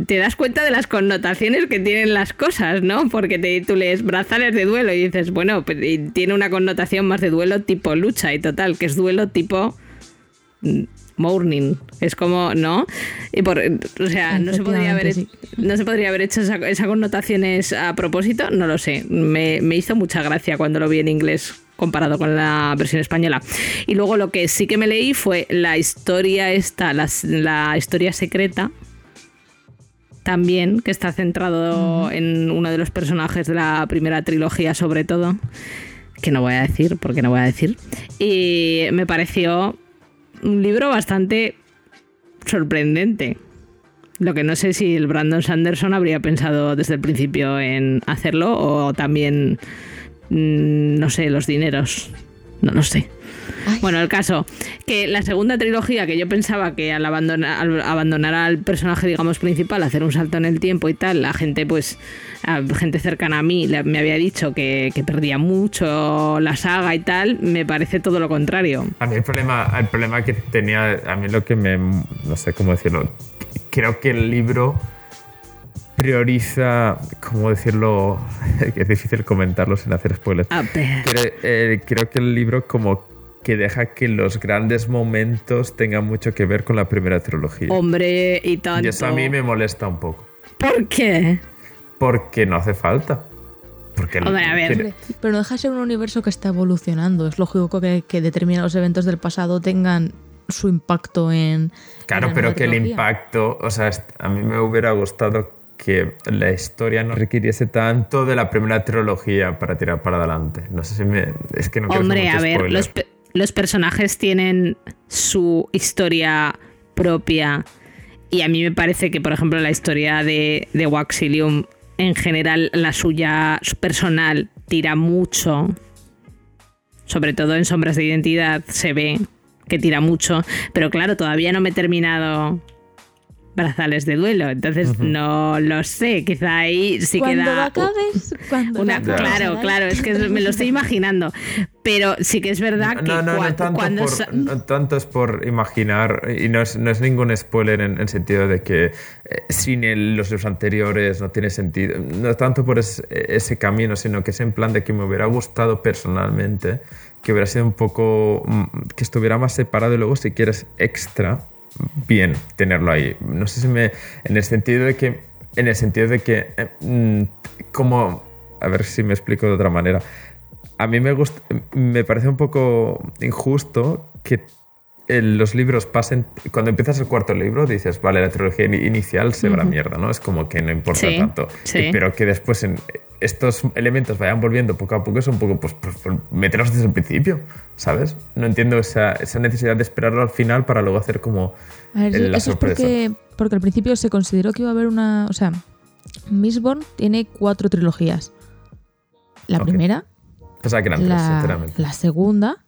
te das cuenta de las connotaciones que tienen las cosas, ¿no? Porque te, tú lees brazales de duelo y dices, bueno, pues, y tiene una connotación más de duelo tipo lucha y total, que es duelo tipo mourning. Es como, ¿no? Y por, o sea, no se podría haber, no se podría haber hecho esa, esa connotaciones a propósito, no lo sé. Me, me hizo mucha gracia cuando lo vi en inglés comparado con la versión española. Y luego lo que sí que me leí fue la historia esta, la, la historia secreta, también, que está centrado en uno de los personajes de la primera trilogía sobre todo, que no voy a decir, porque no voy a decir. Y me pareció un libro bastante sorprendente. Lo que no sé si el Brandon Sanderson habría pensado desde el principio en hacerlo o también, mm, no sé, los dineros. No lo sé. Ay. Bueno, el caso, que la segunda trilogía, que yo pensaba que al, abandona- al abandonar al personaje, digamos, principal, hacer un salto en el tiempo y tal, la gente, pues, a- gente cercana a mí me había dicho que, que perdía mucho la saga y tal, me parece todo lo contrario. A mí el problema, el problema que tenía, a mí lo que me, no sé cómo decirlo, creo que el libro prioriza, ¿cómo decirlo? es difícil comentarlo sin hacer spoilers. Pero, eh, creo que el libro como que deja que los grandes momentos tengan mucho que ver con la primera trilogía. Hombre, y tanto. y eso a mí me molesta un poco. ¿Por qué? Porque no hace falta. Porque el- Hombre, a ver. Hombre, Pero no deja de ser un universo que está evolucionando. Es lógico que, que determinados eventos del pasado tengan su impacto en. Claro, en la pero que el impacto, o sea, a mí me hubiera gustado que la historia no requiriese tanto de la primera trilogía para tirar para adelante. No sé si me... Es que no quiero hacer Hombre, mucho a ver, spoiler. los, los personajes tienen su historia propia. Y a mí me parece que, por ejemplo, la historia de, de Waxilium, en general, la suya personal, tira mucho. Sobre todo en Sombras de Identidad se ve que tira mucho. Pero claro, todavía no me he terminado Brazales de Duelo. Entonces no lo sé. Quizá ahí sí Cuando queda. lo acabes, cuando Una- lo acabes, claro, claro, es que me lo estoy imaginando. Pero sí que es verdad que No, no, cua- no, tanto cuando por- no tanto es por imaginar, y no es, no es ningún spoiler en el sentido de que eh, sin el- los libros anteriores no tiene sentido. No tanto por es- ese camino, sino que es en plan de que me hubiera gustado personalmente que hubiera sido un poco. mm, que estuviera más separado y luego, si quieres, extra, bien tenerlo ahí. No sé si me. En el sentido de que. En el sentido de que. eh, mm, como. A ver si me explico de otra manera a mí me gusta, me parece un poco injusto que los libros pasen. Cuando empiezas el cuarto libro dices, vale, la trilogía ini- inicial se va a la mierda, ¿no? Es como que no importa Sí, tanto. sí. Pero que después en estos elementos vayan volviendo poco a poco es un poco, pues, pues, pues, meterlos desde el principio, ¿sabes? No entiendo esa, esa necesidad de esperarlo al final para luego hacer como A ver, la eso sorpresa. es porque, porque al principio se consideró que iba a haber una. O sea, Mistborn tiene cuatro trilogías. La primera, que eran tres, la, sinceramente. la segunda,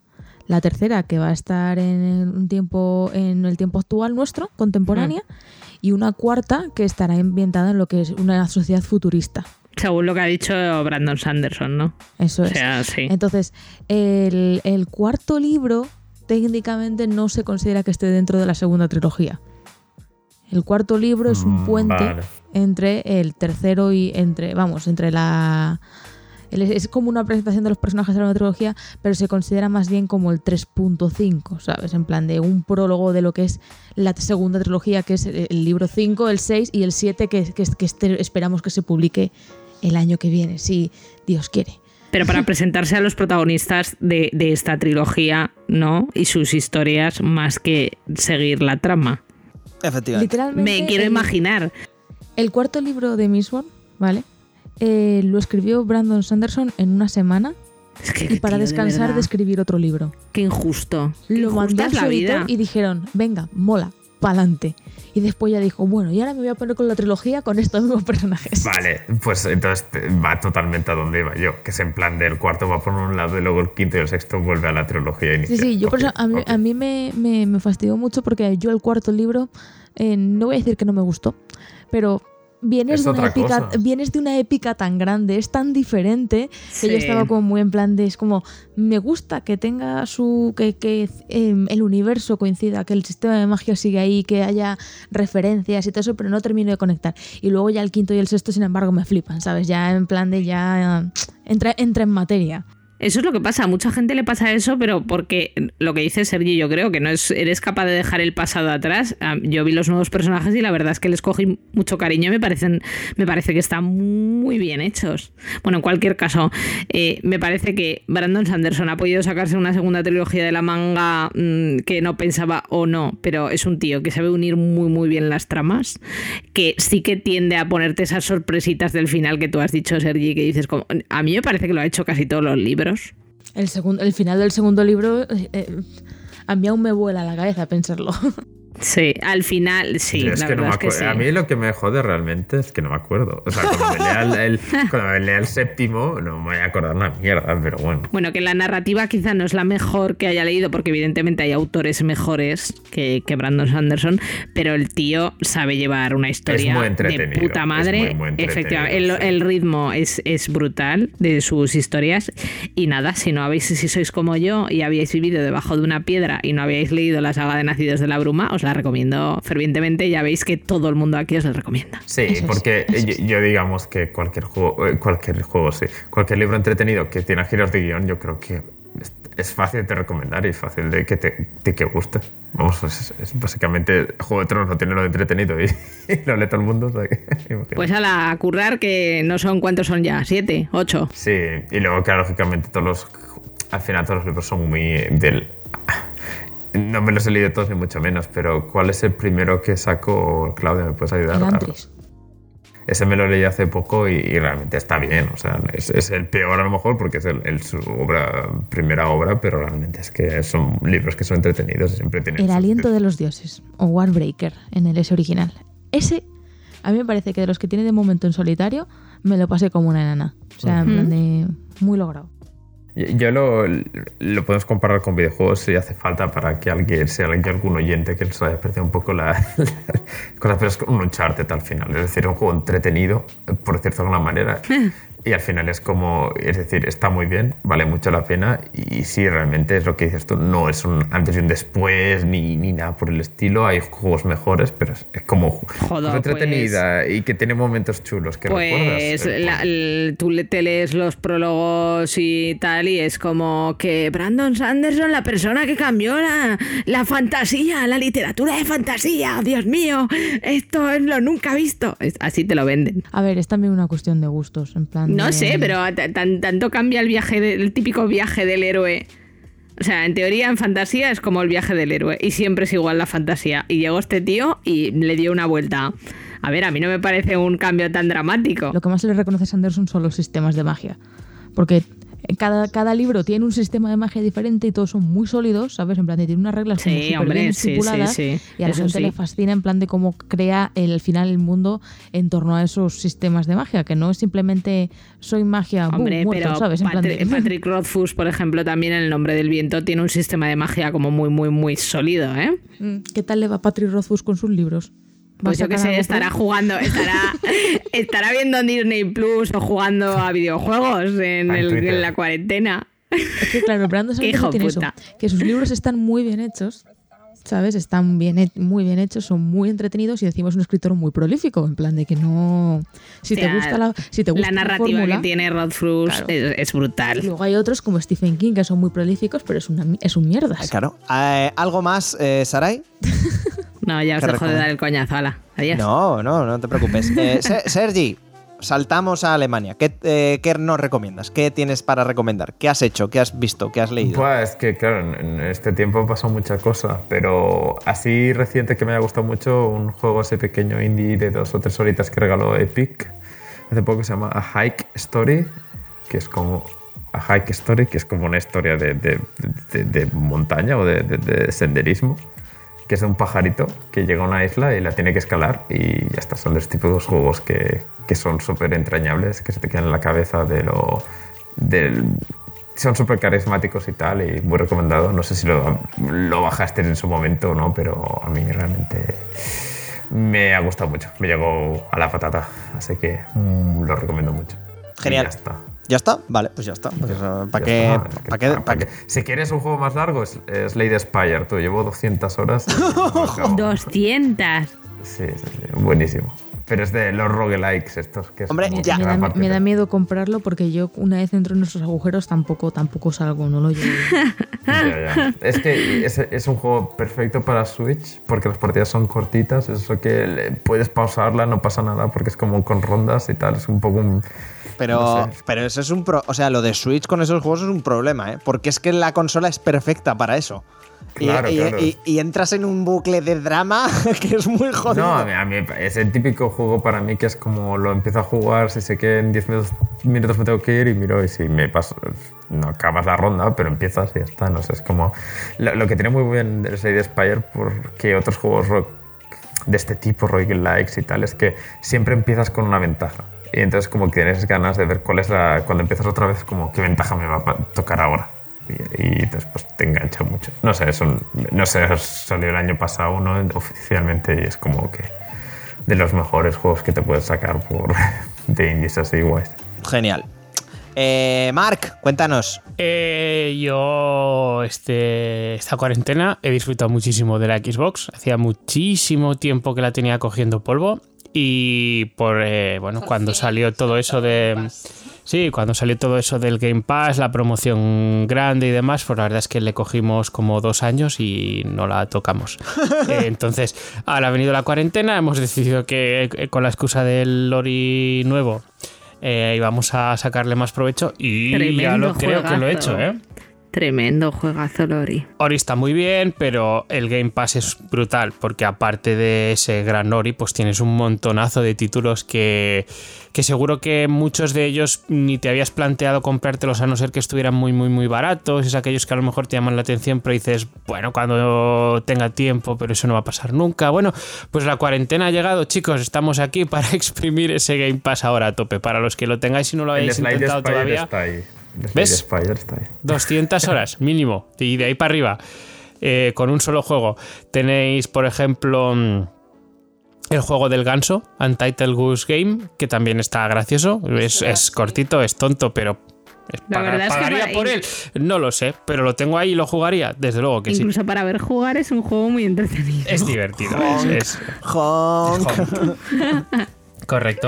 la tercera, que va a estar en un tiempo, en el tiempo actual nuestro, contemporánea, y una cuarta que estará ambientada en lo que es una sociedad futurista. según lo que ha dicho Brandon Sanderson, ¿no? Eso O es. sea, sí. Entonces, el, el cuarto libro técnicamente no se considera que esté dentro de la segunda trilogía. El cuarto libro es un Mm, puente vale. entre el tercero y entre, vamos, entre la es, como una presentación de los personajes de la trilogía, pero se considera más bien como el 3.5, ¿sabes? En plan de un prólogo de lo que es la segunda trilogía, que es el, libro 5, el 6 y el 7, que, que, que este- esperamos que se publique el año que viene, si Dios quiere. Pero para presentarse a los protagonistas de, de esta trilogía, ¿no? Y sus historias, más que seguir la trama. Efectivamente. Literalmente. Me quiero el- imaginar. El cuarto libro de Mistborn, ¿vale? Eh, lo escribió Brandon Sanderson en una semana Es que, y para tío, descansar de, escribir otro libro. Qué injusto. Qué Lo mandó a su la editor vida. y dijeron, venga, mola, pa'lante. Y después ya dijo, bueno, y ahora me voy a poner con la trilogía con estos mismos personajes. Vale, pues entonces va totalmente a donde iba yo, que es en plan del cuarto va por un lado y luego el quinto y el sexto vuelve a la trilogía Sí, inicial. sí, yo por Ok, eso- a mí, ok. a mí me, me, me fastidió mucho porque yo el cuarto libro, eh, no voy a decir que no me gustó, pero vienes Es de, una épica, vienes de una épica tan grande, es tan diferente que yo estaba como muy en plan de, es como, me gusta que tenga su, que, que eh, el universo coincida, que el sistema de magia sigue ahí, que haya referencias y todo eso, pero no termino de conectar. Y luego ya el quinto y el sexto, sin embargo, me flipan, ¿sabes? Ya en plan de ya eh, entra, entra en materia. Eso es lo que pasa. A mucha gente le pasa eso, pero porque lo que dice Sergi, yo creo que no es, eres capaz de dejar el pasado atrás. Ah, Yo vi los nuevos personajes y la verdad es que les cogí mucho cariño. y Me parecen, me parece que están muy bien hechos. Bueno, en cualquier caso, eh, me parece que Brandon Sanderson ha podido sacarse una segunda trilogía de la manga mm, que no pensaba o no, pero es un tío que sabe unir muy muy bien las tramas, que sí que tiende a ponerte esas sorpresitas del final que tú has dicho, Sergi, que dices como, a mí me parece que lo ha hecho casi todos los libros. El, segundo, el final del segundo libro eh, eh, a mí aún me vuela la cabeza pensarlo. Sí, al final, sí, Yo es la que no me es que sí. A mí lo que me jode realmente es que no me acuerdo. O sea, cuando me lea el, el- cuando me lea el séptimo, no me voy a acordar una mierda, pero bueno. Bueno, que la narrativa quizá no es la mejor que haya leído, porque evidentemente hay autores mejores que, que Brandon Sanderson, pero el tío sabe llevar una historia muy de puta es madre. muy, muy entretenido, Efectivamente, el, sí. el ritmo es, es brutal de sus historias. Y nada, si no habéis, si sois como yo y habíais vivido debajo de una piedra y no habíais leído la saga de Nacidos de la Bruma, os la recomiendo fervientemente. Ya veis que todo el mundo aquí os la recomienda. Sí, Eso es, porque eso yo, yo digamos que cualquier juego, eh, cualquier juego, sí, cualquier libro entretenido que tiene giros de guion, yo creo que es, es fácil de recomendar y fácil de que te, de que guste. Vamos, es, es básicamente Juego de Tronos no tiene lo de entretenido y, y lo lee todo el mundo. o sea que. Pues a la currar que no son cuántos son ya, siete, ocho. Sí, y luego, claro, lógicamente, todos los. Al final, todos los libros son muy del. No me los he leído todos, ni mucho menos, pero ¿cuál es el primero que sacó Claudia? ¿Me puedes ayudar? El Antris. Ese me lo leí hace poco y, y realmente está bien. O sea, es, es el peor a lo mejor porque es el, el- su obra, primera obra, pero realmente es que son libros que son entretenidos y siempre tienen. El sus- aliento de los dioses, o Warbreaker en el S original. Ese, a mí me parece que de los que tiene de momento en solitario, me lo pasé como una enana. O sea, en plan de muy logrado. Yo lo, lo podemos comparar con videojuegos si hace falta para que alguien, sea algún oyente que nos haya perdido un poco la, cosa, pero es un Uncharted al final. Es decir, un juego entretenido, por decirlo de alguna manera. Y al final es como, es decir, está muy bien, vale mucho la pena. Y sí, realmente es lo que dices tú, no es un antes y un después, ni, ni nada por el estilo. Hay juegos mejores, pero es, es como Joder, cosa entretenida y que tiene momentos chulos que recuerdas. Pues eh, la- pues- el- tú le- te lees los prólogos y tal, y es como que Brandon Sanderson, la persona que cambió la, la fantasía, la literatura de fantasía, Dios mío, esto es lo nunca visto. Es- Así te lo venden. A ver, es también una cuestión de gustos, en plan. No de- sé, pero ta- tan- tanto cambia el viaje, de- el típico viaje del héroe. O sea, en teoría, en fantasía es como el viaje del héroe. Y siempre es igual la fantasía. Y llegó este tío y le dio una vuelta. A ver, a mí no me parece un cambio tan dramático. Lo que más se le reconoce a Sanderson son los sistemas de magia. Porque cada, cada libro tiene un sistema de magia diferente y todos son muy sólidos, ¿sabes? En plan, de tiene unas reglas Sí, hombre, bien sí, sí, estipuladas sí. y a la Eso gente le fascina en plan de cómo crea el, al final el mundo en torno a esos sistemas de magia, que no es simplemente soy magia. Hombre, pero ¿sabes? En plan Patri- de- Patrick Rothfuss, por ejemplo, también en El Nombre del Viento tiene un sistema de magia como muy, muy, muy sólido, ¿eh? ¿Qué tal le va Patrick Rothfuss con sus libros? ¿Va Pues yo sacar sé, estará jugando, estará, estará viendo Disney Plus o jugando a videojuegos en, el- la cuarentena. Es que claro, Brandon Qué Sanderson tiene eso, que sus libros están muy bien hechos, ¿sabes? Están bien, muy bien hechos, son muy entretenidos y encima es un escritor muy prolífico, en plan de que no... Si O sea, te gusta la, si te gusta la narrativa fórmula, que tiene Rod Claro. es, es brutal. Luego hay otros como Stephen King que son muy prolíficos, pero es, una, es un mierda. Ah, Claro. Eh, ¿Algo más, eh, Sarai? No, ya os ¿Qué dejo de dar el coñazo. Ala, adiós. No, no, no te preocupes. Eh, Se- Sergi, saltamos a Alemania. ¿Qué, eh, qué nos recomiendas? ¿Qué tienes para recomendar? ¿Qué has hecho? ¿Qué has visto? ¿Qué has leído? Pues es que, claro, en- este tiempo ha pasado mucha cosa, pero así reciente que me haya gustado mucho, un juego así pequeño indie de dos o tres horitas que regaló Epic hace poco que se llama A Hike Story, que es como A Hike Story, que es como una historia de, de- de- de montaña o de, de- de senderismo, que es de un pajarito que llega a una isla y la tiene que escalar y ya está. Son los típicos juegos que, que son súper entrañables, que se te quedan en la cabeza de lo... Del, son súper carismáticos y tal, y muy recomendado. No sé si lo, lo bajaste en su momento o no, pero a mí realmente me ha gustado mucho. Me llegó a la patata, así que mm, lo recomiendo mucho. Y Genial. ya está. ¿Ya está? Vale, pues ya está. Pues, eh, ¿Para qué? está, ¿Para qué? ¿para para qué? Si quieres un juego más largo, es, es Lady Spire. Tú llevo 200 horas. y no lo acabo. 200. Sí, sí, sí, buenísimo. Pero es de los roguelikes estos. Que Hombre, ya. Me da, me miedo comprarlo porque yo una vez entro en esos agujeros tampoco, tampoco salgo, no lo llevo. Ya, ya. Es que es, es un juego perfecto para Switch porque las partidas son cortitas, eso que le- puedes pausarla, no pasa nada porque es como con rondas y tal, es un poco un... Pero, no sé. pero eso es un pro, o sea, lo de Switch con esos juegos es un problema, ¿eh? Porque es que la consola es perfecta para eso. Claro, y, claro. y- y entras en un bucle de drama que es muy jodido. No, a mí, a mí es el típico juego para mí que es como lo empiezo a jugar, si sé que en 10 minutos, minutos me tengo que ir y miro y si me paso, no acabas la ronda, pero empiezas y ya está, no sé, es como... Lo, lo que tiene muy bien el Slade Spire porque otros juegos ro- de este tipo, roguelikes y tal, es que siempre empiezas con una ventaja. Y entonces como que tienes ganas de ver cuál es la... Cuando empiezas otra vez, como qué ventaja me va a tocar ahora. Y, pues te engancha mucho. No sé, es un- no sé, salió el año pasado ¿no? oficialmente y es como que de los mejores juegos que te puedes sacar por de indies así guays. Genial. Eh, Mark, cuéntanos. Eh, yo este, esta cuarentena he disfrutado muchísimo de la Xbox. Hacía muchísimo tiempo que la tenía cogiendo polvo. Y por eh, bueno, cuando salió todo eso de. Sí, cuando salió todo eso del Game Pass, la promoción grande y demás, pues la verdad es que le cogimos como dos años y no la tocamos. Eh, entonces, ahora ha venido la cuarentena, hemos decidido que eh, con la excusa del Lori nuevo eh, íbamos a sacarle más provecho y ya lo creo que lo he hecho, ¿eh? Tremendo juegazo, Lori. Ori está muy bien, pero el Game Pass es brutal, porque aparte de ese gran Ori, pues tienes un montonazo de títulos que, que seguro que muchos de ellos ni te habías planteado comprártelos a no ser que estuvieran muy, muy, muy baratos. Es aquellos que a lo mejor te llaman la atención, pero dices, bueno, cuando tenga tiempo, pero eso no va a pasar nunca. Bueno, pues la cuarentena ha llegado, chicos, estamos aquí para exprimir ese Game Pass ahora a tope. Para los que lo tengáis y no lo El habéis intentado todavía. está ahí. ¿Ves? Spire está ahí. 200 horas mínimo y de ahí para arriba eh, con un solo juego tenéis por ejemplo mm, el juego del ganso Untitled Goose Game que también está gracioso es, es cortito es tonto pero La verdad es que pagaría para- por él no lo sé pero lo tengo ahí y lo jugaría desde luego que sí Incluso para ver jugar es un juego muy entretenido. es divertido es- es, Honk. Correcto.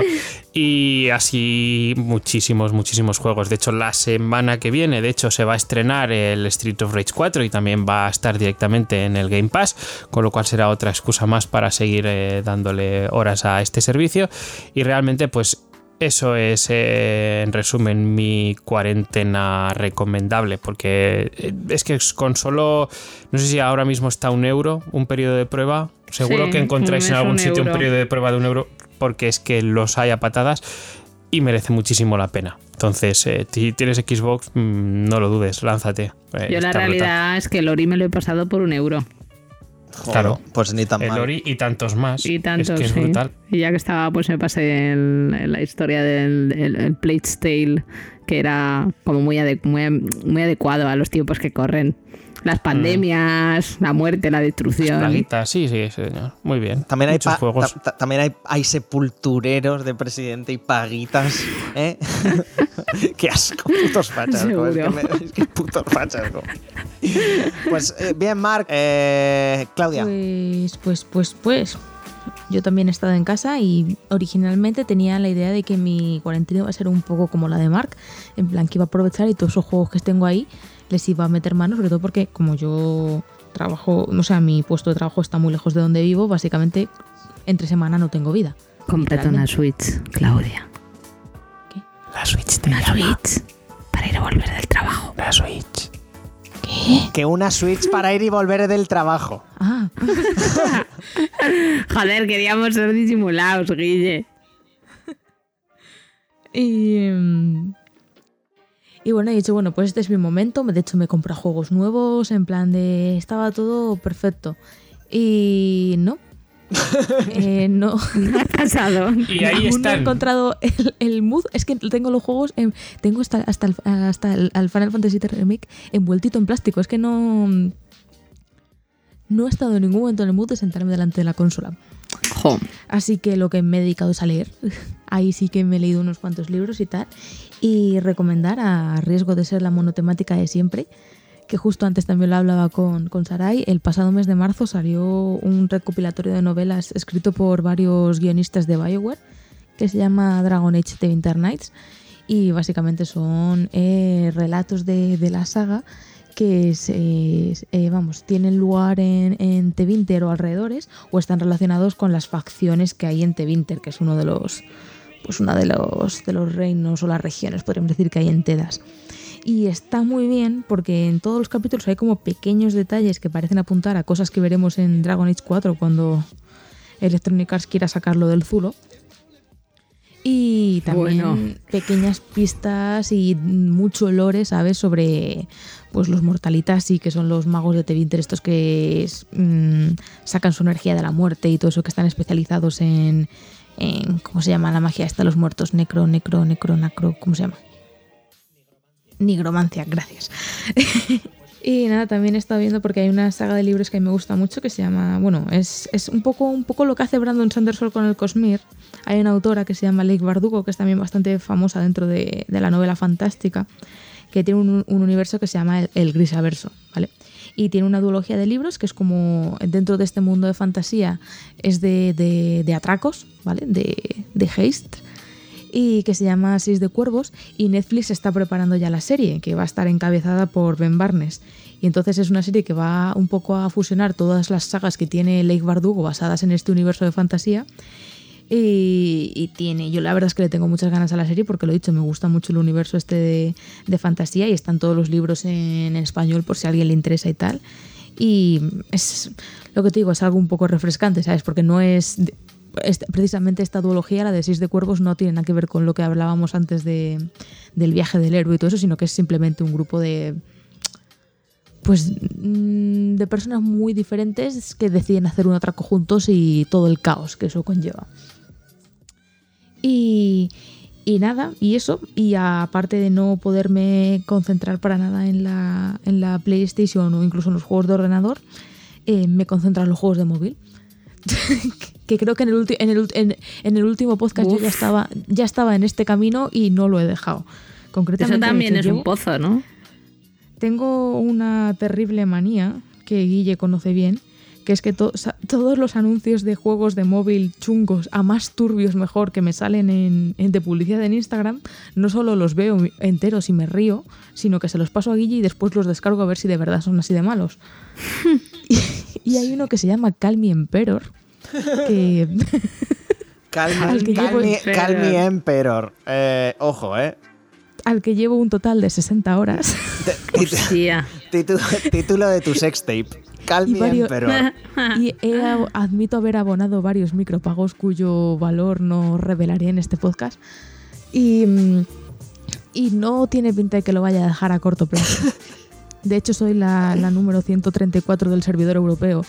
Y así muchísimos, muchísimos juegos. De hecho, la semana que viene, de hecho, se va a estrenar el Street of Rage 4 y también va a estar directamente en el Game Pass, con lo cual será otra excusa más para seguir eh, dándole horas a este servicio. Y realmente, pues eso es, eh, en resumen, mi cuarentena recomendable, porque eh, es que con solo, no sé si ahora mismo está un euro, un periodo de prueba, seguro Sí, que encontráis en es algún sitio un periodo de prueba de un euro, porque es que los hay a patadas y merece muchísimo la pena. Entonces, eh, si tienes Xbox, mm, no lo dudes, lánzate. Eh, Yo la brutal. realidad es que Lori me lo he pasado por un euro. Claro. Pues ni tan El mal. Ori y tantos más. Y tanto, es que es sí. brutal. Y ya que estaba, pues me pasé el- la historia del el, el Plague's Tale, que era como muy, ade- muy, muy adecuado a los tiempos que corren. Las pandemias, la muerte, la destrucción. Plaguitas, sí, sí, señor. Muy bien. También hay, juegos. ta- ta- también hay, hay sepultureros de presidente y paguitas. ¿eh? Qué asco, putos fachas. Es que, Seguro. me- es que putos fachas. Pues eh, bien, Marc. Eh, Claudia. Pues, pues, pues, pues. Yo también he estado en casa y originalmente tenía la idea de que mi cuarentena iba a ser un poco como la de Mark, en plan que iba a aprovechar y todos esos juegos que tengo ahí les iba a meter manos, sobre todo porque como yo trabajo, no sé, mi puesto de trabajo está muy lejos de donde vivo, básicamente entre semana no tengo vida. Cómprate una Switch, Claudia. ¿Qué? La Switch te Una llama. Switch para ir a volver del trabajo. La Switch. ¿Qué? Que una Switch para ir y volver del trabajo. Ah, Joder, queríamos ser disimulados, Guille. Y, mm, y bueno, he dicho, bueno, pues este es mi momento. De hecho, me he comprado juegos nuevos, en plan de. Estaba todo perfecto. Y no. Eh, no. ¿Qué ha pasado? Y ahí Aún no he están. encontrado el, el mood. Es que tengo los juegos. en- tengo hasta, hasta, el, hasta el, al Final Fantasy VII Remake envueltito en plástico. Es que no. No he estado en ningún momento en el mood de sentarme delante de la consola. Jo. Así que lo que me he dedicado es a leer. Ahí sí que me he leído unos cuantos libros y tal. Y recomendar, a riesgo de ser la monotemática de siempre, que justo antes también lo hablaba con, con Sarai, el pasado mes de marzo salió un recopilatorio de novelas escrito por varios guionistas de Bioware, que se llama Dragon Age The Winter Nights. Y básicamente son eh, relatos de, de la saga que se, eh, vamos, tienen lugar en, en Tevinter o alrededores o están relacionados con las facciones que hay en Tevinter, que es uno de los pues una de los de los reinos o las regiones, podríamos decir que hay en Tedas. Y está muy bien porque en todos los capítulos hay como pequeños detalles que parecen apuntar a cosas que veremos en Dragon Age 4 cuando Electronic Arts quiera sacarlo del zulo. Y también Bueno. pequeñas pistas y mucho lore, ¿sabes? Sobre pues los mortalitas y que son los magos de Tevinter, estos que es, mm, sacan su energía de la muerte y todo eso que están especializados en, en ¿cómo se llama la magia esta los muertos? Necro, necro, necro, nacro, ¿cómo se llama? Nigromancia, gracias. y nada, también he estado viendo porque hay una saga de libros que a mí me gusta mucho que se llama, bueno, es, es un, poco, un poco lo que hace Brandon Sanderson con el Cosmere. Hay una autora que se llama Lake Bardugo, que es también bastante famosa dentro de, de la novela fantástica, que tiene un, un universo que se llama el, el Grisaverso, ¿vale? Y tiene una duología de libros que es como dentro de este mundo de fantasía, es de, de- atracos, ¿vale? De, de haste y que se llama Seis de Cuervos y Netflix está preparando ya la serie que va a estar encabezada por Ben Barnes y entonces es una serie que va un poco a fusionar todas las sagas que tiene Lake Bardugo basadas en este universo de fantasía y, tiene, yo la verdad es que le tengo muchas ganas a la serie porque lo he dicho, me gusta mucho el universo este de, fantasía y están todos los libros en, español por si a alguien le interesa y tal. Y es lo que te digo, es algo un poco refrescante, ¿sabes? Porque no es. es- precisamente esta duología, la de Seis de Cuervos, no tiene nada que ver con lo que hablábamos antes de, del viaje del héroe y todo eso, sino que es simplemente un grupo de. Pues mm, de personas muy diferentes que deciden hacer un atraco juntos y todo el caos que eso conlleva. Y, y nada, y eso, y aparte de no poderme concentrar para nada en la, en la PlayStation o incluso en los juegos de ordenador, eh, me concentro en los juegos de móvil. que creo que en el, en el, en- en el último podcast yo ya estaba, ya estaba en este camino y no lo he dejado. Concretamente, Eso también hecho, es un pozo, ¿no? tengo una terrible manía que Guille conoce bien, que es que to- todos los anuncios de juegos de móvil chungos, a más turbios mejor, que me salen en, en- de publicidad en Instagram, no solo los veo enteros y me río, sino que se los paso a Guille y después los descargo a ver si de verdad son así de malos. y, y hay uno que se llama Call Me Emperor, que Calmi, Al que llevo Calmi- Emperor. Calmi Emperor. Eh, ojo, ¿eh? al que llevo un total de 60 horas. T- tit- Hostia. titu- título de tu sextape. Y varios- Emperor. Y he admito haber abonado varios micropagos cuyo valor no revelaré en este podcast. Y, mm, y no tiene pinta de que lo vaya a dejar a corto plazo. De hecho, soy la, la número 134 del servidor europeo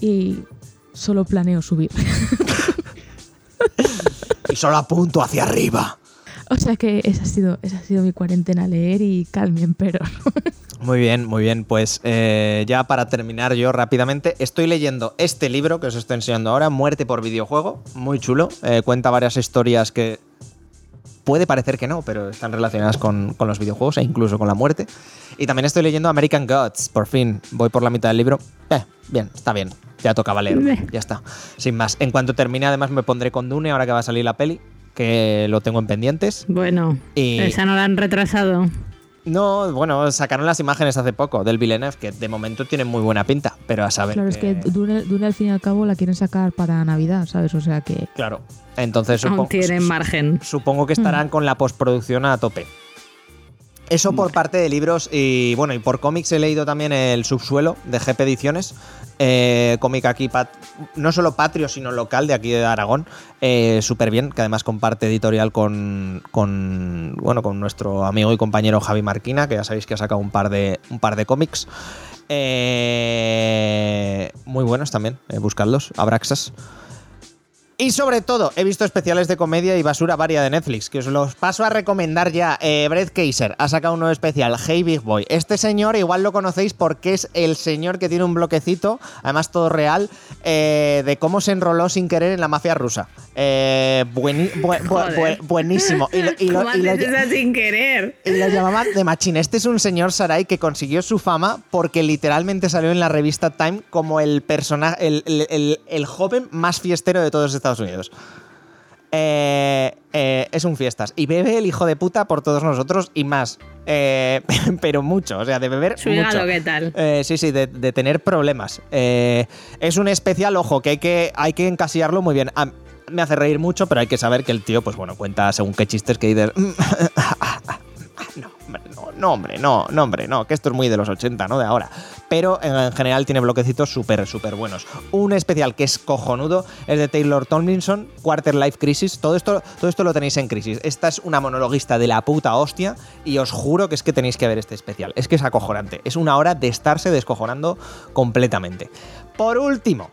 y solo planeo subir. Y solo apunto hacia arriba. O sea que esa ha sido, esa ha sido mi cuarentena, leer y calmen, pero Muy bien, muy bien. Pues eh, ya para terminar yo rápidamente, estoy leyendo este libro que os estoy enseñando ahora, Muerte por videojuego, muy chulo. Eh, cuenta varias historias que puede parecer que no, pero están relacionadas con, con los videojuegos e incluso con la muerte. Y también estoy leyendo American Gods, por fin. Voy por la mitad del libro. Eh, bien, está bien. Ya tocaba leer. Ya está. Sin más. En cuanto termine, además me pondré con Dune ahora que va a salir la peli, que lo tengo en pendientes. Bueno, Y- esa no la han retrasado. No, bueno, sacaron las imágenes hace poco del Villeneuve, que de momento tienen muy buena pinta, pero a saber. Claro, es que Dune, Dune al fin y al cabo la quieren sacar para Navidad, ¿sabes? O sea que. Claro. Entonces Aún supongo, tienen margen. supongo que estarán con la postproducción a tope. Eso por parte de libros y bueno, y por cómics he leído también El Subsuelo de GP Ediciones, eh, cómic aquí, no solo patrio, sino local de aquí de Aragón, eh, súper bien, que además comparte editorial con, con, bueno, con nuestro amigo y compañero Javi Marquina, que ya sabéis que ha sacado un par de, un par de cómics. Eh, muy buenos también, eh, buscadlos, Abraxas. Y sobre todo, he visto especiales de comedia y basura varia de Netflix, que os los paso a recomendar ya. Eh, Brett Kaiser ha sacado un nuevo especial, Hey Big Boy. Este señor igual lo conocéis porque es el señor que tiene un bloquecito, además todo real, eh, de cómo se enroló sin querer en la mafia rusa. Eh, bueni- buenísimo. Y lo, y lo- ¿Cómo y lo- haces eso sin querer? y lo llamaban de machín. Este es un señor Sarai que consiguió su fama porque literalmente salió en la revista Time como el personaje, el, el- el- el joven más fiestero de todos Estados Unidos. Eh, eh, es un fiestas. Y bebe el hijo de puta por todos nosotros y más. Eh, pero mucho, o sea, de beber Su mucho. hígado, ¿qué tal? Sí, sí, de, de tener problemas. Es un especial, ojo, que hay que, hay que encasillarlo muy bien. Ah, me hace reír mucho, pero hay que saber que el tío, pues bueno, cuenta según qué chistes que dices. No, hombre, no, no, hombre, no, que esto es muy de los 80, no de ahora. Pero en, en general tiene bloquecitos súper, súper buenos. Un especial que es cojonudo es de Taylor Tomlinson, Quarter Life Crisis. Todo esto, todo esto lo tenéis en Crisis. Esta es una monologuista de la puta hostia y os juro que es que tenéis que ver este especial. Es que es acojonante. Es una hora de estarse descojonando completamente. Por último,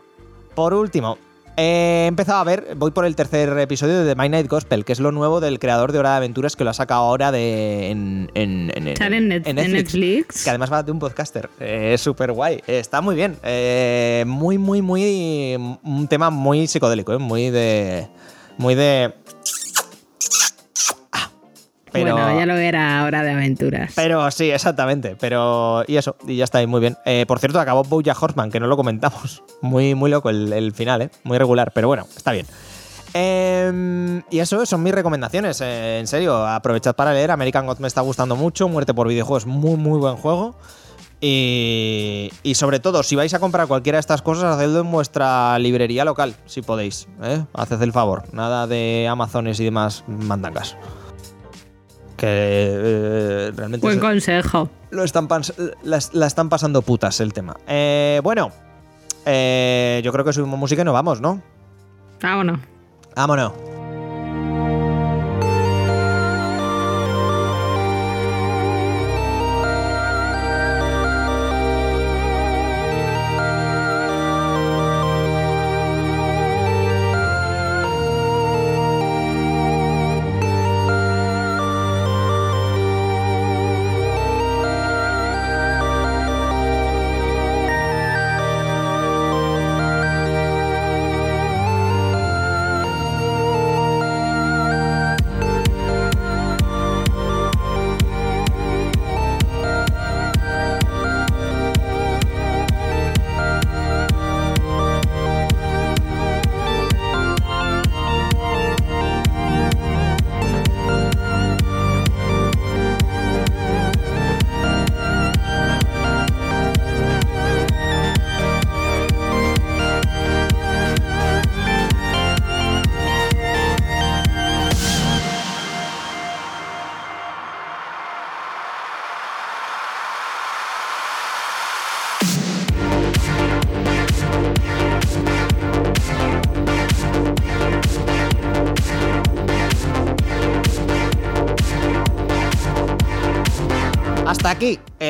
por último, he empezado a ver, voy por el tercer episodio de The My Night Gospel, que es lo nuevo del creador de Hora de Aventuras que lo ha sacado ahora de, en, en- en- en- ¿Sale en, Net- en Netflix? Que además va de un podcaster. Eh, es súper guay. Eh, está muy bien. Eh, muy, muy, muy. Un tema muy psicodélico, muy de. Muy de. Pero, Bueno, ya lo era hora de aventuras. pero sí, exactamente. Pero. Y eso, y ya está ahí muy bien. Eh, por cierto, acabó Boya Horseman, que no lo comentamos. Muy, muy loco el, el final, ¿eh? Muy regular, pero bueno, está bien. Em, y eso son mis recomendaciones. eh, en serio, aprovechad para leer. American God me está gustando mucho. Muerte por videojuegos, muy, muy buen juego. Y, y sobre todo, si vais a comprar cualquiera de estas cosas, hacedlo en vuestra librería local, si podéis. ¿eh? Haced el favor. Nada de Amazones y demás mandangas. Que eh, realmente Buen se- consejo. lo están la están pasando putas el tema. Eh, bueno, eh, yo creo que subimos música y nos vamos, ¿no? Vámonos. Vámonos.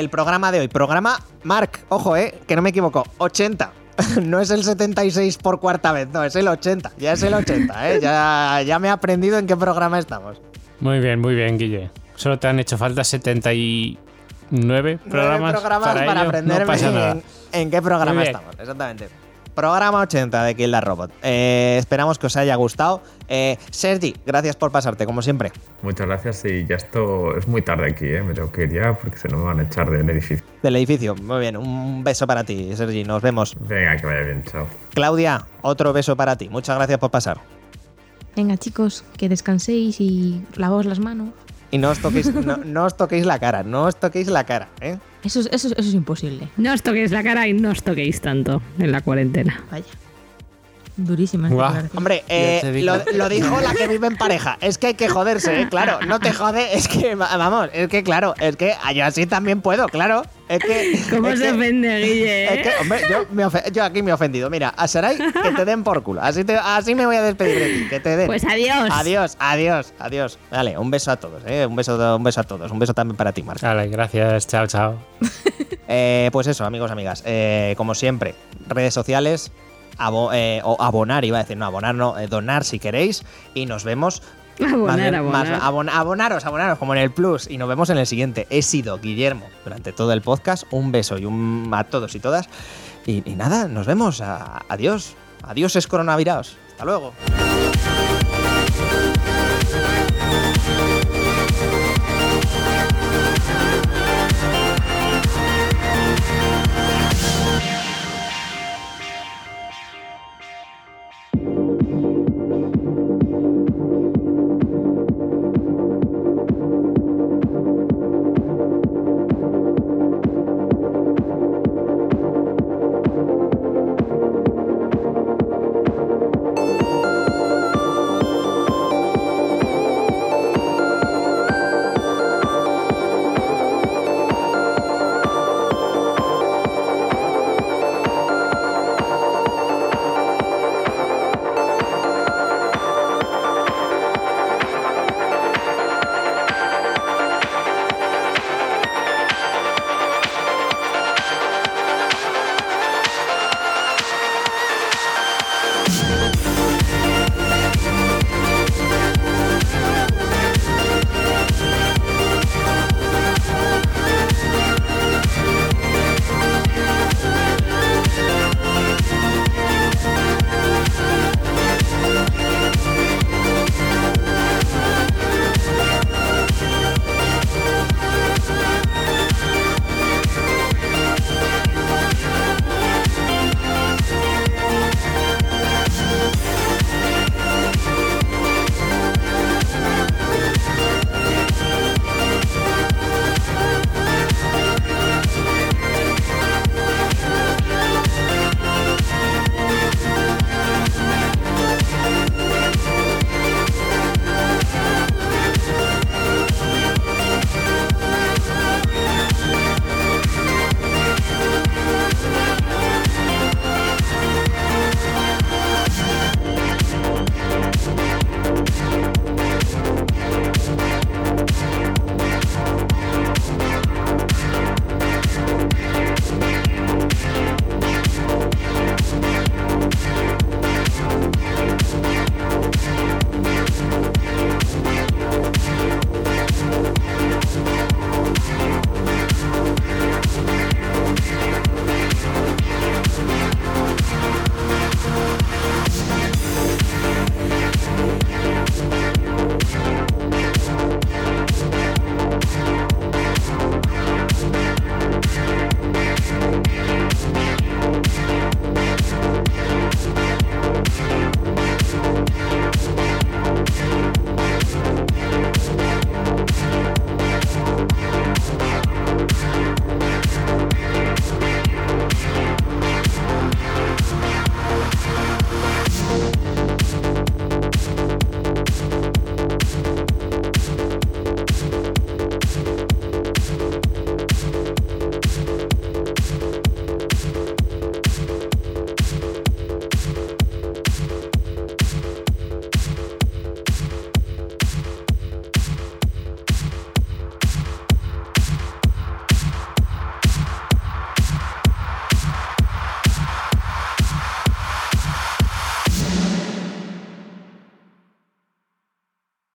El programa de hoy. Programa Mark, ojo, eh, que no me equivoco, 80. No es el 76 por cuarta vez, no, es el 80. Ya es el 80, ¿eh? Ya, ya me he aprendido en qué programa estamos. Muy bien, muy bien, Guille. Solo te han hecho falta 79 Nueve programas, programas para, ello. aprenderme No en, en qué programa estamos, exactamente. Programa 80 de Kill the Robot. Eh, esperamos que os haya gustado. Eh, Sergi, gracias por pasarte, como siempre. Muchas gracias y ya esto es muy tarde aquí, ¿eh? me tengo que ir ya porque se no me van a echar del edificio. Del edificio. Muy bien, un beso para ti, Sergi. Nos vemos. Venga, que vaya bien, chao. Claudia, otro beso para ti. Muchas gracias por pasar. Venga, chicos, que descanséis y lavaos las manos. Y no os toquéis, no, no os toquéis la cara, no os toquéis la cara, ¿eh? Eso, es- eso, es- eso es imposible. No os toquéis la cara y no os toquéis tanto en la cuarentena. Vaya. Durísima. Hombre, eh, lo, lo dijo la que vive en pareja. Es que hay que joderse, ¿eh? Claro, no te jode, es que, va- vamos, es que claro, es que yo así también puedo, claro. Es que. ¿Cómo es se que- ofende, Guille? Es que, eh? hombre, yo, me ofe- yo aquí me he ofendido. Mira, a Sarai, que te den por culo. Así, te- así me voy a despedir de ti. Que te den. Pues adiós. Adiós, adiós, adiós. Vale, un beso a todos, ¿eh? Un beso, un beso a todos. Un beso también para ti, Marta. Vale, gracias. Chao, chao. Eh, pues eso, amigos, amigas. Eh, como siempre, redes sociales. Abo- eh, o abonar, iba a decir, no, abonar, no, eh, donar si queréis. Y nos vemos. Abonar, bien- abonar. más- abon- abonaros, abonaros, como en el Plus. Y nos vemos en el siguiente. He sido Guillermo durante todo el podcast. Un beso y un a todos y todas. Y, y nada, nos vemos. A- adiós. Adiós, es coronavirus. Hasta luego.